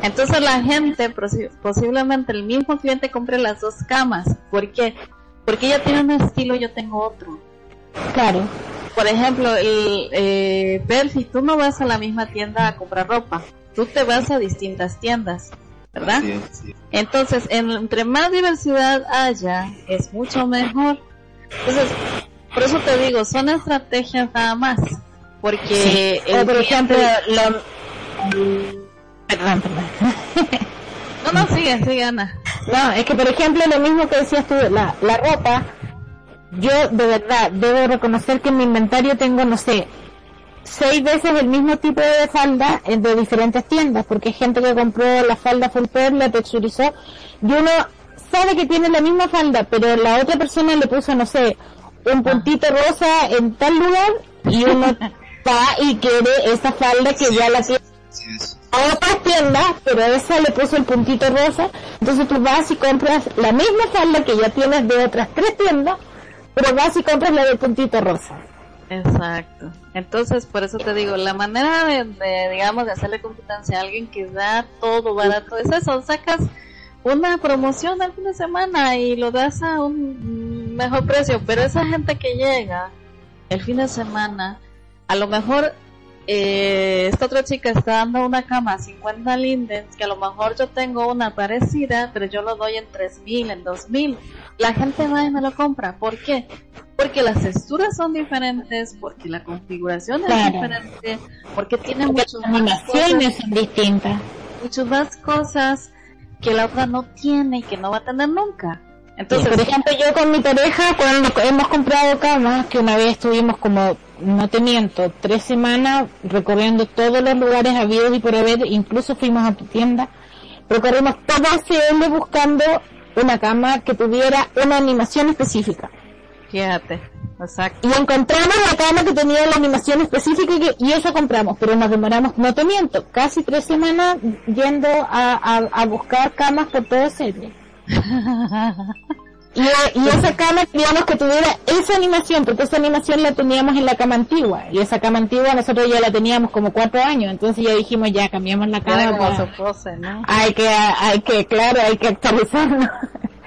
Entonces la gente, posi- posiblemente el mismo cliente compre las dos camas. ¿Por qué? Porque ella tiene un estilo, yo tengo otro. Claro. Por ejemplo, el, eh, Perfi, tú no vas a la misma tienda a comprar ropa, tú te vas a distintas tiendas, ¿verdad? Así es, sí. Entonces, en- entre más diversidad haya, es mucho mejor. Entonces, por eso te digo, son estrategias nada más. Porque O el por ejemplo, lo... Perdón, perdón. No, no, sigue, sigue, Ana. No, es que por ejemplo lo mismo que decías tú, la, la ropa, yo de verdad debo reconocer que en mi inventario tengo, no sé, seis veces el mismo tipo de falda de diferentes tiendas, porque hay gente que compró la falda full pair, la texturizó, y uno sabe que tiene la misma falda, pero la otra persona le puso, no sé, un puntito rosa en tal lugar, y uno va y quiere esa falda que ya la tiene. A otras tiendas, pero esa le puso el puntito rosa, entonces tú vas y compras la misma falda que ya tienes de otras tres tiendas, pero vas y compras la del puntito rosa. Exacto. Entonces, por eso te digo, la manera de, de, digamos, de hacerle competencia a alguien que da todo barato es eso, sacas una promoción al fin de semana y lo das a un mejor precio, pero esa gente que llega el fin de semana, a lo mejor eh, esta otra chica está dando una cama a 50 lindens, que a lo mejor yo tengo una parecida, pero yo lo doy en 3000, en 2000. La gente va y me lo compra. ¿Por qué? Porque las texturas son diferentes, porque la configuración es diferente, porque tiene muchas más animaciones cosas, son distintas. muchas más cosas que la otra no tiene y que no va a tener nunca. Entonces, por ejemplo, yo con mi pareja, cuando hemos comprado camas, que una vez estuvimos como, no te miento, tres semanas recorriendo todos los lugares habidos y por haber, incluso fuimos a tu tienda, recorrimos toda CL buscando una cama que tuviera una animación específica. fíjate, exacto. Y encontramos la cama que tenía la animación específica y, que- y compramos, pero nos demoramos, no te miento, casi tres semanas yendo a, a, a buscar camas por todo serie. Y, y esa cama queríamos que tuviera esa animación, porque esa animación la teníamos en la cama antigua. Y esa cama antigua nosotros ya la teníamos como cuatro años, entonces ya dijimos ya cambiamos la cama. como para- su pose, ¿no? hay que, hay que, claro, hay que actualizarlo.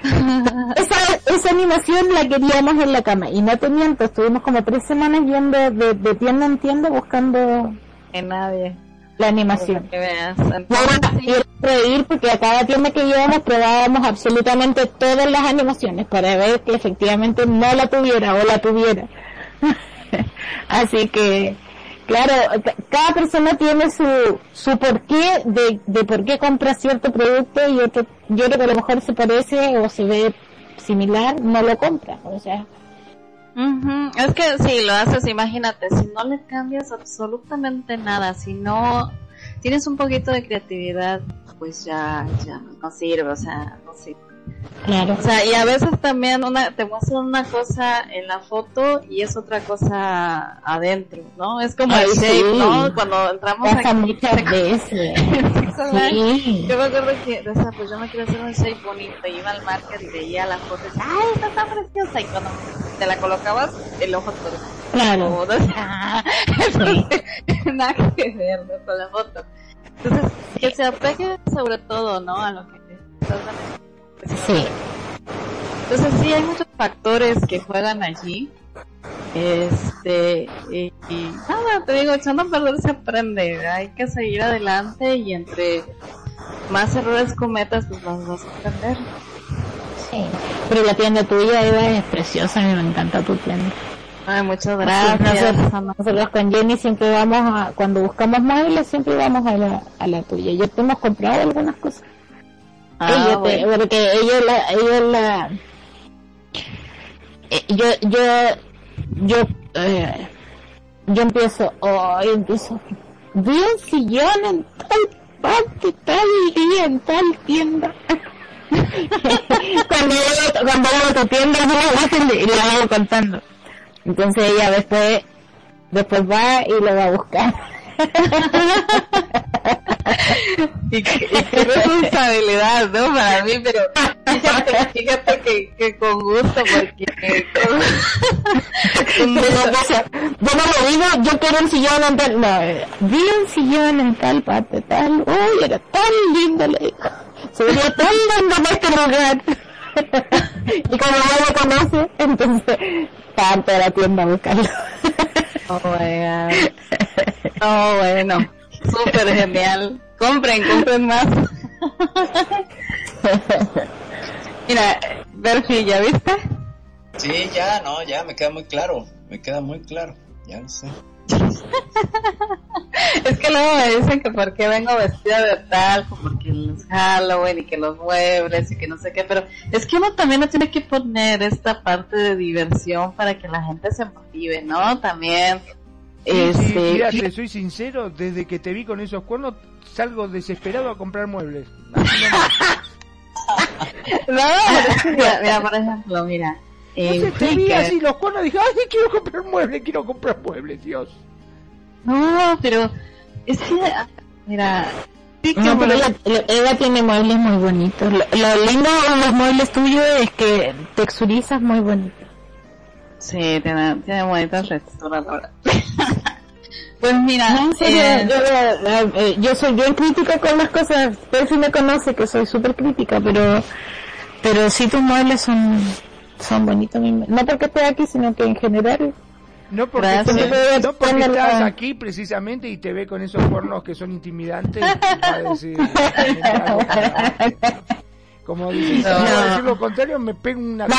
esa, esa animación la queríamos en la cama y no te miento, estuvimos como tres semanas yendo de, de tienda en tienda buscando En nadie. La animación. Que veas. No, sí, reír porque a cada tienda que íbamos probábamos absolutamente todas las animaciones para ver que efectivamente no la tuviera o la tuviera. Así que, claro, ca- cada persona tiene su, su porqué de, de por qué compra cierto producto y otro, yo creo que a lo mejor se parece o se ve similar, no lo compra. O sea, Ujú, Es que si lo haces, imagínate, si no le cambias absolutamente nada, si no, tienes un poquito de creatividad, pues ya, ya no sirve, o sea, no sirve. Claro. O sea, y a veces también una, te muestran una cosa en la foto y es otra cosa adentro, ¿no? Es como Ay, el shape, sí. ¿no? Cuando entramos Pasa aquí. muchas veces. Sí. Yo me acuerdo que, o sea, pues yo me quiero hacer un shape bonito, iba al market y veía la foto y decía, ay, esta está preciosa, y cuando te la colocabas, el ojo todo. Claro. todo, o sea, entonces, nada que ver ¿no? con la foto. Entonces, que se apegue sobre todo, ¿no? A lo que estás dando. Sí. Entonces sí hay muchos factores que juegan allí. Este, y, y nada, te digo, echando a perder se aprende. Hay que seguir adelante y entre más errores cometas, pues los vas a aprender. Sí. Pero la tienda tuya, Eva, es preciosa. Me encanta tu tienda. Ay, muchas gracias. Nosotros, nosotros con Jenny siempre vamos a, cuando buscamos muebles, siempre vamos a la, a la tuya. Yo te hemos comprado algunas cosas. Ah, bueno. porque ella es la, ella es la, eh, yo, yo, yo, eh, yo empiezo, oh, empiezo, vi un sillón en tal parte, tal día, en tal tienda. cuando yo, cuando voy a tu tienda, yo lo hacen y le hago contando. Entonces ella después, después va y lo va a buscar. Y, qué, y qué responsabilidad, ¿no? Para mí, pero fíjate, fíjate que, que con gusto, porque Pero, yo no lo digo, yo quiero un sillón en tal, no, vi un sillón en tal parte, tal, uy, era tan lindo, le digo, se veía tan lindo en este lugar. y como no lo conoce, entonces, de la tienda a buscarlo. Oh. Oh, bueno. Súper genial. Compren, compren más. Mira, Berfi, ¿ya viste? Sí, ya, no, ya, me queda muy claro. Me queda muy claro. Ya lo sé. Es que luego me dicen que por qué vengo vestida de tal, como porque es Halloween y que los muebles y que no sé qué, pero es que uno también no tiene que poner esta parte de diversión para que la gente se motive, ¿no? También. Sí, sí, Este, mira, te soy sincero, desde que te vi con esos cuernos salgo desesperado a comprar muebles. No, mira, mira, por ejemplo, mira. No en sé, te vi Flickr- así los cuernos y dije, ay, quiero comprar muebles, quiero comprar muebles, Dios. No, pero es que, mira, sí No, pero ella, Eva tiene muebles muy bonitos. Lo, lo lindo de los muebles tuyos es que texturizas muy bonito. sí, tiene, tiene bonitas texturas. Pues mira, No, en serio, eh, yo, eh, eh, yo soy bien crítica con las cosas. Percy me conoce que soy súper crítica, pero pero sí tus muebles son son bonitos. No porque esté aquí, sino que en general. No porque, no porque estás aquí precisamente y te ve con esos cuernos que son intimidantes, va a decir, como dice, si No. no decir lo contrario, me pego una No,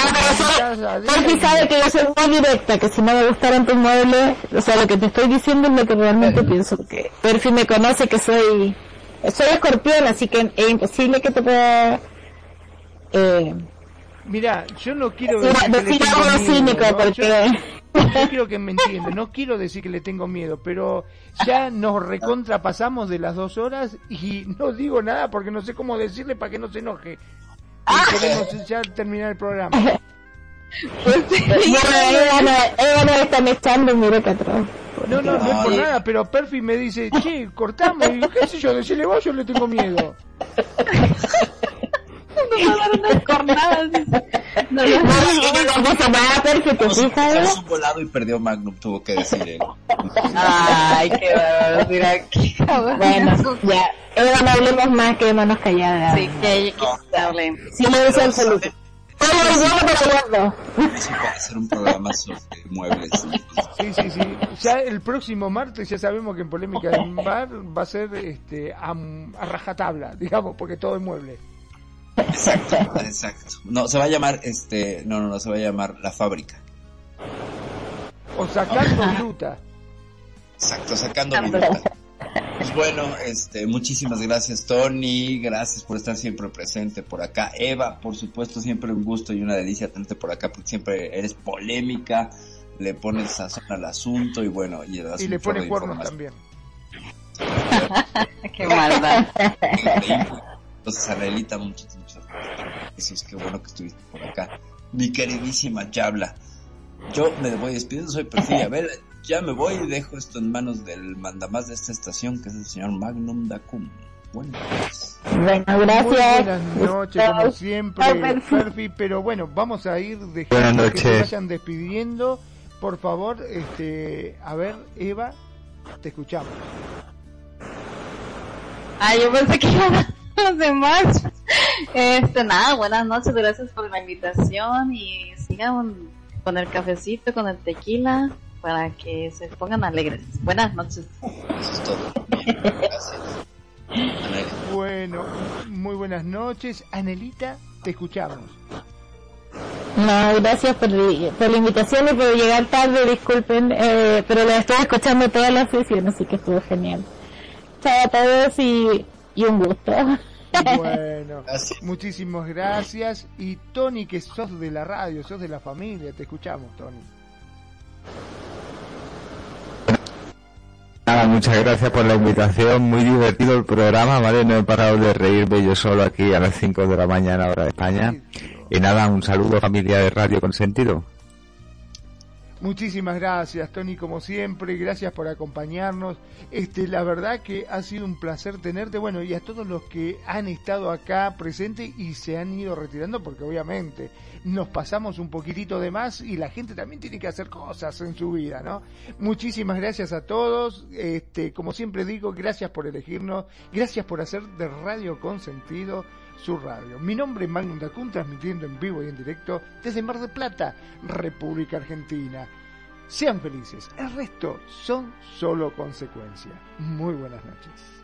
pero de- Percy sabe que yo soy muy directa, que si no me gustaran tus muebles, o sea, lo que te estoy diciendo es lo que realmente pienso. Que Percy me conoce que soy soy escorpión, así que es imposible que te pueda eh, Mira, yo no quiero decir, decir que decir algo miedo, cínico, ¿no? porque Yo- Yo quiero que me entienda, no quiero decir que le tengo miedo, pero ya nos recontrapasamos de las dos horas y no digo nada porque no sé cómo decirle para que no se enoje. Y queremos ya terminar el programa. pues Bueno, no, está mechando, mira que atrás. No, no, no es por nada, pero Perfi me dice, che, cortamos, y digo, qué sé yo, decirle vos, yo le tengo miedo. nos va a dar unas cornadas. No, no, No, un volado y perdió Magnum, tuvo que decir él. Ay, qué bárbaro, mira, cabrón. Bueno, ya. Eva, no hablemos más, quedémonos calladas. Sí, que que hablen. Sí, le dice el saludo. Bueno para hacer un programa sobre muebles. Sí, sí, sí. Ya el próximo martes ya sabemos que en Polémica en Bar va a ser este, a, a rajatabla, digamos, porque todo es mueble. Exacto, exacto. No, se va a llamar, este, no, no, no, se va a llamar La Fábrica. O sacando viruta. Exacto, sacando minuta. Pues bueno, este, muchísimas gracias Tony, gracias por estar siempre presente por acá. Eva, por supuesto, siempre un gusto y una delicia tenerte por acá porque siempre eres polémica, le pones sazón al asunto y bueno, y, das Y un le chorro pone de cuernos información. también. Qué maldad. Entonces, Anelita, muchas, muchas gracias. Qué bueno que estuviste por acá. Mi queridísima Chabla. Yo me voy despidiendo, soy Perfil. A ver, ya me voy y dejo esto en manos del mandamás de esta estación, que es el señor Magnum Dacum. Buenas noches. Bueno, Muy gracias. buenas noches, como siempre, Perfi. Pero bueno, vamos a ir Buenas dejando que se noches. vayan despidiendo. Por favor, este, a ver, Eva, te escuchamos. Ah, yo pensé que iban los demás. Este, nada, buenas noches, gracias por la invitación y sigan con el cafecito, con el tequila, para que se pongan alegres. Buenas noches. Eso es todo. Gracias. Bueno, muy buenas noches. Anelita, te escuchamos. No, gracias por, por la invitación y por llegar tarde, disculpen, eh, pero la estoy escuchando toda la sesión, así que estuvo genial. Chao a todos y, y un gusto. Bueno, Gracias. muchísimas gracias. Y Tony, que sos de la radio, sos de la familia, te escuchamos, Tony. Nada, muchas gracias por la invitación, muy divertido el programa, ¿vale? No he parado de reírme yo solo aquí a las 5 de la mañana hora de España. Y nada, un saludo familia de Radio Consentido. Muchísimas gracias, Tony, como siempre, gracias por acompañarnos. Este, la verdad que ha sido un placer tenerte, bueno, y a todos los que han estado acá presentes y se han ido retirando, porque obviamente nos pasamos un poquitito de más y la gente también tiene que hacer cosas en su vida, ¿no? Muchísimas gracias a todos, este, como siempre digo, gracias por elegirnos, gracias por hacer de Radio Consentido su radio. Mi nombre es Magnum Dacun, transmitiendo en vivo y en directo desde Mar del Plata, República Argentina. Sean felices, el resto son solo consecuencia. Muy buenas noches.